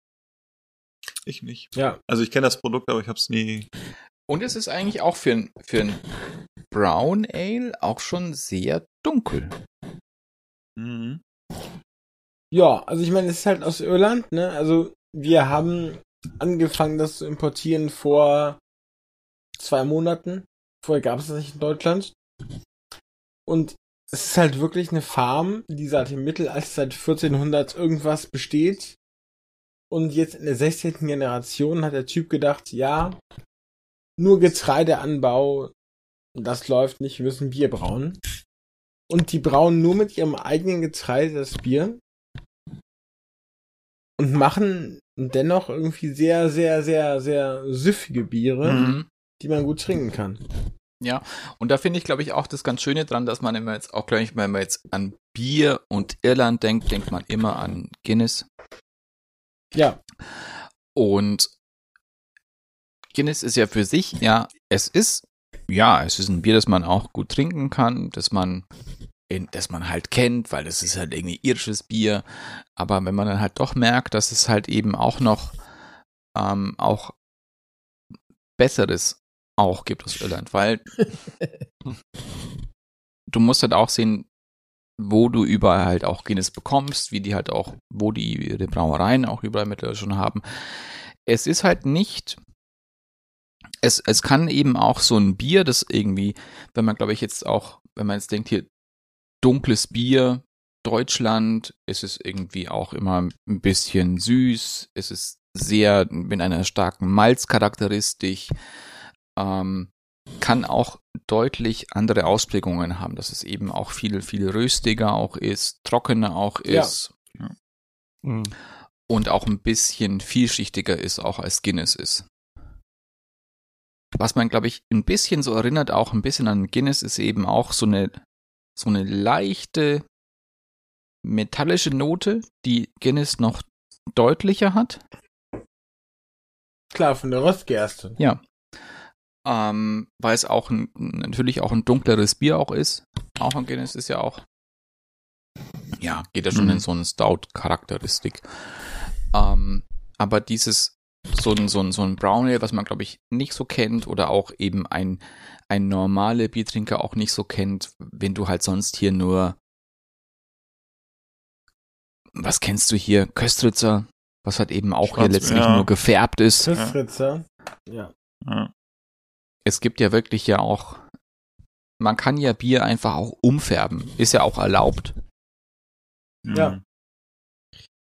Ich nicht. Ja. Also ich kenne das Produkt, aber ich habe es nie. Und es ist eigentlich auch für ein, für ein Brown Ale auch schon sehr dunkel. Mhm. Ja, also ich meine, es ist halt aus Irland, ne? Also wir haben angefangen, das zu importieren vor zwei Monaten. Vorher gab es das nicht in Deutschland. Und es ist halt wirklich eine Farm, die seit dem Mittelalter, seit 1400 irgendwas besteht. Und jetzt in der 16. Generation hat der Typ gedacht, ja, nur Getreideanbau, das läuft nicht, wir müssen Bier brauen. Und die brauen nur mit ihrem eigenen Getreide das Bier. Und machen dennoch irgendwie sehr, sehr, sehr, sehr süffige Biere, Mhm. Die man gut trinken kann. Ja, und da finde ich, glaube ich, auch das ganz Schöne dran, dass man immer jetzt auch, glaube ich, wenn man jetzt an Bier und Irland denkt, denkt man immer an Guinness. Ja. Und Guinness ist ja für sich, ja, es ist, ja, es ist ein Bier, das man auch gut trinken kann, das man, in, das man halt kennt, weil das ist halt irgendwie irisches Bier. Aber wenn man dann halt doch merkt, dass es halt eben auch noch, ähm, auch Besseres auch gibt aus Irland, weil du musst halt auch sehen, wo du überall halt auch Guinness bekommst, wie die halt auch, wo die ihre Brauereien auch überall mittlerweile schon haben. Es ist halt nicht, es, es kann eben auch so ein Bier, das irgendwie, wenn man glaube ich jetzt auch, wenn man jetzt denkt hier, dunkles Bier, Deutschland, ist es irgendwie auch immer ein bisschen süß, es ist sehr mit einer starken Malzcharakteristik, ähm, kann auch deutlich andere Ausprägungen haben, dass es eben auch viel, viel röstiger auch ist, trockener auch Ja. ist und auch ein bisschen vielschichtiger ist, auch als Guinness ist. Was man, glaube ich, ein bisschen so erinnert, auch ein bisschen an Guinness, ist eben auch so eine, so eine leichte metallische Note, die Guinness noch deutlicher hat. Klar, von der Rostgerste. Ja. Ähm, weil es auch ein, natürlich auch ein dunkleres Bier auch ist. Auch ein Guinness ist ja auch, ja, geht ja schon Mhm. in so eine Stout-Charakteristik. Ähm, aber dieses, so ein, so ein, so ein Brown Ale, was man, glaube ich, nicht so kennt oder auch eben ein, ein normaler Biertrinker auch nicht so kennt, wenn du halt sonst hier nur, was kennst du hier? Köstritzer, was halt eben auch hier Schwarz- letztlich ja. nur gefärbt ist. Köstritzer. Ja. Ja. Es gibt ja wirklich ja auch, man kann ja Bier einfach auch umfärben. Ist ja auch erlaubt. Ja.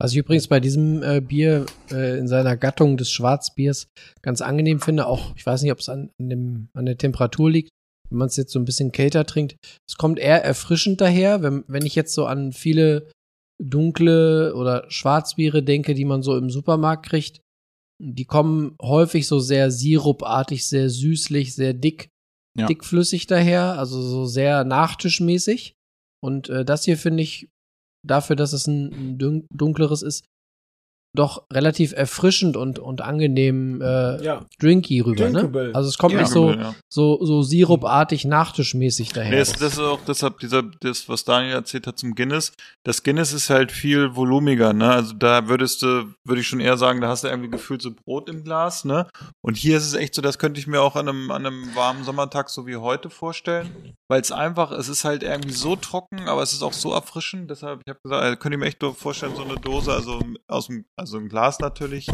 Was ich übrigens bei diesem äh, Bier äh, in seiner Gattung des Schwarzbiers ganz angenehm finde, auch ich weiß nicht, ob es an, an, dem, an der Temperatur liegt, wenn man es jetzt so ein bisschen kälter trinkt. Es kommt eher erfrischend daher, wenn, wenn ich jetzt so an viele dunkle oder Schwarzbiere denke, die man so im Supermarkt kriegt. Die kommen häufig so sehr sirupartig, sehr süßlich, sehr dick, Ja. dickflüssig daher, also so sehr nachtischmäßig. Und äh, das hier finde ich dafür, dass es ein, ein dun- dunkleres ist, doch relativ erfrischend und, und angenehm äh, Ja. drinky rüber. Ne? Also es kommt Ja. nicht so, Ja. so, so sirupartig nachtischmäßig daher. Nee, das, das ist auch deshalb dieser, das, was Daniel erzählt hat zum Guinness. Das Guinness ist halt viel volumiger, ne? Also da würdest du, würde ich schon eher sagen, da hast du irgendwie gefühlt so Brot im Glas, ne? Und hier ist es echt so, das könnte ich mir auch an einem, an einem warmen Sommertag so wie heute vorstellen. Weil es einfach, es ist halt irgendwie so trocken, aber es ist auch so erfrischend. Deshalb, ich habe gesagt, äh, könnte ich mir echt nur vorstellen, so eine Dose, also aus dem, also ein Glas natürlich,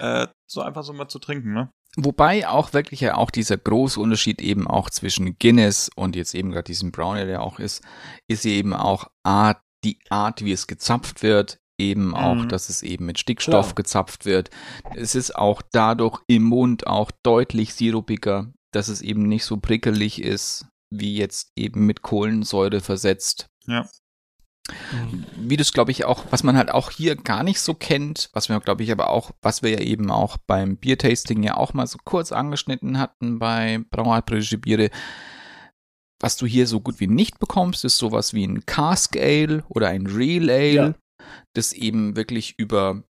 äh, so einfach so mal zu trinken, ne? Wobei auch wirklich ja auch dieser große Unterschied eben auch zwischen Guinness und jetzt eben gerade diesem Brown Ale, der auch ist, ist eben auch Art, die Art, wie es gezapft wird, eben auch, Mhm. dass es eben mit Stickstoff Klar. gezapft wird. Es ist auch dadurch im Mund auch deutlich sirupiger, dass es eben nicht so prickelig ist, wie jetzt eben mit Kohlensäure versetzt. Ja. Wie das, glaube ich, auch, was man halt auch hier gar nicht so kennt, was wir, glaube ich, aber auch, was wir ja eben auch beim Biertasting ja auch mal so kurz angeschnitten hatten bei Brauartbritische Biere, was du hier so gut wie nicht bekommst, ist sowas wie ein Cask Ale oder ein Real Ale, Ja. das eben wirklich über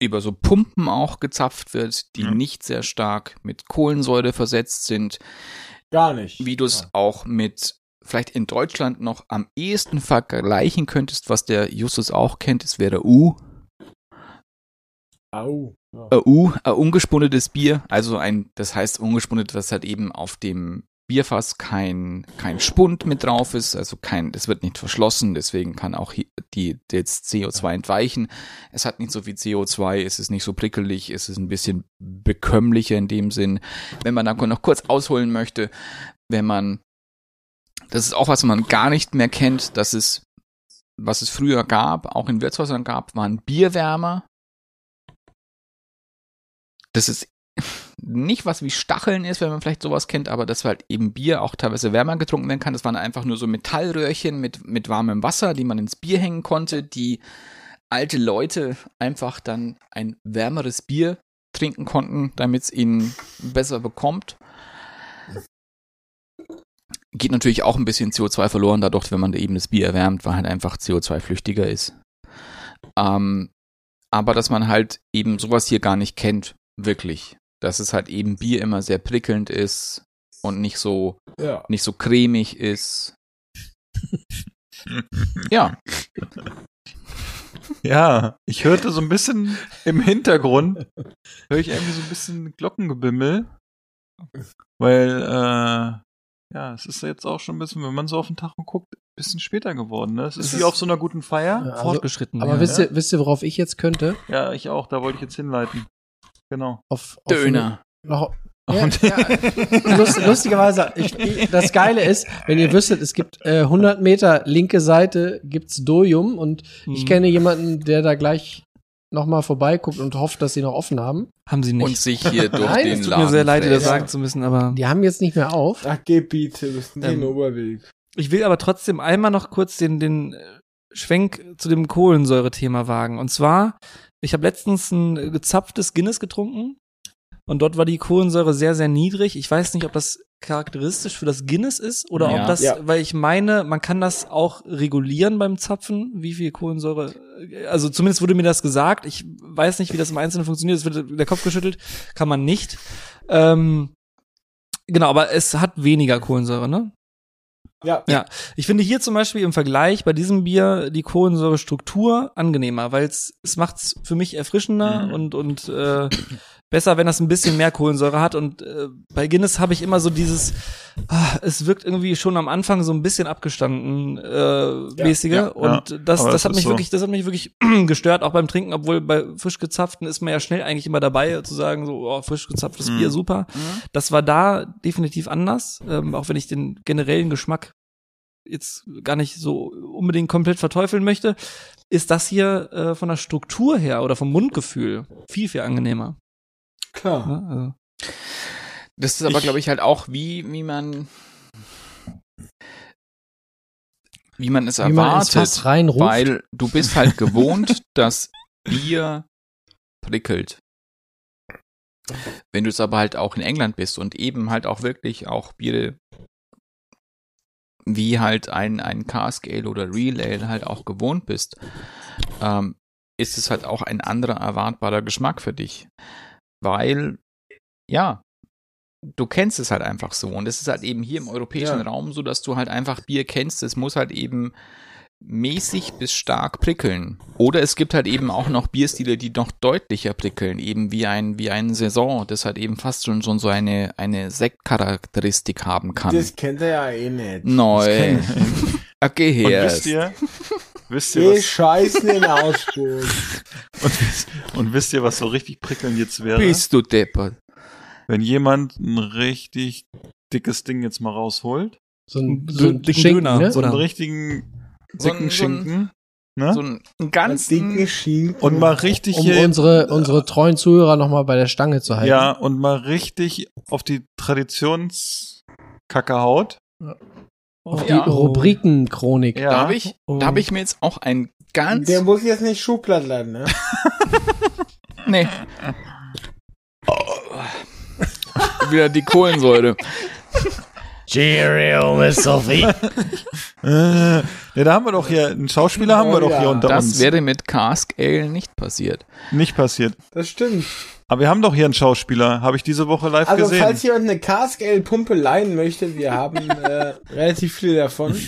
über so Pumpen auch gezapft wird, die Ja. nicht sehr stark mit Kohlensäure versetzt sind Gar nicht. wie du es Ja. auch mit vielleicht in Deutschland noch am ehesten vergleichen könntest, was der Justus auch kennt, es wäre U. Au. Ja. Äh, U, äh, ungespunnetes Bier, also ein, das heißt ungespunnet, dass halt eben auf dem Bierfass kein, kein Spund mit drauf ist, also kein, das wird nicht verschlossen, deswegen kann auch hier die, jetzt CO2 entweichen. Es hat nicht so viel CO2, es ist nicht so prickelig, es ist ein bisschen bekömmlicher in dem Sinn. Wenn man da noch kurz ausholen möchte, wenn man Das ist auch, was man gar nicht mehr kennt, dass es, was es früher gab, auch in Wirtshäusern gab, waren Bierwärmer. Das ist nicht was wie Stacheln ist, wenn man vielleicht sowas kennt, aber dass halt eben Bier auch teilweise wärmer getrunken werden kann. Das waren einfach nur so Metallröhrchen mit, mit warmem Wasser, die man ins Bier hängen konnte, die alte Leute einfach dann ein wärmeres Bier trinken konnten, damit es ihnen besser bekommt. Geht natürlich auch ein bisschen CO2 verloren, dadurch, wenn man eben das Bier erwärmt, weil halt einfach CO2-flüchtiger ist. Ähm, aber dass man halt eben sowas hier gar nicht kennt, wirklich. Dass es halt eben Bier immer sehr prickelnd ist und nicht so, Ja. nicht so cremig ist. ja, Ja, ich hörte so ein bisschen im Hintergrund, höre ich irgendwie so ein bisschen Glockengebimmel. Weil, äh, ja, es ist jetzt auch schon ein bisschen, wenn man so auf den Tag guckt, ein bisschen später geworden. Ne? Es ist Es wie ist- auf so einer guten Feier. Ja, also- Fortgeschritten. Aber ja. wisst, ihr, wisst ihr, worauf ich jetzt könnte? Ja, ich auch, da wollte ich jetzt hinleiten. Genau. Auf, auf Döner. Noch, ja, ja, lust, lustigerweise, ich, ich, das Geile ist, wenn ihr wüsstet, es gibt äh, 100 Meter linke Seite gibt's Dojum und ich Mhm. kenne jemanden, der da gleich noch mal vorbeiguckt und hofft, dass sie noch offen haben. Haben sie nicht. und sich hier durch Nein, den es Tut Laden mir sehr leid, dir das sagen zu müssen, aber Die haben jetzt nicht mehr auf. Ach, Gebiete, wir sind Ähm, im Oberweg. ich will aber trotzdem einmal noch kurz den, den äh, Schwenk zu dem Kohlensäure-Thema wagen. Und zwar, ich habe letztens ein gezapftes Guinness getrunken und dort war die Kohlensäure sehr, sehr niedrig. Ich weiß nicht, ob das charakteristisch für das Guinness ist oder Ja. ob das, Ja. weil ich meine, man kann das auch regulieren beim Zapfen, wie viel Kohlensäure, also zumindest wurde mir das gesagt. Ich weiß nicht, wie das im Einzelnen funktioniert. Es wird der Kopf geschüttelt, kann man nicht. Ähm, genau, aber es hat weniger Kohlensäure, ne? Ja. Ja, ich finde hier zum Beispiel im Vergleich bei diesem Bier die Kohlensäurestruktur angenehmer, weil es es macht's für mich erfrischender Mhm. und und äh, besser, wenn das ein bisschen mehr Kohlensäure hat. Und äh, bei Guinness habe ich immer so dieses, ah, es wirkt irgendwie schon am Anfang so ein bisschen abgestanden äh, mäßiger. ja, und ja. das das das hat mich so. wirklich, das hat mich wirklich gestört, auch beim Trinken, obwohl bei frisch gezapften ist man ja schnell eigentlich immer dabei zu sagen so, oh, frisch gezapftes Mhm. Bier super. Das war da definitiv anders, ähm, auch wenn ich den generellen Geschmack jetzt gar nicht so unbedingt komplett verteufeln möchte, ist das hier äh, von der Struktur her oder vom Mundgefühl viel, viel angenehmer. Klar. Ne? Also, Das ist aber, glaube ich, halt auch, wie, wie man wie man es Wie man erwartet. Fass reinruft. weil du bist halt gewohnt, dass Bier prickelt. Wenn du es aber halt auch in England bist und eben halt auch wirklich auch Biere wie halt ein, ein Cask Ale oder Real Ale halt auch gewohnt bist, ähm, ist es halt auch ein anderer erwartbarer Geschmack für dich. Weil, ja, du kennst es halt einfach so. Und es ist halt eben hier im europäischen Ja. Raum so, dass du halt einfach Bier kennst. Es muss halt eben mäßig bis stark prickeln. Oder es gibt halt eben auch noch Bierstile, die noch deutlicher prickeln, eben wie ein, wie ein Saison, das halt eben fast schon, schon so eine, eine Sektcharakteristik haben kann. Das kennt er ja eh nicht. Neu. Okay, Und her. wisst ihr, wisst ihr was, scheißen in den Auspuff. und, wisst- und wisst ihr, was so richtig prickelnd jetzt wäre? Bist du deppert. Wenn jemand ein richtig dickes Ding jetzt mal rausholt, So ein, So so ein einen dicken Schinken, Döner. ne? so einen richtigen So dicken ein- so ein- Schinken, ne? So einen Ganz dicken Schinken. und mal richtig um hier, unsere, unsere treuen Zuhörer noch mal bei der Stange zu halten. ja, und mal richtig auf die Traditionskacke haut. Auf Ja. die Rubrikenchronik. Ja. Da habe ich, Oh. da hab ich mir jetzt auch ein ganz. Der muss jetzt nicht Schublattland, ne? Nee. Wieder die Kohlensäure. Cheerio, Miss Sophie. Ja, da haben wir doch hier, einen Schauspieler haben wir Oh doch ja. hier unter Das uns. wäre mit Cask Ale nicht passiert. Nicht passiert. Das stimmt. Aber wir haben doch hier einen Schauspieler, habe ich diese Woche live Also, gesehen. falls jemand eine Cask Ale Pumpe leihen möchte, wir haben äh, relativ viele davon.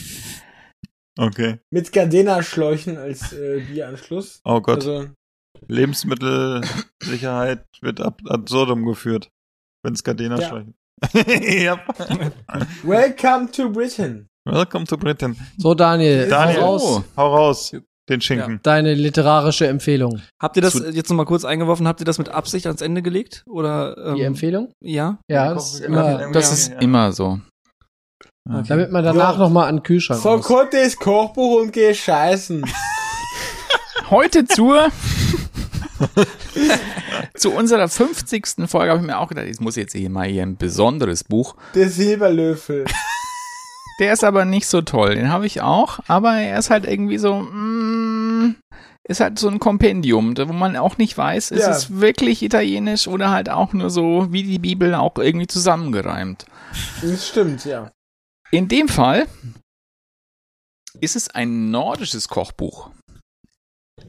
Okay. Mit Gardena-Schläuchen als äh, Bieranschluss. Oh Gott. Also, Lebensmittelsicherheit wird ab absurdum geführt. Wenn es Gardena Ja. ja. welcome to Britain. Welcome to Britain. So, Daniel, Daniel, hau raus. hau raus. Den Schinken. Deine literarische Empfehlung. habt ihr das Zu- jetzt noch mal kurz eingeworfen? Habt ihr das mit Absicht ans Ende gelegt? Oder ähm, Die Empfehlung? Ja. Ja, das ist immer, Das ist immer so. Okay. Damit man danach Ja. noch mal an den Kühlschrank muss. Verkott das Kochbuch und geh scheißen. Heute zur zu unserer 50. Folge habe ich mir auch gedacht, ich muss jetzt hier mal hier ein besonderes Buch. Der Silberlöffel. Der ist aber nicht so toll. Den habe ich auch, aber er ist halt irgendwie so, mm, ist halt so ein Kompendium, wo man auch nicht weiß, ist Ja. es wirklich italienisch oder halt auch nur so wie die Bibel auch irgendwie zusammengereimt. Das stimmt, ja. In dem Fall ist es ein nordisches Kochbuch.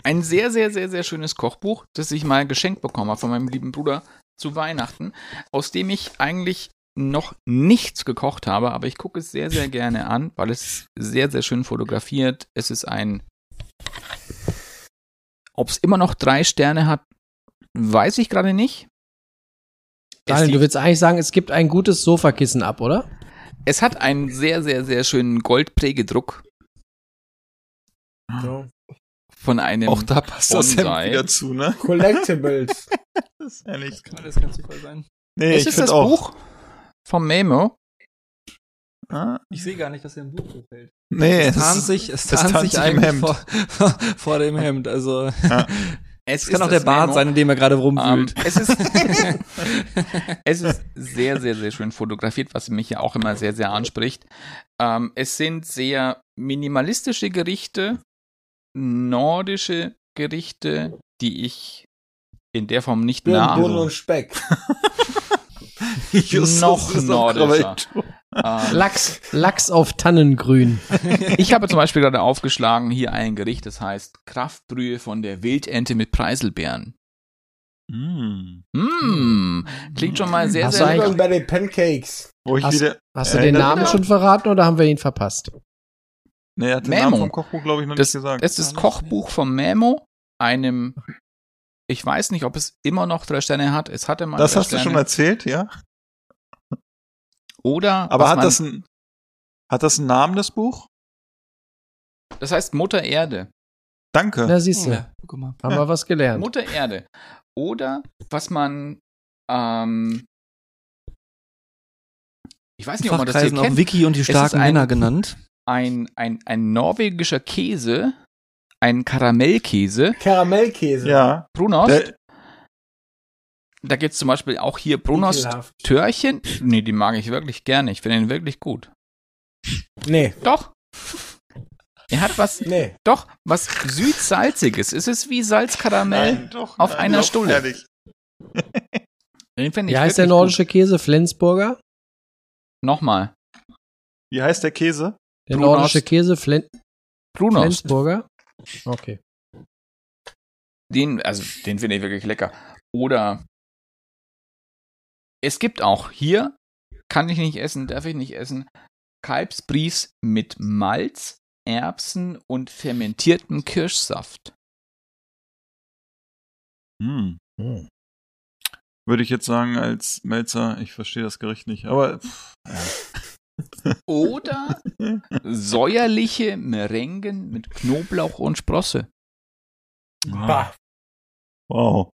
Ein sehr, sehr, sehr, sehr schönes Kochbuch, das ich mal geschenkt bekommen habe von meinem lieben Bruder zu Weihnachten, aus dem ich eigentlich noch nichts gekocht habe, aber ich gucke es sehr, sehr gerne an, weil es sehr, sehr schön fotografiert. Es ist ein. Ob es immer noch drei Sterne hat, weiß ich gerade nicht. Daniel, du willst eigentlich sagen, es gibt ein gutes Sofakissen ab, oder? Es hat einen sehr, sehr, sehr schönen Goldprägedruck So. Von einem Auch da passt das Hemd Bonsai. wieder zu, ne? Collectibles. Das ist ehrlich. Das kann Zufall sein. Nee, Es ich ist finde das auch. Buch vom Memo. Ah, Ich sehe gar nicht, dass hier ein Buch hochfällt. nee, Es es tarnt sich, es es tarnt tarnt sich im eigentlich Hemd. vor, vor dem Hemd. Also Ja. Es kann auch der Bart sein, in dem er gerade Ähm, rumwühlt. es, ist, es ist sehr, sehr, sehr schön fotografiert, was mich ja auch immer sehr, sehr anspricht. Ähm, es sind sehr minimalistische Gerichte, nordische Gerichte, die ich in der Form nicht nach. Bohnen und Speck. Noch nordischer. Ähm, Lachs, Lachs auf Tannengrün. Ich habe zum Beispiel gerade aufgeschlagen, hier ein Gericht, das heißt Kraftbrühe von der Wildente mit Preiselbeeren. Mm. Mmh, klingt schon mal sehr, Hast sehr lecker. Und bei den Pancakes. Wo ich Hast- wieder. Hast du den Namen schon verraten oder haben wir ihn verpasst? Nee, er hat den Memo. Namen vom Kochbuch, glaube ich, noch Das, nicht gesagt. das ist das Kochbuch von Memo, einem, ich weiß nicht, ob es immer noch drei Sterne hat. Es hatte mal das drei hast du Sterne. schon erzählt, ja? Oder, Aber hat man, das ein, hat das einen Namen, das Buch? das heißt Mutter Erde. Danke. Da siehst du, Ja, guck mal. haben wir was gelernt. Mutter Erde. Oder, was man, ähm, ich weiß nicht, ob man das hier Fachkreisen auch kennt. Wiki und die starken Männer genannt. Ein, ein, ein norwegischer Käse, ein Karamellkäse, Karamellkäse. Ja. Brunost. Der, da gibt's zum Beispiel auch hier Brunost Ekelhaft. Törchen. Nee, die mag ich wirklich gerne. Ich finde ihn wirklich gut. Nee, Doch. Er hat was, nee. doch, was süß-salziges. Es ist wie Salzkaramell. nein, doch. auf nein, einer doch, Stulle. Ehrlich. Den finde ich Wie heißt der nordische Käse? Flensburger? Gut. Nochmal. Wie heißt der Käse? Der Brunost. nordische Käse Flen Brunost. Flensburger? Okay. Den, also, den finde ich wirklich lecker. Oder es gibt auch hier, kann ich nicht essen, darf ich nicht essen, Kalbsbries mit Malz, Erbsen und fermentiertem Kirschsaft. Hm. Würde ich jetzt sagen, als Melzer, ich verstehe das Gericht nicht, aber pff, Oder säuerliche Merengen mit Knoblauch und Sprosse. Bah. wow.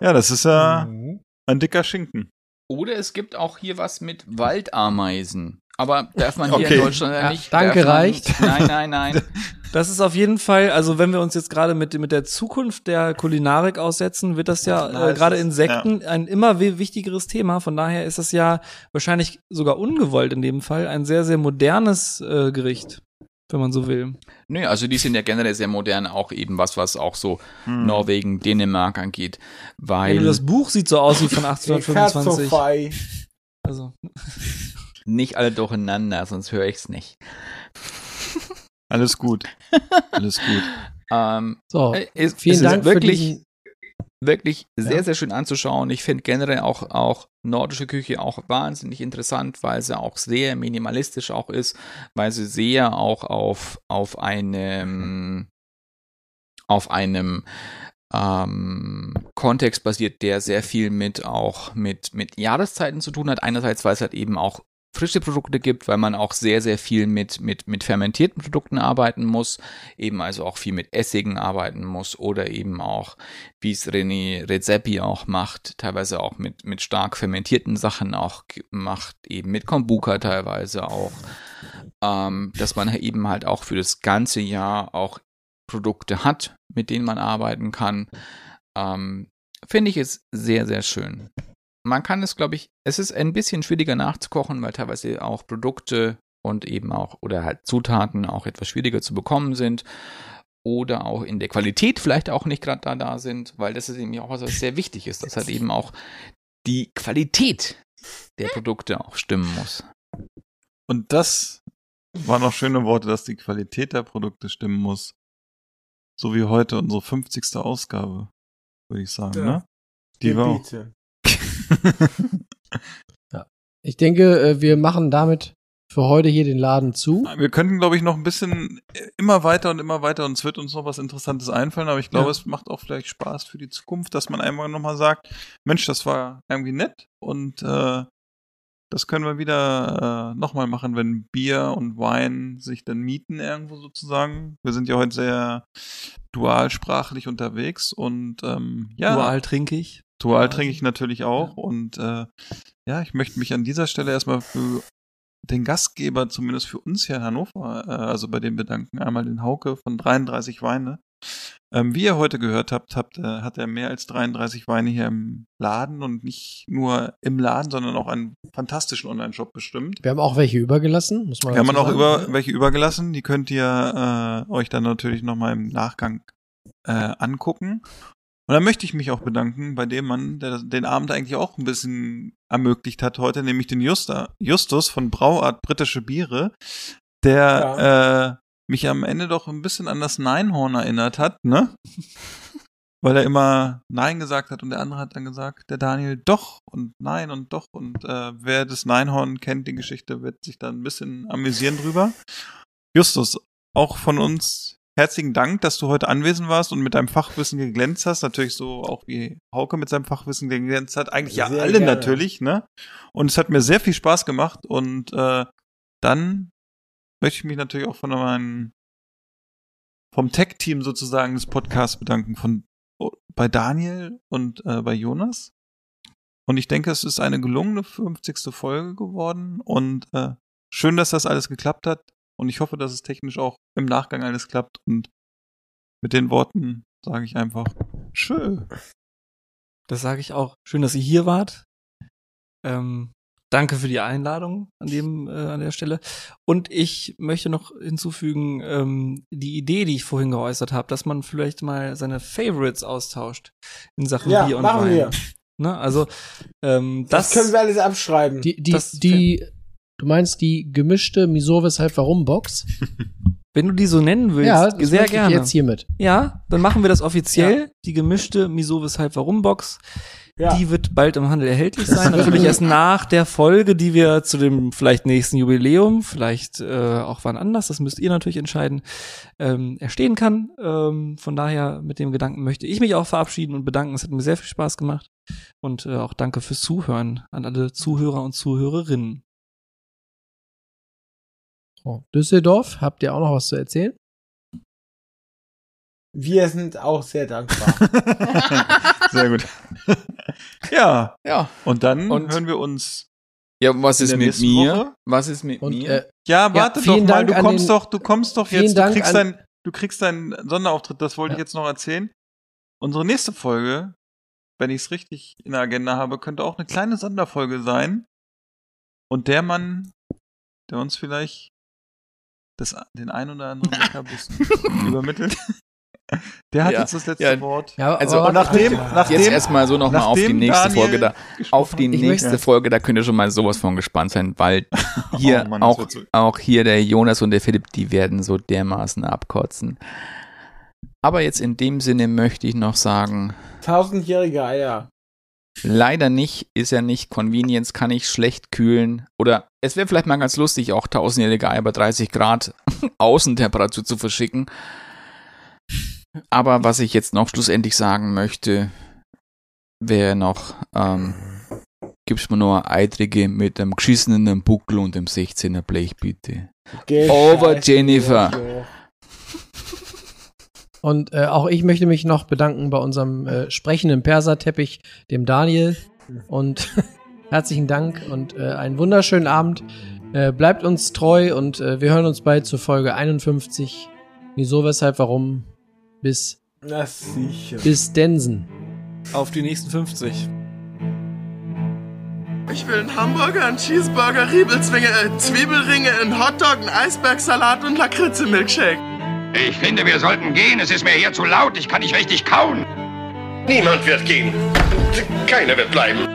Ja, das ist ja Mhm. ein dicker Schinken. Oder es gibt auch hier was mit Waldameisen. Aber darf man hier Okay. in Deutschland ja Ja, nicht. danke, man, reicht. Nein, nein, nein. Das ist auf jeden Fall, also wenn wir uns jetzt gerade mit, mit der Zukunft der Kulinarik aussetzen, wird das ja äh, gerade Insekten ein immer wi- wichtigeres Thema. Von daher ist das ja wahrscheinlich sogar ungewollt in dem Fall ein sehr, sehr modernes äh, Gericht, wenn man so will. Nö, also die sind ja generell sehr modern, auch eben was, was auch so Hm. Norwegen, Dänemark angeht. Weil du das Buch sieht so aus wie von 1825. Katzofei. Also, nicht alle durcheinander, sonst höre ich's nicht. Alles gut. Alles gut. Ähm, So, äh, es, vielen es Dank ist wirklich, für diesen. wirklich Ja. sehr, sehr schön anzuschauen. Ich finde generell auch, auch nordische Küche auch wahnsinnig interessant, weil sie auch sehr minimalistisch auch ist, weil sie sehr auch auf, auf einem, auf einem ähm, Kontext basiert, der sehr viel mit auch mit, mit Jahreszeiten zu tun hat. Einerseits, weil es halt eben auch frische Produkte gibt, weil man auch sehr, sehr viel mit, mit, mit fermentierten Produkten arbeiten muss, eben also auch viel mit Essigen arbeiten muss oder eben auch, wie es René Redzepi auch macht, teilweise auch mit, mit stark fermentierten Sachen auch macht, eben mit Kombucha teilweise auch, ähm, dass man eben halt auch für das ganze Jahr auch Produkte hat, mit denen man arbeiten kann. Ähm, Finde ich es sehr, sehr schön. Man kann es, glaube ich, es ist ein bisschen schwieriger nachzukochen, weil teilweise auch Produkte und eben auch oder halt Zutaten auch etwas schwieriger zu bekommen sind oder auch in der Qualität vielleicht auch nicht gerade da da sind, weil das ist eben auch was, was sehr wichtig ist, dass halt eben auch die Qualität der Produkte auch stimmen muss. Und das waren noch schöne Worte, dass die Qualität der Produkte stimmen muss. So wie heute unsere 50. Ausgabe, würde ich sagen, Ja. ne? Die war auch. Ja. Ich denke, äh, wir machen damit für heute hier den Laden zu. Wir könnten, glaube ich, noch ein bisschen äh, immer weiter und immer weiter und es wird uns noch was Interessantes einfallen, aber ich glaube, Ja. es macht auch vielleicht Spaß für die Zukunft, dass man einmal nochmal sagt, Mensch, das war irgendwie nett und äh, das können wir wieder äh, nochmal machen, wenn Bier und Wein sich dann mieten irgendwo sozusagen. Wir sind ja heute sehr dualsprachlich unterwegs und ähm, ja. Dual trinke ich. Dual trinke ich natürlich auch und äh, ja, ich möchte mich an dieser Stelle erstmal für den Gastgeber, zumindest für uns hier in Hannover, äh, also bei dem bedanken. Einmal den Hauke von 33 Weine. Ähm, wie ihr heute gehört habt, habt äh, hat er mehr als 33 Weine hier im Laden und nicht nur im Laden, sondern auch einen fantastischen Online-Shop bestimmt. Wir haben auch welche übergelassen, muss man Wir haben auch über, welche übergelassen, die könnt ihr äh, euch dann natürlich nochmal im Nachgang äh, angucken. Und da möchte ich mich auch bedanken bei dem Mann, der den Abend eigentlich auch ein bisschen ermöglicht hat heute, nämlich den Justa, Justus von Brauart Britische Biere, der äh, mich am Ende doch ein bisschen an das Neinhorn erinnert hat, ne? Weil er immer Nein gesagt hat und der andere hat dann gesagt, der Daniel doch und Nein und doch und äh, wer das Neinhorn kennt, die Geschichte, wird sich dann ein bisschen amüsieren drüber. Justus, auch von uns herzlichen Dank, dass du heute anwesend warst und mit deinem Fachwissen geglänzt hast. Natürlich so auch wie Hauke mit seinem Fachwissen geglänzt hat. Eigentlich ja Sehr alle gerne. natürlich, ne? Und es hat mir sehr viel Spaß gemacht und äh, dann möchte ich mich natürlich auch von meinem vom Tech-Team sozusagen des Podcasts bedanken, von bei Daniel und äh, bei Jonas. Und ich denke, es ist eine gelungene 50. Folge geworden und äh, schön, dass das alles geklappt hat. Und ich hoffe, dass es technisch auch im Nachgang alles klappt. Und mit den Worten sage ich einfach Tschö. Das sage ich auch. Schön, dass ihr hier wart. Ähm, danke für die Einladung an dem äh, an der Stelle. Und ich möchte noch hinzufügen ähm, die Idee, die ich vorhin geäußert habe, dass man vielleicht mal seine Favorites austauscht in Sachen Ja, Bier und machen Wein. wir. Ne? Also ähm, Das, das, können wir alles abschreiben. Die, die, Das- die, du meinst die gemischte Miso weshalb warum Box? wenn du die so nennen willst, ja, das sehr gerne. ich jetzt hiermit. Ja, dann machen wir das offiziell. Die gemischte Miso weshalb warum Box. Ja. Die wird bald im Handel erhältlich sein. Natürlich erst nach der Folge, die wir zu dem vielleicht nächsten Jubiläum, vielleicht äh, auch wann anders, das müsst ihr natürlich entscheiden, ähm, erstehen kann. Ähm, von daher mit dem Gedanken möchte ich mich auch verabschieden und bedanken. Es hat mir sehr viel Spaß gemacht. Und äh, auch danke fürs Zuhören an alle Zuhörer und Zuhörerinnen. So, Düsseldorf, habt ihr auch noch was zu erzählen? Wir sind auch sehr dankbar. Sehr gut. ja, Ja. und dann Und- hören wir uns. Ja, was ist mit mir? Woche? Was ist mit Und mir? äh, Ja, warte doch vielen mal, Dank du kommst den- doch, du kommst doch jetzt, du kriegst dein, du kriegst deinen Sonderauftritt, das wollte ich Ja. jetzt noch erzählen. Unsere nächste Folge, wenn ich es richtig in der Agenda habe, könnte auch eine kleine Sonderfolge sein. Und der Mann, der uns vielleicht das, den ein oder anderen Leckerbissen übermittelt, der hat Ja, jetzt das letzte ja. Wort. ja, Also, aber Und nachdem, nachdem, Jetzt erstmal so nochmal auf die nächste Daniel Folge da. Auf die nächste Folge, da könnt ihr schon mal sowas von gespannt sein, weil hier Oh Mann, auch, auch hier der Jonas und der Philipp, die werden so dermaßen abkotzen. Aber jetzt in dem Sinne möchte ich noch sagen, Tausendjährige Eier. leider nicht, ist ja nicht Convenience, kann ich schlecht kühlen. Oder es wäre vielleicht mal ganz lustig, auch tausendjährige Eier bei 30 Grad Außentemperatur zu verschicken. Aber was ich jetzt noch schlussendlich sagen möchte, wäre noch, ähm, gibst mir eine eitrige mit einem geschissenen Buckel und dem 16er Blech, bitte. Geh Over scheiße, Jennifer. Und äh, auch ich möchte mich noch bedanken bei unserem äh, sprechenden Perserteppich, dem Daniel. Und herzlichen Dank und äh, einen wunderschönen Abend. Äh, bleibt uns treu und äh, wir hören uns bald zur Folge 51. Wieso, weshalb, warum? Bis, Na sicher. bis Densen. Auf die nächsten 50. Ich will einen Hamburger, einen Cheeseburger, Riebelzwinge, äh, Zwiebelringe, einen Hotdog, einen Eisbergsalat und Lakritze-Milkshake. Ich finde, wir sollten gehen. Es ist mir hier zu laut. Ich kann nicht richtig kauen. Niemand wird gehen. Keiner wird bleiben.